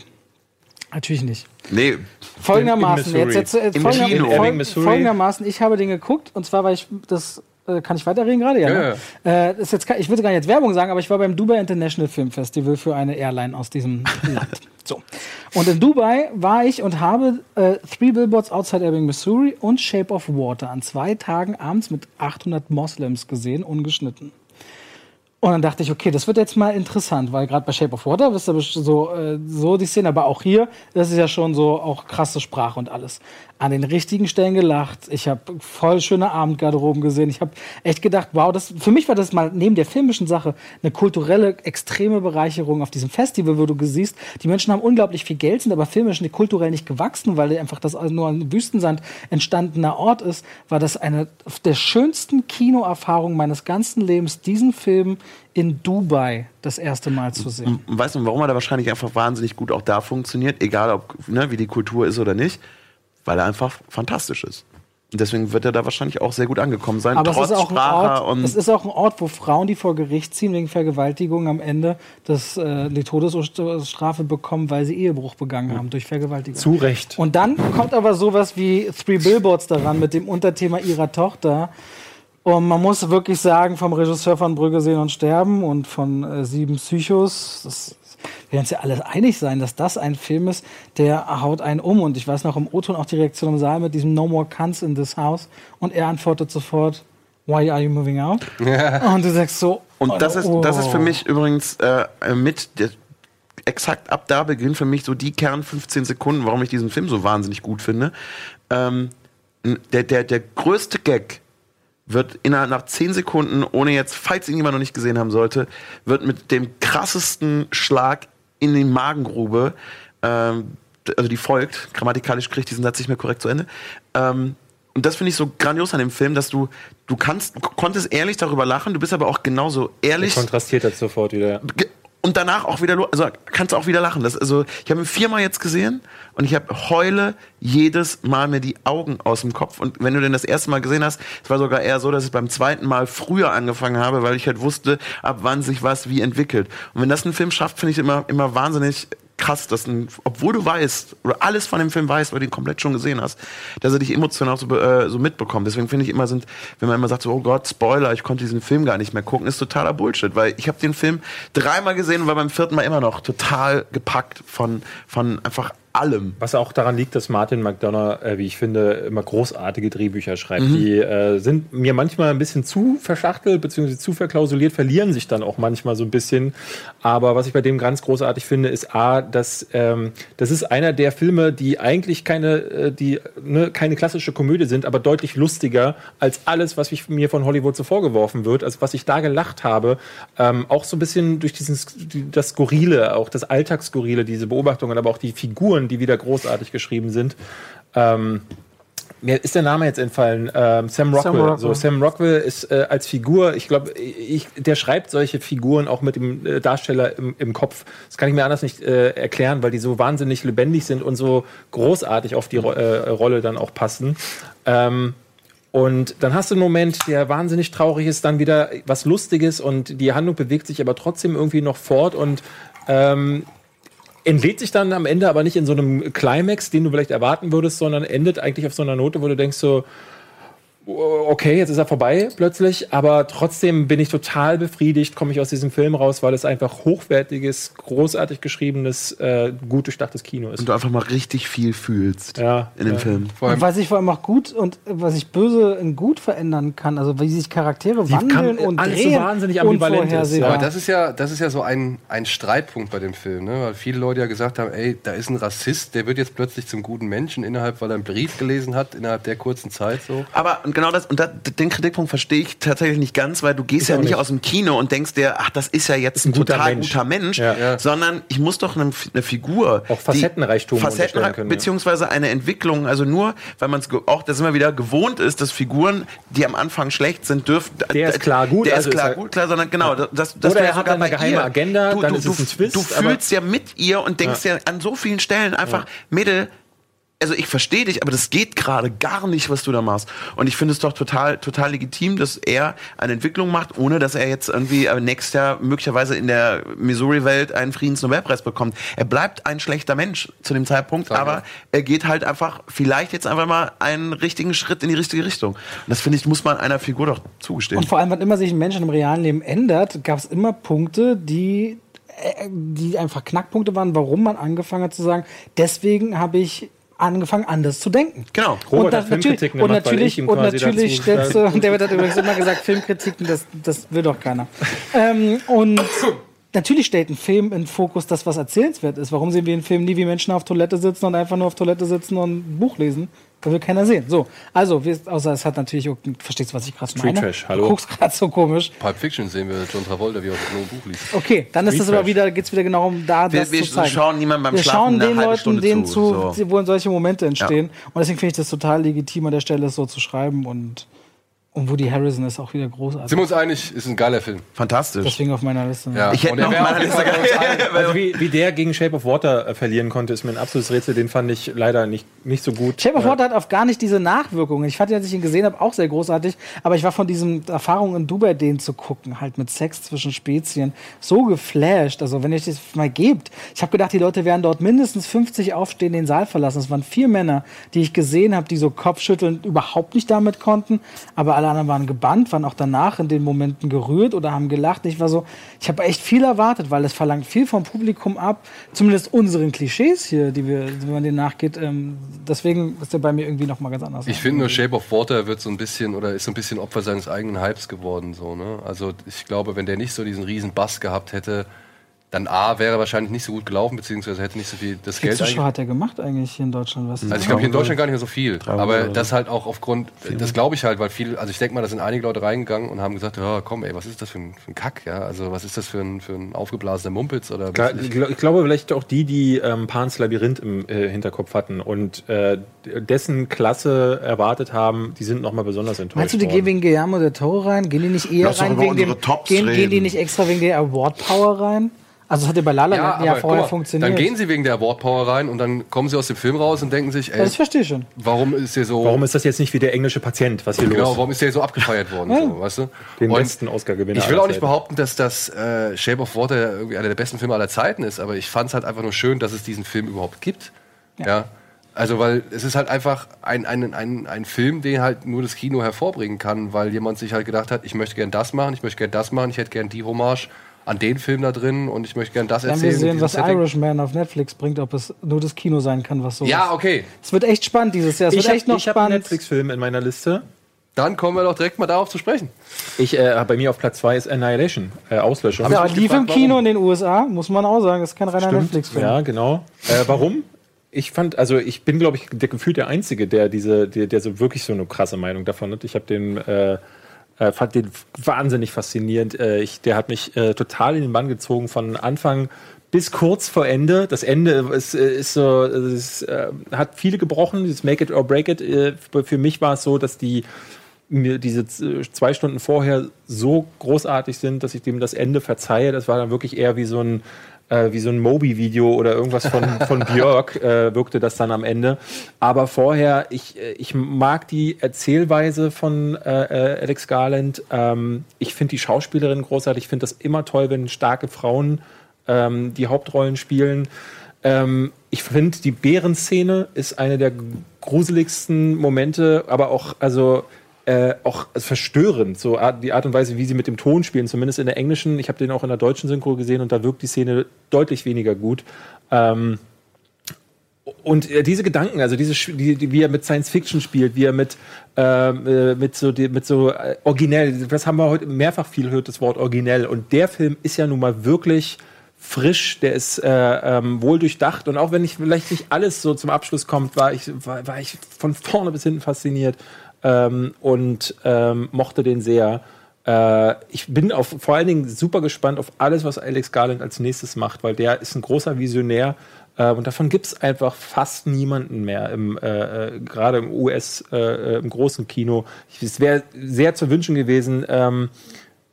Natürlich nicht. Nee, Folgendermaßen, In- in jetzt, jetzt, jetzt Im folgender, Kino. fol- folgendermaßen, ich habe den geguckt und zwar, weil ich das äh, kann ich weiterreden gerade? Ja. Ja, ne? Äh, das ist jetzt, ich würde gar nicht jetzt Werbung sagen, aber ich war beim Dubai International Film Festival für eine Airline aus diesem Land. So. Und in Dubai war ich und habe äh, Three Billboards Outside Ebbing, Missouri und Shape of Water an zwei Tagen abends mit 800 Moslems gesehen, ungeschnitten. Und dann dachte ich, okay, das wird jetzt mal interessant, weil gerade bei Shape of Water ihr best- so, äh, so die Szene, aber auch hier, das ist ja schon so auch krasse Sprache und alles. An den richtigen Stellen gelacht. Ich habe voll schöne Abendgarderoben gesehen. Ich habe echt gedacht, wow, das für mich war das mal neben der filmischen Sache eine kulturelle extreme Bereicherung auf diesem Festival, wo du siehst, die Menschen haben unglaublich viel Geld, sind aber filmisch nicht kulturell nicht gewachsen, weil einfach das nur ein Wüstensand entstandener Ort ist, war das eine der schönsten Kinoerfahrungen meines ganzen Lebens, diesen Film in Dubai das erste Mal zu sehen. Und weißt du, warum er da wahrscheinlich einfach wahnsinnig gut auch da funktioniert, egal ob, ne, wie die Kultur ist oder nicht? Weil er einfach fantastisch ist. Und deswegen wird er da wahrscheinlich auch sehr gut angekommen sein, Aber es trotz ist, auch ein Sprache Ort, und es ist auch ein Ort, wo Frauen, die vor Gericht ziehen wegen Vergewaltigung, am Ende das, äh, die Todesstrafe bekommen, weil sie Ehebruch begangen haben durch Vergewaltigung. Zu Recht. Und dann kommt aber sowas wie Three Billboards daran mit dem Unterthema ihrer Tochter. Und man muss wirklich sagen, vom Regisseur von Brügge sehen und sterben und von äh, Sieben Psychos, das, wir werden uns ja alle einig sein, dass das ein Film ist, der haut einen um. Und ich weiß noch im O-Ton auch die Reaktion im Saal mit diesem No More Cunts in this house. Und er antwortet sofort, Why are you moving out? Und du sagst so, Und das ist, oh. das ist für mich übrigens äh, mit exakt ab da beginnen für mich so die Kern 15 Sekunden, warum ich diesen Film so wahnsinnig gut finde. Ähm, der, der, der größte Gag wird innerhalb nach 10 Sekunden, ohne jetzt, falls ihn jemand noch nicht gesehen haben sollte, wird mit dem krassesten Schlag in die Magengrube, ähm, also die folgt, grammatikalisch kriege ich diesen Satz nicht mehr korrekt zu Ende, ähm, und das finde ich so grandios an dem Film, dass du, du kannst, konntest ehrlich darüber lachen, du bist aber auch genauso ehrlich Kontrastiert das sofort wieder. Und danach auch wieder, also kannst du auch wieder lachen. Das, also ich habe ihn viermal jetzt gesehen und ich habe heule jedes Mal mir die Augen aus dem Kopf. Und wenn du den das erste Mal gesehen hast, es war sogar eher so, dass ich beim zweiten Mal früher angefangen habe, weil ich halt wusste, ab wann sich was wie entwickelt. Und wenn das ein Film schafft, finde ich immer immer wahnsinnig krass, dass ein, obwohl du weißt oder alles von dem Film weißt, weil du ihn komplett schon gesehen hast, dass er dich emotional so, äh, so mitbekommt. Deswegen finde ich immer sind, wenn man immer sagt so, oh Gott, Spoiler, ich konnte diesen Film gar nicht mehr gucken, ist totaler Bullshit, weil ich habe den Film dreimal gesehen und war beim vierten Mal immer noch total gepackt von von einfach allem. Was auch daran liegt, dass Martin McDonough, äh, wie ich finde, immer großartige Drehbücher schreibt. Die äh, sind mir manchmal ein bisschen zu verschachtelt bzw. zu verklausuliert, verlieren sich dann auch manchmal so ein bisschen. Aber was ich bei dem ganz großartig finde, ist A, dass ähm, das ist einer der Filme, die eigentlich keine, äh, die, ne, keine klassische Komödie sind, aber deutlich lustiger als alles, was ich, mir von Hollywood so vorgeworfen wird. Also was ich da gelacht habe, ähm, auch so ein bisschen durch dieses, die- das Skurrile, auch das Alltagsskurrile, diese Beobachtungen, aber auch die Figuren, die wieder großartig geschrieben sind. Ähm, mir ist der Name jetzt entfallen. Ähm, Sam Rockwell. Rockwell. So, Sam Rockwell ist äh, als Figur, ich glaube, ich, der schreibt solche Figuren auch mit dem äh, Darsteller im, im Kopf. Das kann ich mir anders nicht äh, erklären, weil die so wahnsinnig lebendig sind und so großartig auf die Ro äh, Rolle dann auch passen. Ähm, und dann hast du einen Moment, der wahnsinnig traurig ist, dann wieder was Lustiges und die Handlung bewegt sich aber trotzdem irgendwie noch fort und ähm, entlädt sich dann am Ende aber nicht in so einem Climax, den du vielleicht erwarten würdest, sondern endet eigentlich auf so einer Note, wo du denkst so, okay, jetzt ist er vorbei plötzlich, aber trotzdem bin ich total befriedigt, komme ich aus diesem Film raus, weil es einfach hochwertiges, großartig geschriebenes, äh, gut durchdachtes Kino ist. Und du einfach mal richtig viel fühlst Ja, in dem ja. Film. Und was sich vor allem auch gut und was sich böse in gut verändern kann, also wie sich Charaktere Die wandeln kann- und alles so drehen, wahnsinnig ambivalent ist, aber das ist ja, das ist ja so ein, ein Streitpunkt bei dem Film, ne? weil viele Leute ja gesagt haben, ey, da ist ein Rassist, der wird jetzt plötzlich zum guten Menschen innerhalb, weil er einen Brief gelesen hat, innerhalb der kurzen Zeit so. Aber und genau das, und da, den Kritikpunkt verstehe ich tatsächlich nicht ganz, weil du gehst ja auch nicht, nicht. aus dem Kino und denkst dir, ach, das ist ja jetzt ein, ein guter total Mensch. guter Mensch, Ja. Ja. sondern ich muss doch eine, eine Figur. Auch Facettenreichtum die- Facettenreich unterstellen können, ja. beziehungsweise eine Entwicklung, also nur, weil man es auch, das immer wieder gewohnt ist, dass Figuren, die am Anfang schlecht sind, dürfen. Der ist klar gut, Der also ist klar ist gut, klar, sondern genau, das, das Oder er hat eine geheime ihr. Agenda, du, dann du, ist es ein Twist, Du fühlst ja mit ihr und denkst ja, an so vielen Stellen einfach, Mädel, also ich verstehe dich, aber das geht gerade gar nicht, was du da machst. Und ich finde es doch total, total legitim, dass er eine Entwicklung macht, ohne dass er jetzt irgendwie äh, nächstes Jahr möglicherweise in der Missouri-Welt einen Friedensnobelpreis bekommt. Er bleibt ein schlechter Mensch zu dem Zeitpunkt, Danke. aber er geht halt einfach vielleicht jetzt einfach mal einen richtigen Schritt in die richtige Richtung. Und das finde ich, muss man einer Figur doch zugestehen. Und vor allem, wann immer sich ein Mensch im realen Leben ändert, gab es immer Punkte, die, äh, die einfach Knackpunkte waren, warum man angefangen hat zu sagen, deswegen habe ich angefangen, anders zu denken. Genau. Robert und, hat das, natürlich, Filmkritiken und natürlich, und natürlich stellst du, und David hat übrigens immer gesagt, Filmkritiken, das, das will doch keiner. ähm, und natürlich stellt ein Film in Fokus das, was erzählenswert ist. Warum sehen wir in Filmen nie, wie Menschen auf Toilette sitzen und einfach nur auf Toilette sitzen und ein Buch lesen? Da will keiner sehen. So, also, wir, außer es hat natürlich, auch- verstehst du, was ich gerade Street meine? Trash, hallo? Du guckst gerade so komisch. Pulp Fiction sehen wir John Travolta, wie er aus einem Buch liest. Okay, dann ist Street es aber wieder, geht's wieder genau um da, Wir- das wir zu zeigen. schauen niemandem beim wir Schlafen schauen eine den halbe Leuten Stunde denen zu, so. wo solche Momente entstehen. Und deswegen finde ich das total legitim an der Stelle, es so zu schreiben. Und, und Woody Harrison ist auch wieder großartig. Sind wir uns einig, ist ein geiler Film. Fantastisch. Deswegen auf meiner Liste. Ja. Ich hätte noch Fall Liste. Also wie, wie der gegen Shape of Water äh, verlieren konnte, ist mir ein absolutes Rätsel. Den fand ich leider nicht, nicht so gut. Shape of Water hat auf gar nicht diese Nachwirkungen. Ich fand, als ich ihn gesehen habe, auch sehr großartig. Aber ich war von diesen Erfahrungen in Dubai, den zu gucken, halt mit Sex zwischen Spezien, so geflasht. Also, wenn ihr das mal gebt. Ich habe gedacht, die Leute werden dort mindestens 50 aufstehen, den Saal verlassen. Es waren vier Männer, die ich gesehen habe, die so kopfschüttelnd überhaupt nicht damit konnten. Aber alle anderen waren gebannt, waren auch danach in den Momenten gerührt oder haben gelacht. Ich war so, ich habe echt viel erwartet, weil es verlangt viel vom Publikum ab. Zumindest unseren Klischees hier, die wir, wenn man denen nachgeht. Ähm, deswegen ist der bei mir irgendwie noch mal ganz anders. Ich finde nur Shape of Water wird so ein bisschen oder ist so ein bisschen Opfer seines eigenen Hypes geworden so, ne? Also ich glaube, wenn der nicht so diesen riesen Bass gehabt hätte, dann A wäre wahrscheinlich nicht so gut gelaufen, beziehungsweise hätte nicht so viel das Wie viele Geld Zuschauer hat er gemacht eigentlich hier in Deutschland? Was Also ich glaube hier in Deutschland gar nicht mehr so viel. Aber das halt auch aufgrund, das glaube ich halt, weil viel, also ich denke mal, da sind einige Leute reingegangen und haben gesagt, ja komm ey, was ist das für ein, für ein Kack, ja? Also was ist das für ein, für ein aufgeblasener Mumpitz oder Klar, was ich ich, gl- ich glaube vielleicht auch die, die ähm, Pans Labyrinth im äh, Hinterkopf hatten und äh, dessen Klasse erwartet haben, die sind nochmal besonders enttäuscht Meinst du, die worden. gehen wegen Guillermo del Toro rein? Gehen die nicht eher Lass rein wegen dem, gehen, gehen die nicht extra wegen der Award Power rein? Also das hat ja bei La La ja, aber vorher mal, funktioniert. dann gehen sie wegen der Award Power rein und dann kommen sie aus dem Film raus und denken sich, ey, das verstehe ich schon. warum ist der so Warum ist das jetzt nicht wie der englische Patient, was hier Genau, los warum ist der so abgefeiert worden, so, weißt du? Den Und besten Oscar-Gewinner Ich will auch nicht behaupten, dass das äh, Shape of Water irgendwie einer der besten Filme aller Zeiten ist, aber ich fand es halt einfach nur schön, dass es diesen Film überhaupt gibt. Ja. Also, weil es ist halt einfach ein, ein, ein, ein Film, den halt nur das Kino hervorbringen kann, weil jemand sich halt gedacht hat, ich möchte gern das machen, ich möchte gern das machen, ich hätte gern die Hommage an den Film da drin und ich möchte gerne das Dann erzählen. wir sehen, was Setting. Irishman auf Netflix bringt, ob es nur das Kino sein kann, was so Ja, okay. Es wird echt spannend dieses Jahr. Es Ich wird habe echt noch einen spannend. Netflix-Film in meiner Liste. Dann kommen wir doch direkt mal darauf zu sprechen. Ich, äh, bei mir auf Platz 2 ist Annihilation, äh, Auslöschung. Ja, mich lief im gefragt, Kino warum. in den USA, muss man auch sagen. Das ist kein reiner Netflix-Film. Ja, genau. Äh, warum? Ich fand, also ich bin, glaube ich, der gefühlt der Einzige, der diese, der, der so wirklich so eine krasse Meinung davon hat. Ich habe den, äh, äh, fand den wahnsinnig faszinierend. Äh, ich, der hat mich äh, total in den Bann gezogen von Anfang bis kurz vor Ende. Das Ende ist, äh, ist so, es äh, hat viele gebrochen. Dieses Make it or break it. Äh, für mich war es so, dass die mir diese zwei Stunden vorher so großartig sind, dass ich dem das Ende verzeihe. Das war dann wirklich eher wie so ein äh, wie so ein Moby-Video oder irgendwas von, von Björk äh, wirkte das dann am Ende. Aber vorher, ich, ich mag die Erzählweise von äh, äh, Alex Garland. Ähm, ich finde die Schauspielerin großartig. Ich finde das immer toll, wenn starke Frauen ähm, die Hauptrollen spielen. Ähm, ich finde, die Bärenszene ist eine der gruseligsten Momente, aber auch, also, äh, auch verstörend, so die Art und Weise, wie sie mit dem Ton spielen, zumindest in der englischen. Ich habe den auch in der deutschen Synchro gesehen und da wirkt die Szene deutlich weniger gut. Ähm, und äh, diese Gedanken, also diese, die, die, wie er mit Science Fiction spielt, wie er mit, ähm, äh, mit so, die, mit so äh, originell, das haben wir heute mehrfach viel gehört, das Wort originell. Und der Film ist ja nun mal wirklich frisch, der ist äh, ähm, wohl durchdacht. Und auch wenn ich vielleicht nicht alles so zum Abschluss kommt, war ich, war, war ich von vorne bis hinten fasziniert ähm, und ähm, mochte den sehr. Äh, ich bin auf, vor allen Dingen super gespannt auf alles, was Alex Garland als nächstes macht, weil der ist ein großer Visionär. Äh, und davon gibt es einfach fast niemanden mehr, im, äh, äh, gerade im US, äh, äh, im großen Kino. Es wäre sehr zu wünschen gewesen, ähm,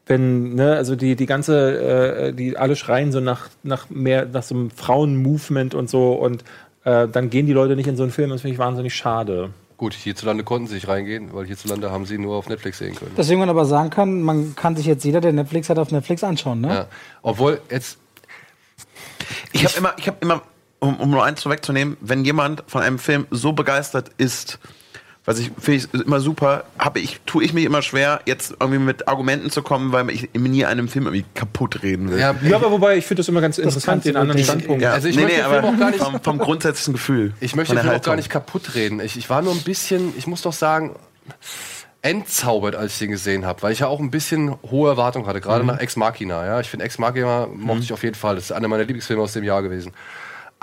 wenn, ne, also die, die ganze, die alle schreien so nach, nach mehr, nach so einem Frauen-Movement und so und dann gehen die Leute nicht in so einen Film, das finde ich wahnsinnig schade. Gut, hierzulande konnten sie nicht reingehen, weil hierzulande haben sie nur auf Netflix sehen können. Deswegen man aber sagen kann, man kann sich jetzt jeder, der Netflix hat, auf Netflix anschauen. Ne? Ja. Obwohl, jetzt, Ich habe immer, ich habe immer, um, um nur eins vorwegzunehmen, wenn jemand von einem Film so begeistert ist, was ich finde ich immer super, habe ich, tue ich mich immer schwer, jetzt irgendwie mit Argumenten zu kommen, weil ich nie einem Film irgendwie kaputt reden will. ja, Ja, aber wobei, ich finde das immer ganz interessant, kannst du den anderen. Standpunkt. Ja, Also ich möchte den Film auch gar nicht- vom, vom grundsätzlichen Gefühl. Ich möchte den Film auch gar nicht kaputt reden. Ich, ich war nur ein bisschen, ich muss doch sagen, entzaubert, als ich den gesehen habe, weil ich ja auch ein bisschen hohe Erwartungen hatte, gerade nach Ex Machina. Ja, ich finde Ex Machina mochte ich auf jeden Fall. Das ist einer meiner Lieblingsfilme aus dem Jahr gewesen.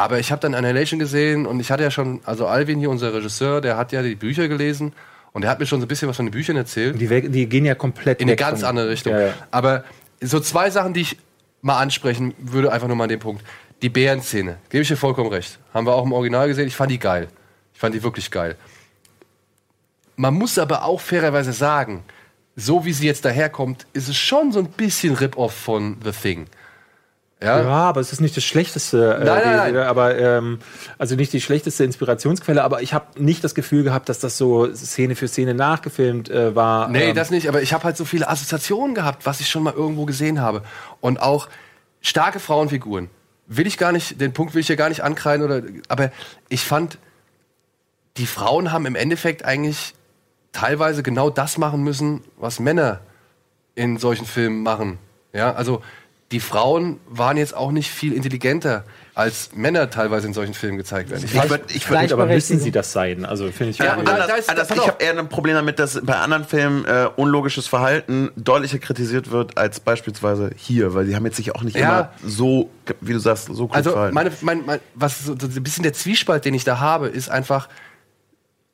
Aber ich habe dann Annihilation gesehen und ich hatte ja schon, also Alvin hier, unser Regisseur, der hat ja die Bücher gelesen und der hat mir schon so ein bisschen was von den Büchern erzählt. Die, weg- die gehen ja komplett In eine ganz von- andere Richtung. Ja, ja. Aber so zwei Sachen, die ich mal ansprechen würde, einfach nur mal an dem Punkt. Die Bärenszene, gebe ich dir vollkommen recht. Haben wir auch im Original gesehen. Ich fand die geil. Ich fand die wirklich geil. Man muss aber auch fairerweise sagen, so wie sie jetzt daherkommt, ist es schon so ein bisschen Rip-Off von The Thing. Ja? Ja, aber es ist nicht das schlechteste, äh, Nein, nein, die- nein. aber ähm, also nicht die schlechteste Inspirationsquelle, aber ich habe nicht das Gefühl gehabt, dass das so Szene für Szene nachgefilmt äh, war. Nee, ähm, das nicht, aber ich habe halt so viele Assoziationen gehabt, was ich schon mal irgendwo gesehen habe. Und auch starke Frauenfiguren. Will ich gar nicht, den Punkt will ich hier gar nicht ankreiden, oder, aber ich fand, die Frauen haben im Endeffekt eigentlich teilweise genau das machen müssen, was Männer in solchen Filmen machen. Ja, also die Frauen waren jetzt auch nicht viel intelligenter, als Männer teilweise in solchen Filmen gezeigt werden. Ich Ich fand, würd, ich würd, Gut, aber müssen sie das sein? Also finde ich Ja, anders, anders, pass ich habe eher ein Problem damit, dass bei anderen Filmen äh, unlogisches Verhalten deutlicher kritisiert wird als beispielsweise hier, weil die haben jetzt sich auch nicht Ja. immer so, wie du sagst, so klug Also verhalten. meine, mein, mein, was so, so ein bisschen der Zwiespalt, den ich da habe, ist einfach,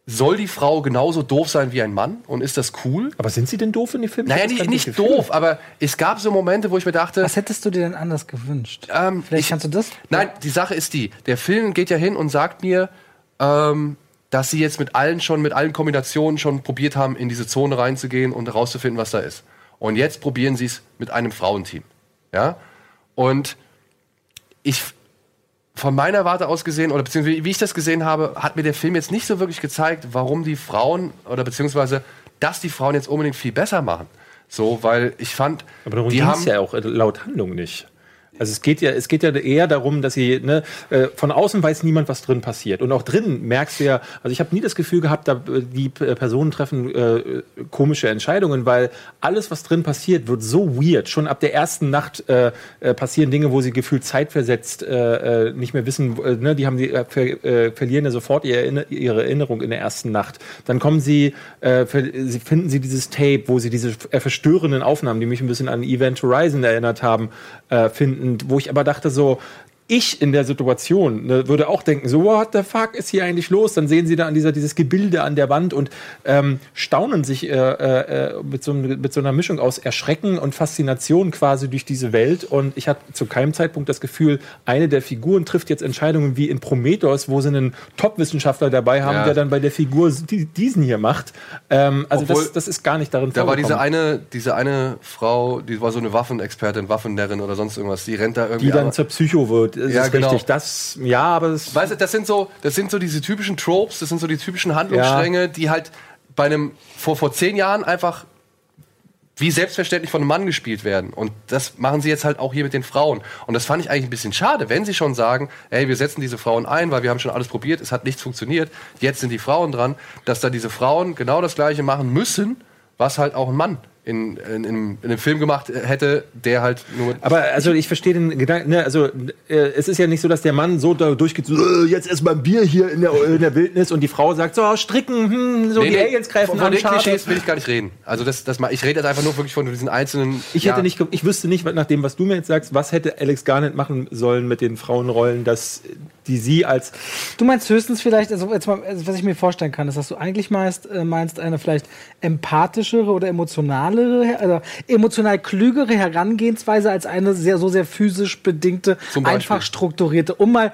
soll die Frau genauso doof sein wie ein Mann und ist das cool? aber sind sie denn doof in den Filmen? Ich Naja, das nicht, gar nicht Gefühl. doof, aber es gab so Momente, wo ich mir dachte, Was hättest du dir denn anders gewünscht? ähm, Vielleicht ich, kannst du das. Nein, die Sache ist die, der Film geht ja hin und sagt mir, ähm, dass sie jetzt mit allen schon, mit allen Kombinationen schon probiert haben, in diese Zone reinzugehen und herauszufinden, was da ist. Und jetzt probieren sie es mit einem Frauenteam. Ja? Und ich, von meiner Warte aus gesehen, oder beziehungsweise wie ich das gesehen habe, hat mir der Film jetzt nicht so wirklich gezeigt, warum die Frauen, oder beziehungsweise, dass die Frauen jetzt unbedingt viel besser machen. So, weil ich fand, Aber darum die ging haben, es ja auch laut Handlung nicht. Also es geht ja, es geht ja eher darum, dass sie ne, äh, von außen weiß niemand, was drin passiert und auch drin merkst du ja. Also ich habe nie das Gefühl gehabt, da äh, die äh, Personen treffen äh, komische Entscheidungen, weil alles, was drin passiert, wird so weird. Schon ab der ersten Nacht äh, passieren Dinge, wo sie gefühlt zeitversetzt äh, nicht mehr wissen. Ne, die haben die ver, verlieren ja sofort ihre, Erinner- ihre Erinnerung in der ersten Nacht. Dann kommen sie, sie finden sie dieses Tape, wo sie diese verstörenden Aufnahmen, die mich ein bisschen an Event Horizon erinnert haben, äh, finden, wo ich aber dachte so, ich in der Situation ne, würde auch denken, so, what the fuck ist hier eigentlich los? Dann sehen sie da an dieser, dieses Gebilde an der Wand und ähm, staunen sich äh, äh, mit, so, mit so einer Mischung aus Erschrecken und Faszination quasi durch diese Welt. Und ich hatte zu keinem Zeitpunkt das Gefühl, eine der Figuren trifft jetzt Entscheidungen wie in Prometheus, wo sie einen Top-Wissenschaftler dabei haben, Ja. der dann bei der Figur die, diesen hier macht. Ähm, also Obwohl, das, das ist gar nicht darin Da war diese eine, diese eine Frau, die war so eine Waffenexpertin, Waffennärrin oder sonst irgendwas. Die rennt da irgendwie. die dann zur Psycho wird. Das Ja, ist genau. richtig. Das, ja, aber das, Weißt du, das sind so, das sind so diese typischen Tropes, das sind so die typischen Handlungsstränge, die halt bei einem vor vor zehn Jahren einfach wie selbstverständlich von einem Mann gespielt werden. Und das machen sie jetzt halt auch hier mit den Frauen. Und das fand ich eigentlich ein bisschen schade, wenn sie schon sagen, ey, wir setzen diese Frauen ein, weil wir haben schon alles probiert, es hat nichts funktioniert. Jetzt sind die Frauen dran, dass da diese Frauen genau das Gleiche machen müssen, was halt auch ein Mann in, in, in, in einem Film gemacht hätte, der halt nur Aber also ich verstehe den Gedanken, ne, also äh, es ist ja nicht so, dass der Mann so da durchgeht, so, äh, jetzt erstmal ein Bier hier in der, in der Wildnis und die Frau sagt, so stricken, hm, so Nee, die nee, Aliens greifen von, von an, den schade. Klischees will ich gar nicht reden. Also das, das mal, ich rede jetzt einfach nur wirklich von diesen einzelnen. Ich hätte nicht, ich wüsste nicht, nach dem, was du mir jetzt sagst, was hätte Alex Garnett machen sollen mit den Frauenrollen, dass die sie als Du meinst höchstens vielleicht, also jetzt mal, also was ich mir vorstellen kann, ist, dass du eigentlich meinst, äh, meinst eine vielleicht empathischere oder emotionalere, oder emotional klügere Herangehensweise als eine sehr, so sehr physisch bedingte, einfach strukturierte, um mal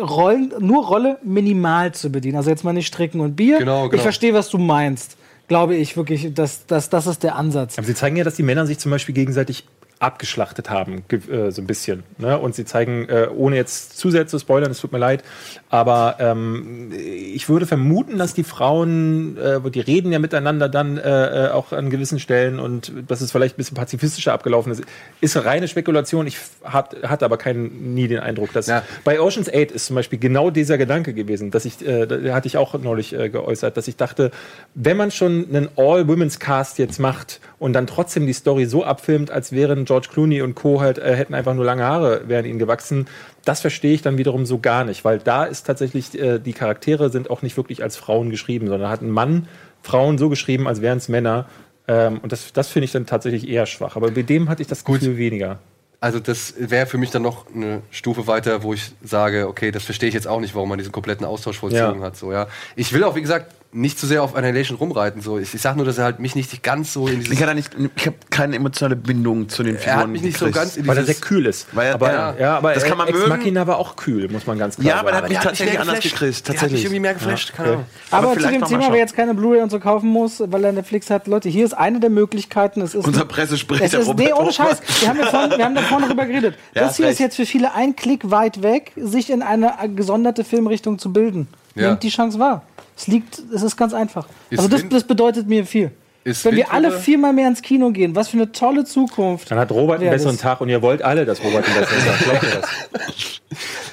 Rollen, nur Rolle minimal zu bedienen. Also jetzt mal nicht Stricken und Bier. Genau, Ich genau. verstehe, was du meinst. Glaube ich wirklich, dass, dass das ist der Ansatz. Aber sie zeigen ja, dass die Männer sich zum Beispiel gegenseitig abgeschlachtet haben, äh, so ein bisschen. Ne? Und sie zeigen, äh, ohne jetzt zu sehr zu spoilern, es tut mir leid, aber ähm, ich würde vermuten, dass die Frauen, äh, die reden ja miteinander dann äh, äh, auch an gewissen Stellen und dass es vielleicht ein bisschen pazifistischer abgelaufen ist, ist reine Spekulation. Ich hat, hatte aber keinen, nie den Eindruck, dass Ja. bei Ocean's 8 ist zum Beispiel genau dieser Gedanke gewesen, dass ich, äh, da hatte ich auch neulich äh, geäußert, dass ich dachte, wenn man schon einen All-Women's-Cast jetzt macht und dann trotzdem die Story so abfilmt, als wären George Clooney und Co. halt, äh, hätten einfach nur lange Haare, wären ihnen gewachsen, das verstehe ich dann wiederum so gar nicht, weil da ist tatsächlich, äh, die Charaktere sind auch nicht wirklich als Frauen geschrieben, sondern hat ein Mann Frauen so geschrieben, als wären es Männer. Ähm, und das, das finde ich dann tatsächlich eher schwach. Aber bei dem hatte ich das Gefühl weniger. Also das wäre für mich dann noch eine Stufe weiter, wo ich sage, okay, das verstehe ich jetzt auch nicht, warum man diesen kompletten Austausch vollzogen Ja. hat. So, ja. Ich will auch, wie gesagt, nicht zu sehr auf Annihilation rumreiten. So. Ich, ich sage nur, dass er halt mich nicht ganz so in dieses... Ich, nicht, ich habe keine emotionale Bindung zu den Figuren. er hat mich nicht so gekriegt. ganz in Weil er sehr kühl ist. Weil er- aber, ja. ja. aber Das kann man Ex mögen. Machina war auch kühl, muss man ganz klar Ja, aber sagen. hat mich der hat mich tatsächlich anders gekriegt. Der hat mich Tatsächlich. irgendwie mehr geflasht, keine okay. Ahnung. Aber, zu dem Thema, wer jetzt keine Blu-ray und so kaufen muss, weil er Netflix hat, Leute, hier ist eine der Möglichkeiten. Es ist Unser Pressesprecher, Es ist, nee, ohne. Scheiß. Wir haben, ja vorhin, wir haben da vorne drüber geredet. Ja, das hier ist jetzt für viele ein Klick weit weg, sich in eine gesonderte Filmrichtung zu bilden. Ja. Nehmt die Chance wahr. Es liegt, es ist ganz einfach. Ist also das, das bedeutet mir viel. Ist Wenn wir alle viermal mehr ins Kino gehen, was für eine tolle Zukunft. Dann hat Robert einen besseren das. Tag und ihr wollt alle, dass Robert einen besseren Tag Glaubt ihr das?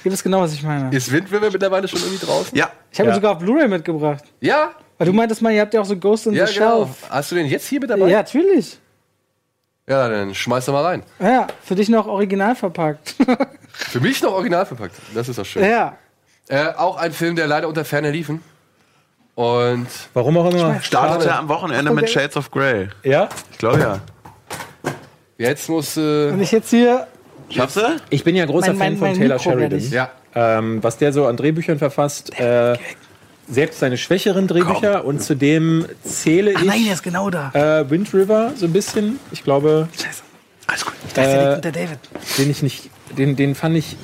Ihr wisst genau, was ich meine. Ist Wind River mittlerweile schon irgendwie draußen? Ja, Ich habe ihn Ja. sogar auf Blu-ray mitgebracht. Ja? Weil du meintest mal, ihr habt ja auch so Ghost in Ja, the genau. Shelf. Hast du den jetzt hier mit dabei? Ja, natürlich. Ja, dann schmeiß doch mal rein. Ja, für dich noch original verpackt. Für mich noch original verpackt. Das ist doch schön. ja. Äh, auch ein Film, der leider unter Ferner liefen. Und Warum auch immer. startete Schade. am Wochenende mit Shades of Grey. Ja? Ich glaube ja. jetzt muss. Äh, Und ich jetzt hier. Schaffst du? Ich bin ja großer Mein- mein- Fan von mein Taylor Mikro werde Sheridan. ich- ja. Ähm, was der so an Drehbüchern verfasst. Äh, selbst seine schwächeren Drehbücher und zudem zähle Ach nein, ich der ist genau da. äh, Wind River so ein bisschen. Ich glaube, Scheiße. Alles gut. Da ist Äh, der, David. den ich nicht, den, den fand ich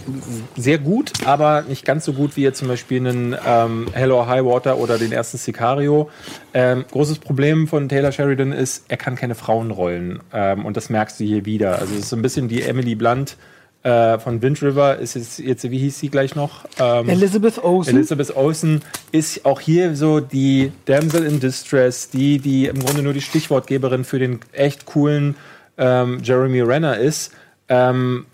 sehr gut, aber nicht ganz so gut wie jetzt zum Beispiel einen ähm, Hello High Water oder den ersten Sicario. Ähm, großes Problem von Taylor Sheridan ist, er kann keine Frauenrollen ähm, und das merkst du hier wieder. Also es ist so ein bisschen die Emily Blunt äh, von Wind River. Ist jetzt, jetzt wie hieß sie gleich noch? Ähm, Elizabeth Olsen. Elizabeth Olsen ist auch hier so die Damsel in Distress, die, die im Grunde nur die Stichwortgeberin für den echt coolen ähm, Jeremy Renner ist. Ähm,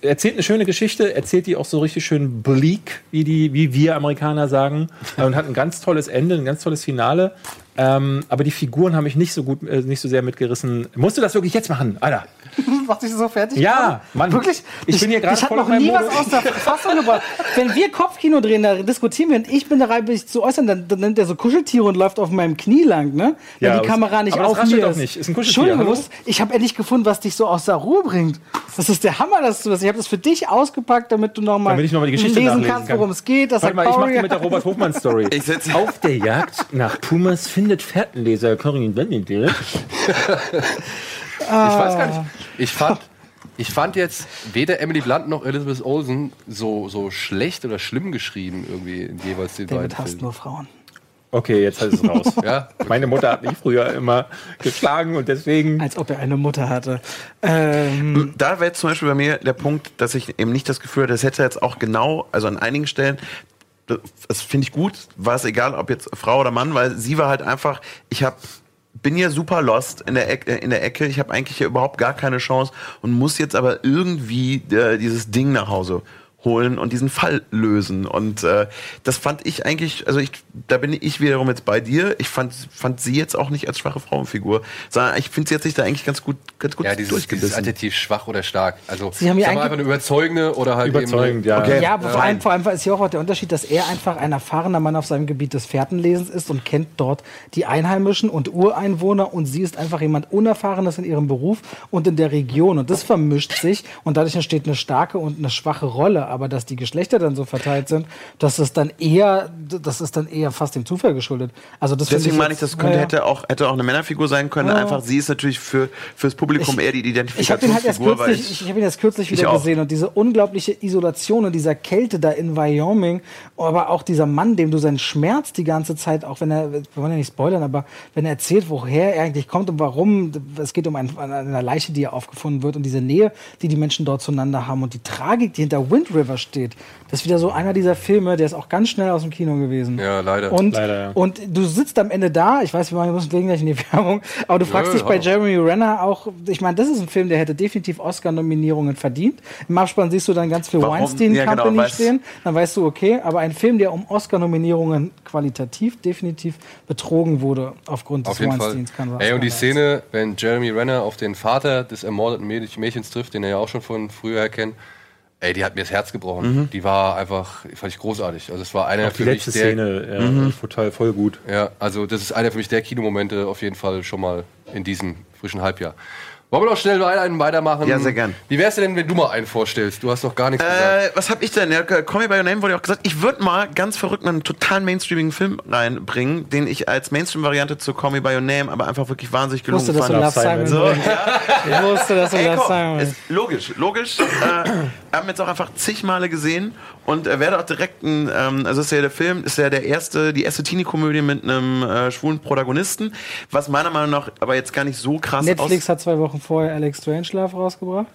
erzählt eine schöne Geschichte, erzählt die auch so richtig schön bleak, wie, die, wie wir Amerikaner sagen, und hat ein ganz tolles Ende, ein ganz tolles Finale. Ähm, aber die Figuren haben mich nicht so gut, äh, nicht so sehr mitgerissen. Musst du das wirklich jetzt machen, Alter? Macht dich so fertig? Ja, Mann. Wirklich? Ich bin hier gerade Ich habe voll noch nie was Modus. aus der Fassung gebracht. Wenn wir Kopfkino drehen, da diskutieren wir und ich bin dabei, mich zu äußern, dann, dann nimmt er so Kuscheltiere und läuft auf meinem Knie lang, ne? Wenn Ja, die Kamera nicht aber das auf raschelt mir doch ist. nicht. Ist ein Kuscheltier, Entschuldigung, hallo? Ich habe endlich gefunden, was dich so aus der Ruhe bringt. Das ist der Hammer, dass du das. Ich habe das für dich ausgepackt, damit du noch mal Damit ich noch mal die Geschichte lesen nachlesen kannst, kann. worum es geht. Das Warte mal, ich mach die mit der Robert Hofmann Story. Ich sitz- Auf der Jagd nach Pumas findet Fährtenleser Corinne Wendelgeld. Ich weiß gar nicht. Ich fand, ich fand jetzt weder Emily Blunt noch Elizabeth Olsen so, so schlecht oder schlimm geschrieben irgendwie in jeweils den beiden David hasst Filmen. nur Frauen. Okay, jetzt ist es raus. Ja? Meine Mutter hat mich früher immer geschlagen und deswegen. Als ob er eine Mutter hatte. Ähm, Da wäre jetzt zum Beispiel bei mir der Punkt, dass ich eben nicht das Gefühl hatte, das hätte jetzt auch genau, also an einigen Stellen, das- finde ich gut, war es egal, ob jetzt Frau oder Mann, weil sie war halt einfach, ich habe bin hier super lost in der Ecke, in der Ecke. ich habe eigentlich hier überhaupt gar keine Chance und muss jetzt aber irgendwie äh, dieses Ding nach Hause holen und diesen Fall lösen. Und äh, das fand ich eigentlich, also ich, da bin ich wiederum jetzt bei dir. Ich fand, fand sie jetzt auch nicht als schwache Frauenfigur, sondern ich finde sie hat sich da eigentlich ganz gut, ganz gut Ja, dieses, dieses. Adjektiv schwach oder stark. Also, Sie haben ja einfach eine überzeugende oder halt Überzeugend, eben, ja. Okay. Ja, aber vor allem, vor allem ist hier auch der Unterschied, dass er einfach ein erfahrener Mann auf seinem Gebiet des Fährtenlesens ist und kennt dort die Einheimischen und Ureinwohner und sie ist einfach jemand Unerfahrenes in ihrem Beruf und in der Region und das vermischt sich und dadurch entsteht eine starke und eine schwache Rolle, aber dass die Geschlechter dann so verteilt sind, das ist dann eher, das ist dann eher fast dem Zufall geschuldet. Also das Deswegen meine ich, das könnte, ja, ja. hätte, auch, hätte auch eine Männerfigur sein können. Einfach sie ist natürlich für fürs Publikum eher die Ich habe den halt Identifikationsfigur. kürzlich, ich, ich habe ihn erst kürzlich Ich wieder gesehen und diese unglaubliche Isolation und dieser Kälte da in Wyoming, aber auch dieser Mann, dem du seinen Schmerz die ganze Zeit, auch wenn er, wir wollen ja nicht spoilern, aber wenn er erzählt, woher er eigentlich kommt und warum, es geht um ein, eine Leiche, die ja aufgefunden wird und diese Nähe, die die Menschen dort zueinander haben und die Tragik, die hinter Wind River steht, das ist wieder so einer dieser Filme, der ist auch ganz schnell aus dem Kino gewesen. Ja, leider. Und, Leider, ja. und du sitzt am Ende da, ich weiß, wir müssen gleich in die Werbung, aber du fragst Nö, dich bei. Jeremy Renner auch, ich meine, das ist ein Film, der hätte definitiv Oscar-Nominierungen verdient. Im Abspann siehst du dann ganz viel Warum? Weinstein Ja, genau, Company weiß- stehen, dann weißt du, okay, aber ein Film, der um Oscar-Nominierungen qualitativ definitiv betrogen wurde aufgrund des Auf jeden Fall. Weinsteins. kann man Ey, und die. Szene, wenn Jeremy Renner auf den Vater des ermordeten Mädch- Mädchens trifft, den er ja auch schon von früher her kennt, ey, die hat mir das Herz gebrochen. Die war einfach, fand ich großartig. Also es war einer Mhm. Auch die für mich letzte der, Szene, ja, total voll gut. Ja, also das ist einer für mich der Kinomomente auf jeden Fall schon mal in diesem frischen Halbjahr. Wollen wir noch schnell mal einen weitermachen? Ja, sehr gern. Wie wär's denn, wenn du mal einen vorstellst? Du hast noch gar nichts gesagt. Äh, was hab ich denn? Ja, Call Me By Your Name wurde ja auch gesagt. Ich würde mal ganz verrückt einen total mainstreamigen Film reinbringen, den ich als Mainstream-Variante zu Call Me By Your Name aber einfach wirklich wahnsinnig Ich gelungen wusste, dass du fand. Love Simon So, bringst. Ich wusste, dass du Ey, Love Simon ist logisch, logisch. äh, haben jetzt auch einfach zig Male gesehen und äh, werde auch direkt ein, ähm, also ist ja der Film, ist ja der erste, die erste Teenie-Komödie mit einem äh, schwulen Protagonisten, was meiner Meinung nach aber jetzt gar nicht so krass Netflix aus. hat zwei Wochen vorher Alex Strangelove rausgebracht.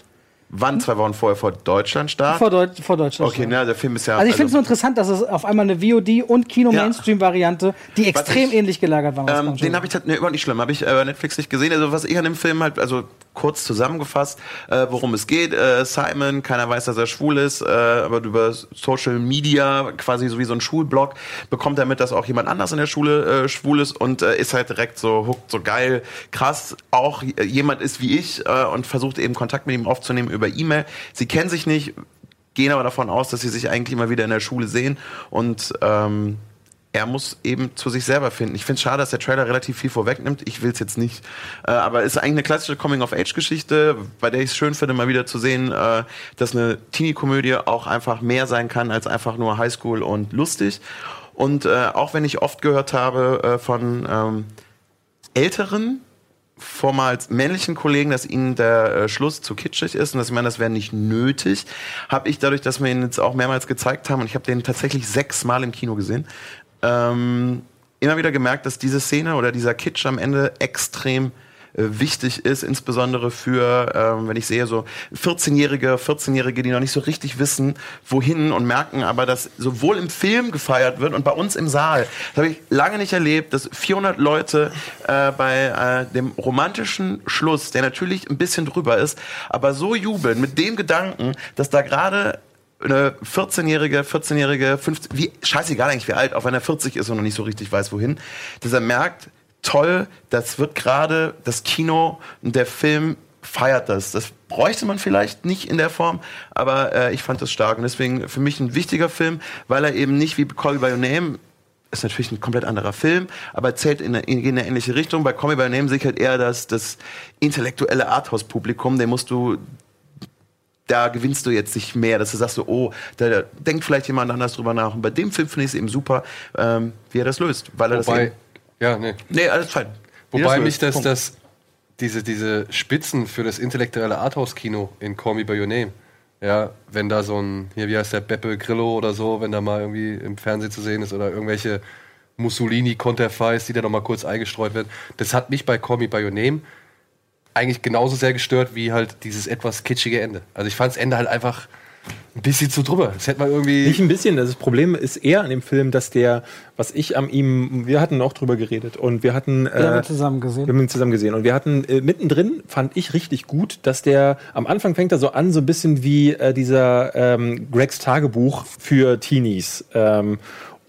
Wann zwei Wochen vorher vor Deutschland start? Vor, Deut vor Deutschland. Okay, na, der Film ist ja. Also ich finde es nur interessant, dass es auf einmal eine VOD und Kino-Mainstream-Variante, die extrem ich- ähnlich gelagert waren. Ähm, den habe ich halt, ne, überhaupt nicht schlimm, habe ich äh, Netflix nicht gesehen. Also was ich an dem Film halt, also kurz zusammengefasst, äh, worum es geht. Äh, Simon, keiner weiß, dass er schwul ist, äh, aber über Social Media, quasi so wie so ein Schulblog, bekommt er mit, dass auch jemand anders in der Schule äh, schwul ist und äh, ist halt direkt so hooked, so geil, krass, auch jemand ist wie ich äh, und versucht eben Kontakt mit ihm aufzunehmen über E-Mail. Sie kennen sich nicht, gehen aber davon aus, dass sie sich eigentlich immer wieder in der Schule sehen und ähm, er muss eben zu sich selber finden. Ich finde es schade, dass der Trailer relativ viel vorwegnimmt. Ich will es jetzt nicht. Äh, aber es ist eigentlich eine klassische Coming-of-Age-Geschichte, bei der ich es schön finde, mal wieder zu sehen, äh, dass eine Teenie-Komödie auch einfach mehr sein kann als einfach nur Highschool und lustig. Und äh, auch wenn ich oft gehört habe äh, von ähm, älteren, vormals männlichen Kollegen, dass ihnen der äh, Schluss zu kitschig ist und dass ich meine, das wäre nicht nötig, habe ich dadurch, dass wir ihn jetzt auch mehrmals gezeigt haben und ich habe den tatsächlich sechsmal im Kino gesehen, ähm, immer wieder gemerkt, dass diese Szene oder dieser Kitsch am Ende extrem wichtig ist, insbesondere für, ähm, wenn ich sehe, so 14-Jährige, 14-Jährige, die noch nicht so richtig wissen, wohin und merken aber, dass sowohl im Film gefeiert wird und bei uns im Saal. Das habe ich lange nicht erlebt, dass 400 Leute äh, bei äh, dem romantischen Schluss, der natürlich ein bisschen drüber ist, aber so jubeln mit dem Gedanken, dass da gerade eine 14-jährige, 14-jährige, 15, wie, scheißegal eigentlich wie alt, auch wenn er 40 ist und noch nicht so richtig weiß wohin, dass er merkt, toll, das wird gerade das Kino und der Film feiert das. Das bräuchte man vielleicht nicht in der Form, aber äh, ich fand das stark und deswegen für mich ein wichtiger Film, weil er eben nicht wie Call By Your Name ist natürlich ein komplett anderer Film, aber zählt in eine, in eine ähnliche Richtung. Bei Call Me By Name sehe ich halt eher das, das intellektuelle Arthouse-Publikum, dem musst du da gewinnst du jetzt nicht mehr, dass du sagst so, oh, da, da denkt vielleicht jemand anders drüber nach. Und bei dem Film finde ich es eben super, ähm, wie er das löst, weil er das Wobei, eben, ja, nee. nee, alles fein. Wobei das mich das, Punkt. das, diese, diese Spitzen für das intellektuelle Arthouse-Kino in Call Me By Your Name, ja, wenn da so ein, hier, wie heißt der, Beppe Grillo oder so, wenn da mal irgendwie im Fernsehen zu sehen ist oder irgendwelche Mussolini-Konterfeis, die da noch mal kurz eingestreut werden, das hat mich bei Call Me By Your Name eigentlich genauso sehr gestört wie halt dieses etwas kitschige Ende. Also ich fand das Ende halt einfach ein bisschen zu drüber. Das hätte man irgendwie... Nicht ein bisschen. Das Problem ist eher an dem Film, dass der, was ich an ihm, wir hatten auch drüber geredet und wir hatten, Wir haben äh, ihn zusammen gesehen. wir haben ihn zusammen gesehen und wir hatten äh, mittendrin fand ich richtig gut, dass der am Anfang fängt er so an so ein bisschen wie äh, dieser ähm, Gregs Tagebuch für Teenies. Ähm,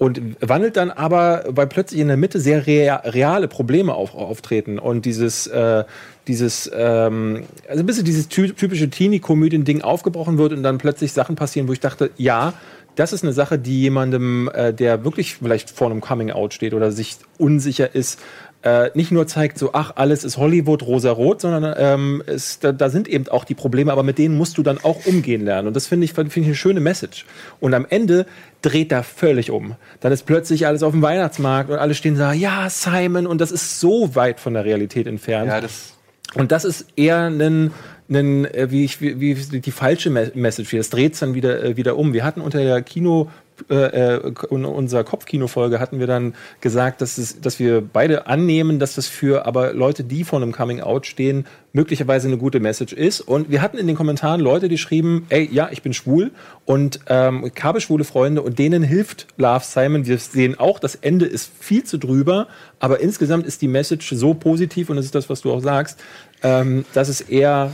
und wandelt dann aber, weil plötzlich in der Mitte sehr rea reale Probleme auf, auftreten und dieses, äh, dieses, ähm, also ein bisschen dieses ty typische Teenie-Komödien-Ding aufgebrochen wird und dann plötzlich Sachen passieren, wo ich dachte, ja, das ist eine Sache, die jemandem, äh, der wirklich vielleicht vor einem Coming-out steht oder sich unsicher ist, äh, nicht nur zeigt, so, ach, alles ist Hollywood rosa-rot, sondern ähm, es, da, da sind eben auch die Probleme, aber mit denen musst du dann auch umgehen lernen. Und das finde ich, finde ich eine schöne Message. Und am Ende dreht er völlig um. Dann ist plötzlich alles auf dem Weihnachtsmarkt und alle stehen da, ja, Simon, und das ist so weit von der Realität entfernt. ja, das... Und das ist eher ein, ein äh, wie, ich, wie, wie die falsche Me- Message. Das dreht dann wieder, äh, wieder um. Wir hatten unter der Kino, äh, äh, in unserer Kopfkino-Folge hatten wir dann gesagt, dass, es, dass wir beide annehmen, dass das für aber Leute, die vor einem Coming-out stehen, möglicherweise eine gute Message ist. Und wir hatten in den Kommentaren Leute, die schrieben, ey, ja, ich bin schwul und ähm, ich habe schwule Freunde und denen hilft Love Simon. Wir sehen auch, das Ende ist viel zu drüber, aber insgesamt ist die Message so positiv und das ist das, was du auch sagst, ähm, dass es eher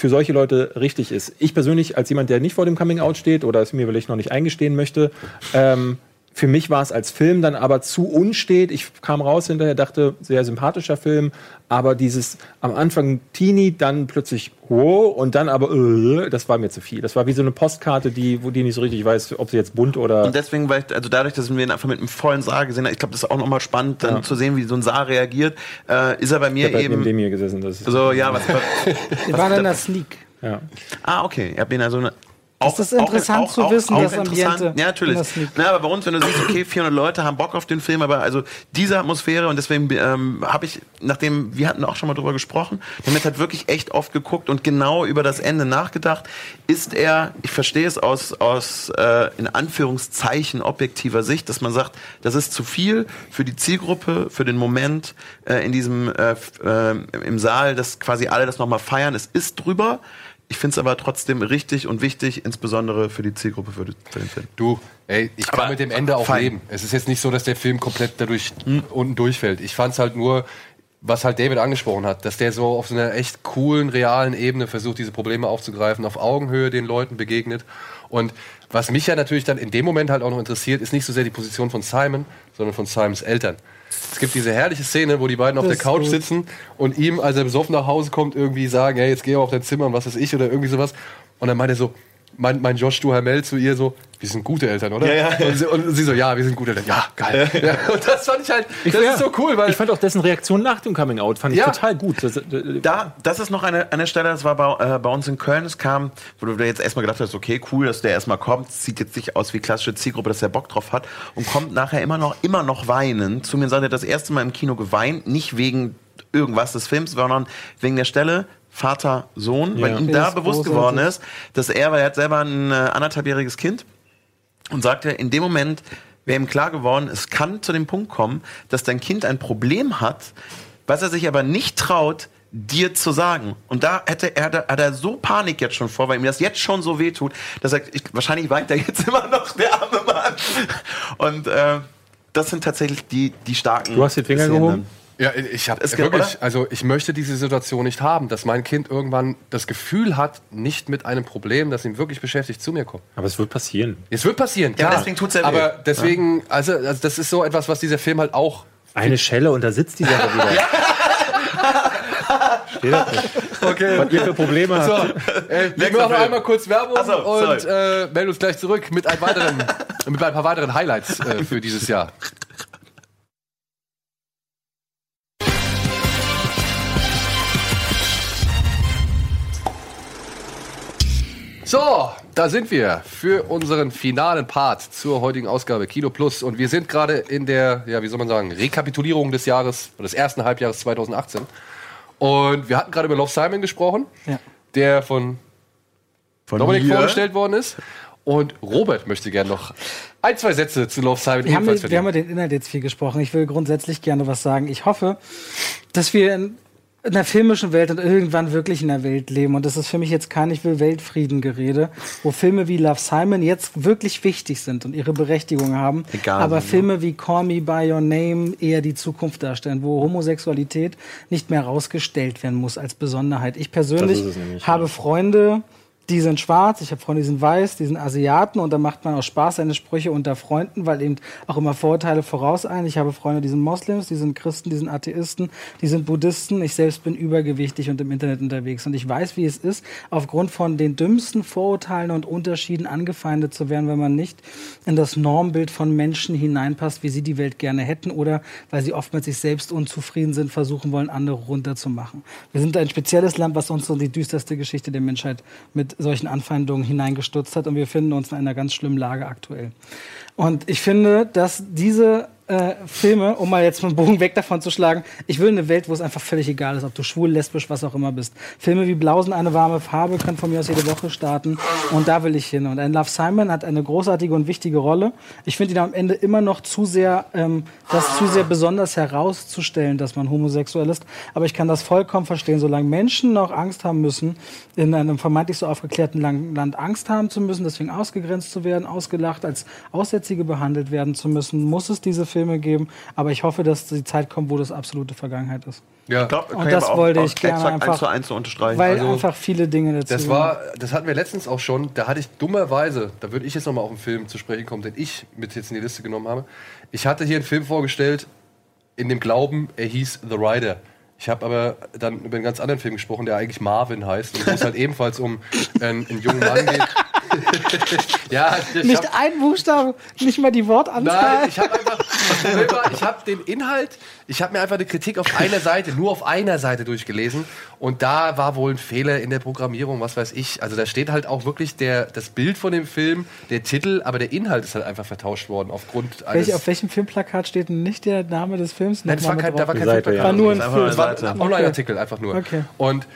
für solche Leute richtig ist. Ich persönlich, als jemand, der nicht vor dem Coming-out steht oder es mir vielleicht noch nicht eingestehen möchte, ähm, für mich war es als Film dann aber zu unstet. Ich kam raus hinterher, dachte, sehr sympathischer Film, aber dieses am Anfang Teenie, dann plötzlich wow und dann aber äh, das war mir zu viel. Das war wie so eine Postkarte, die, wo die nicht so richtig weiß, ob sie jetzt bunt oder Und deswegen, weil ich, also dadurch, dass wir ihn einfach mit einem vollen Saal gesehen haben, ich glaube, das ist auch nochmal spannend, dann zu sehen, wie so ein Saal reagiert, äh, ist er bei mir ich hab halt neben eben dem hier gesessen. Das ist, so, ja, was, Wir waren in der Sneak. ja. Ah, okay. Ihr habt ihn also eine. Das ist interessant zu wissen, das Ambiente Ja, natürlich. Na, aber bei uns, wenn du siehst, okay, 400 Leute haben Bock auf den Film, aber also diese Atmosphäre und deswegen ähm, habe ich, nachdem, wir hatten auch schon mal drüber gesprochen, damit hat wirklich echt oft geguckt und genau über das Ende nachgedacht. Ist er, ich verstehe es aus, aus äh, in Anführungszeichen objektiver Sicht, dass man sagt, das ist zu viel für die Zielgruppe, für den Moment äh, in diesem äh, äh, im Saal, dass quasi alle das nochmal feiern. Es ist drüber. Ich finde es aber trotzdem richtig und wichtig, insbesondere für die Zielgruppe für, den Film. Du, ey, ich kann Aber mit dem Ende auch fein. leben. Es ist jetzt nicht so, dass der Film komplett dadurch unten durchfällt. Ich fand's halt nur, was halt David angesprochen hat, dass der so auf so einer echt coolen, realen Ebene versucht, diese Probleme aufzugreifen, auf Augenhöhe den Leuten begegnet. Und was mich ja natürlich dann in dem Moment halt auch noch interessiert, ist nicht so sehr die Position von Simon, sondern von Simons Eltern. Es gibt diese herrliche Szene, wo die beiden auf Das der ist Couch gut. sitzen und ihm, als er besoffen nach Hause kommt, irgendwie sagen, hey, jetzt geh auf dein Zimmer und was weiß ich oder irgendwie sowas. Und dann meint er so, mein, mein Josh Duhamel zu ihr so, wir sind gute Eltern, oder? Ja, ja. Und, sie, und sie so, ja, wir sind gute Eltern. Ja, geil. Ja, und das fand ich halt, das Ja. ist so cool, weil ich fand auch dessen Reaktion nach dem Coming Out fand ich total gut. Das, äh, Da, das ist noch eine, eine Stelle, das war bei, äh, bei uns in Köln. Es kam, wo du dir jetzt erstmal gedacht hast, okay, cool, dass der erstmal kommt, sieht jetzt nicht aus wie klassische Zielgruppe, dass der Bock drauf hat und kommt nachher immer noch, immer noch weinen. Zu mir und sagt, er hat das erste Mal im Kino geweint, nicht wegen irgendwas des Films, sondern wegen der Stelle Vater, Sohn, weil Ja. ihm Das da bewusst großartig. geworden ist, dass er, weil er hat selber ein äh, anderthalbjähriges Kind und sagte, in dem Moment wäre ihm klar geworden, es kann zu dem Punkt kommen, dass dein Kind ein Problem hat, was er sich aber nicht traut, dir zu sagen. Und da hätte er, da hat er so Panik jetzt schon vor, weil ihm das jetzt schon so weh tut, dass er, ich, wahrscheinlich weint er jetzt immer noch, der arme Mann. Und äh, das sind tatsächlich die, die starken. Du hast den Finger gehoben? Ja, ich habe Es wirklich, oder? also ich möchte diese Situation nicht haben, dass mein Kind irgendwann das Gefühl hat, nicht mit einem Problem, das ihn wirklich beschäftigt, zu mir kommt. Aber es wird passieren. Es wird passieren, Ja, klar. deswegen tut's ja weh. Aber deswegen, also, also das ist so etwas, was dieser Film halt auch. Eine Schelle und da sitzt die Sache wieder. Steht das nicht. Okay. Was ihr für Probleme habt. So, äh, wir machen einmal kurz Werbung so, und äh, melden uns gleich zurück mit, einem weiteren, mit ein paar weiteren Highlights äh, für dieses Jahr. So, da sind wir für unseren finalen Part zur heutigen Ausgabe Kino Plus. Und wir sind gerade in der, ja, wie soll man sagen, Rekapitulierung des Jahres, des ersten Halbjahres 2018. Und wir hatten gerade über Love Simon gesprochen, Ja. der von Von Dominik mir? vorgestellt worden ist. Und Robert möchte gerne noch ein, zwei Sätze zu Love Simon Wir haben, wir haben über den Inhalt jetzt viel gesprochen. Ich will grundsätzlich gerne was sagen. Ich hoffe, dass wir in in einer filmischen Welt und irgendwann wirklich in einer Welt leben. Und das ist für mich jetzt kein Ich will Weltfrieden-Gerede, wo Filme wie Love Simon jetzt wirklich wichtig sind und ihre Berechtigung haben. Egal aber ne? Filme wie Call Me By Your Name eher die Zukunft darstellen, wo Homosexualität nicht mehr rausgestellt werden muss als Besonderheit. Ich persönlich nämlich, habe Freunde, die sind schwarz, ich habe Freunde, die sind weiß, die sind Asiaten und da macht man auch Spaß seine Sprüche unter Freunden, weil eben auch immer Vorurteile voraus ein. Ich habe Freunde, die sind Moslems, die sind Christen, die sind Atheisten, die sind Buddhisten. Ich selbst bin übergewichtig und im Internet unterwegs und ich weiß, wie es ist, aufgrund von den dümmsten Vorurteilen und Unterschieden angefeindet zu werden, wenn man nicht in das Normbild von Menschen hineinpasst, wie sie die Welt gerne hätten oder weil sie oft mit sich selbst unzufrieden sind, versuchen wollen, andere runterzumachen. Wir sind ein spezielles Land, was uns so die düsterste Geschichte der Menschheit mit solchen Anfeindungen hineingestürzt hat und wir finden uns in einer ganz schlimmen Lage aktuell. Und ich finde, dass diese äh, Filme, um mal jetzt einen Bogen weg davon zu schlagen, ich will eine Welt, wo es einfach völlig egal ist, ob du schwul, lesbisch, was auch immer bist. Filme wie Blausen, eine warme Farbe können von mir aus jede Woche starten und da will ich hin. Und ein Love Simon hat eine großartige und wichtige Rolle. Ich finde ihn am Ende immer noch zu sehr, ähm, das zu sehr besonders herauszustellen, dass man homosexuell ist. Aber ich kann das vollkommen verstehen, solange Menschen noch Angst haben müssen, in einem vermeintlich so aufgeklärten Land Angst haben zu müssen, deswegen ausgegrenzt zu werden, ausgelacht, als Aussätzige behandelt werden zu müssen, muss es diese Filme geben. Aber ich hoffe, dass die Zeit kommt, wo das absolute Vergangenheit ist. Ja. Ich glaub, Und das auch wollte aus ich gerne einfach- eins zu eins unterstreichen. Weil Also, einfach viele Dinge dazu. Das war, das hatten wir letztens auch schon. Da hatte ich dummerweise, da würde ich jetzt nochmal auf einen Film zu sprechen kommen, den ich mit jetzt in die Liste genommen habe. Ich hatte hier einen Film vorgestellt, in dem Glauben, er hieß The Rider. Ich habe aber dann über einen ganz anderen Film gesprochen, der eigentlich Marvin heißt, und wo es halt ebenfalls um einen, einen jungen Mann geht. Ja, ich nicht hab, ein Buchstabe, nicht mal die Wortanzahl. Nein, ich habe einfach, war, ich habe den Inhalt, ich habe mir einfach eine Kritik auf einer Seite, nur auf einer Seite durchgelesen und da war wohl ein Fehler in der Programmierung, was weiß ich. Also da steht halt auch wirklich der, das Bild von dem Film, der Titel, aber der Inhalt ist halt einfach vertauscht worden aufgrund eines... Welch, auf welchem Filmplakat steht denn nicht der Name des Films? Nein, das war kein, da war kein Seite, Filmplakat. ja. war nur ein Film. Das war ein Online-Artikel einfach nur. Okay. Und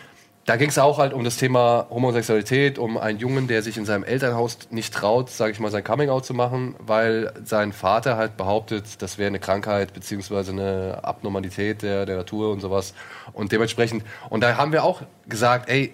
da ging es auch halt um das Thema Homosexualität, um einen Jungen, der sich in seinem Elternhaus nicht traut, sage ich mal, sein Coming-out zu machen, weil sein Vater halt behauptet, das wäre eine Krankheit beziehungsweise eine Abnormalität der, der Natur und sowas. Und dementsprechend, und da haben wir auch gesagt, ey,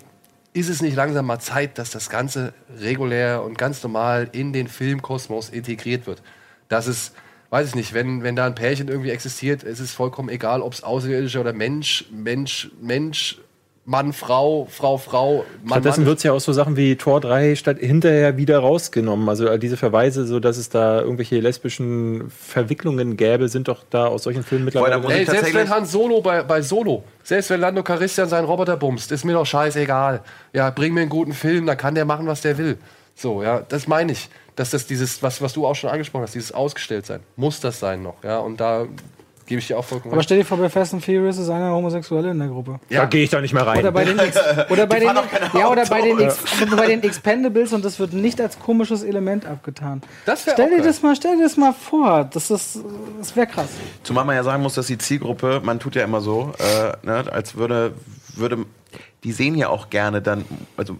ist es nicht langsam mal Zeit, dass das Ganze regulär und ganz normal in den Filmkosmos integriert wird? Dass es, weiß ich nicht, wenn, wenn da ein Pärchen irgendwie existiert, ist es vollkommen egal, ob es Außerirdische oder Mensch, Mensch, Mensch, Mann, Frau, Frau, Frau, Mann, Stattdessen wird es ja auch so Sachen wie Tor 3 statt hinterher wieder rausgenommen. Also all diese Verweise, so dass es da irgendwelche lesbischen Verwicklungen gäbe, sind doch da aus solchen Filmen mittlerweile. Ey, selbst wenn Han Solo bei, bei Solo, selbst wenn Lando Calrissian seinen Roboter bumst, ist mir doch scheißegal. Ja, bring mir einen guten Film, dann kann der machen, was der will. So, ja, das meine ich. Dass das dieses, was, was du auch schon angesprochen hast, dieses Ausgestelltsein, muss das sein noch, ja, und da gebe ich dir auch vollkommen Aber stell dir vor, bei Fast and Furious ist einer Homosexuelle in der Gruppe. da gehe ich doch nicht mehr rein. Oder bei den, Ex oder bei den, ja, oder bei den. Ex bei den Expendables und das wird nicht als komisches Element abgetan. Das stell dir geil. das mal, stell dir das mal vor. Das ist, das wäre krass. Zumal man ja sagen muss, dass die Zielgruppe, man tut ja immer so, äh, ne, als würde, würde, die sehen ja auch gerne dann, also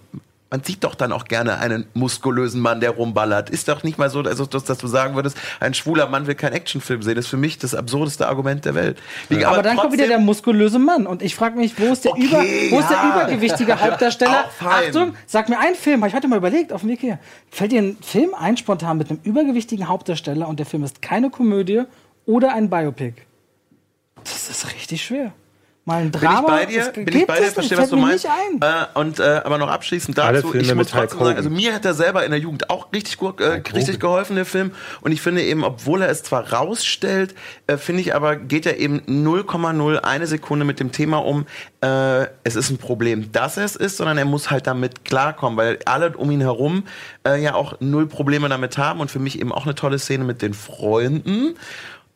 man sieht doch dann auch gerne einen muskulösen Mann, der rumballert. Ist doch nicht mal so, also, dass, du sagen würdest, ein schwuler Mann will keinen Actionfilm sehen. Das ist für mich das absurdeste Argument der Welt. Wie, Aber, dann kommt wieder der muskulöse Mann. Und ich frage mich, wo ist der, Okay, über, wo ist der ja. übergewichtige Hauptdarsteller? Achtung, sag mir einen Film, habe ich heute mal überlegt, auf dem Weg hier. Fällt dir ein Film ein, spontan mit einem übergewichtigen Hauptdarsteller und der Film ist keine Komödie oder ein Biopic? Das ist richtig schwer. Mal ein Bin Drama. ich bei dir? das Bin ich bei dir? Verstehe, was du meinst. Nicht ein. Äh, und äh, aber noch abschließend dazu, ich muss trotzdem sagen, also mir hat er selber in der Jugend auch richtig gut, äh, richtig geholfen, der Film. Und ich finde eben, obwohl er es zwar rausstellt, äh, finde ich aber, geht er eben 0,0 eine Sekunde mit dem Thema um, äh, es ist ein Problem, dass er es ist, sondern er muss halt damit klarkommen, weil alle um ihn herum äh, ja auch null Probleme damit haben und für mich eben auch eine tolle Szene mit den Freunden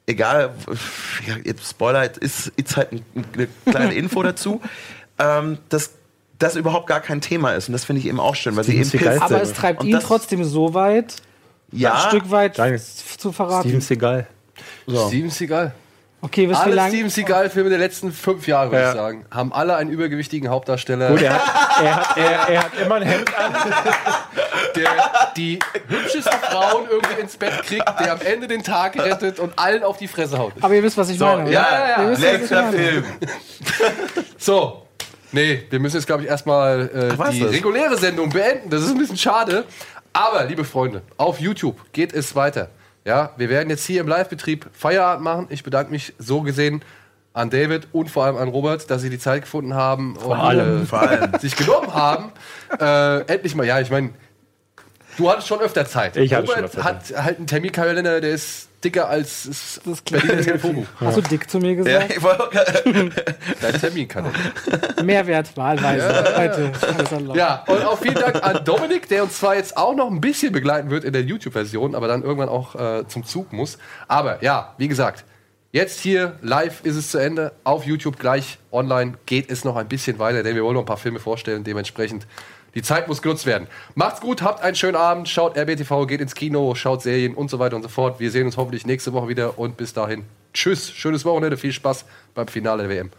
egal, ja, jetzt Spoiler, ist, ist halt ein- eine kleine Info dazu, ähm, dass das überhaupt gar kein Thema ist. Und das finde ich eben auch schön, weil sie Steven eben Seagal pisst Aber sind. es treibt Und ihn trotzdem so weit, ja, ein Stück weit Nein, zu verraten. Steven Seagal. Steven Seagal. Okay, wisst ihr, wie Alle? Steven Seagal-Filme der letzten fünf Jahre, würde Ja. ich sagen, haben alle einen übergewichtigen Hauptdarsteller, Gut, er hat, er, hat, er, er hat immer ein Hemd an. der die hübschesten Frauen irgendwie ins Bett kriegt, der am Ende den Tag rettet und allen auf die Fresse haut. Aber ihr wisst, was ich so, meine. oder? ja, ja, Ihr wisst, was letzter. Film. So. Nee, wir müssen jetzt, glaube ich, erstmal äh, Ach, was die das? reguläre Sendung beenden. Das ist ein bisschen schade. Aber, liebe Freunde, auf YouTube geht es weiter. Ja, wir werden jetzt hier im Live-Betrieb Feierabend machen. Ich bedanke mich so gesehen an David und vor allem an Robert, dass sie die Zeit gefunden haben und allem. äh, Vor allem. sich genommen haben. äh, endlich mal, ja, ich meine, du hattest schon öfter Zeit. Ich hatte schon Robert öfter hat halt einen Terminkalender, der ist dicker als das Berliner klingt Telefonbuch. Hast du dick zu mir Ja, gesagt? ich wollte- Dein Terminkalender. Mehrwert, wahlweise. Heute. Erlaubt. Ja, und auch vielen Dank an Dominik, der uns zwar jetzt auch noch ein bisschen begleiten wird in der YouTube-Version, aber dann irgendwann auch äh, zum Zug muss. Aber ja, wie gesagt, jetzt hier live ist es zu Ende. Auf YouTube gleich online geht es noch ein bisschen weiter, denn wir wollen noch ein paar Filme vorstellen. Dementsprechend, die Zeit muss genutzt werden. Macht's gut, habt einen schönen Abend, schaut RBTV, geht ins Kino, schaut Serien und so weiter und so fort. Wir sehen uns hoffentlich nächste Woche wieder und bis dahin. Tschüss, schönes Wochenende, viel Spaß beim Finale der WM.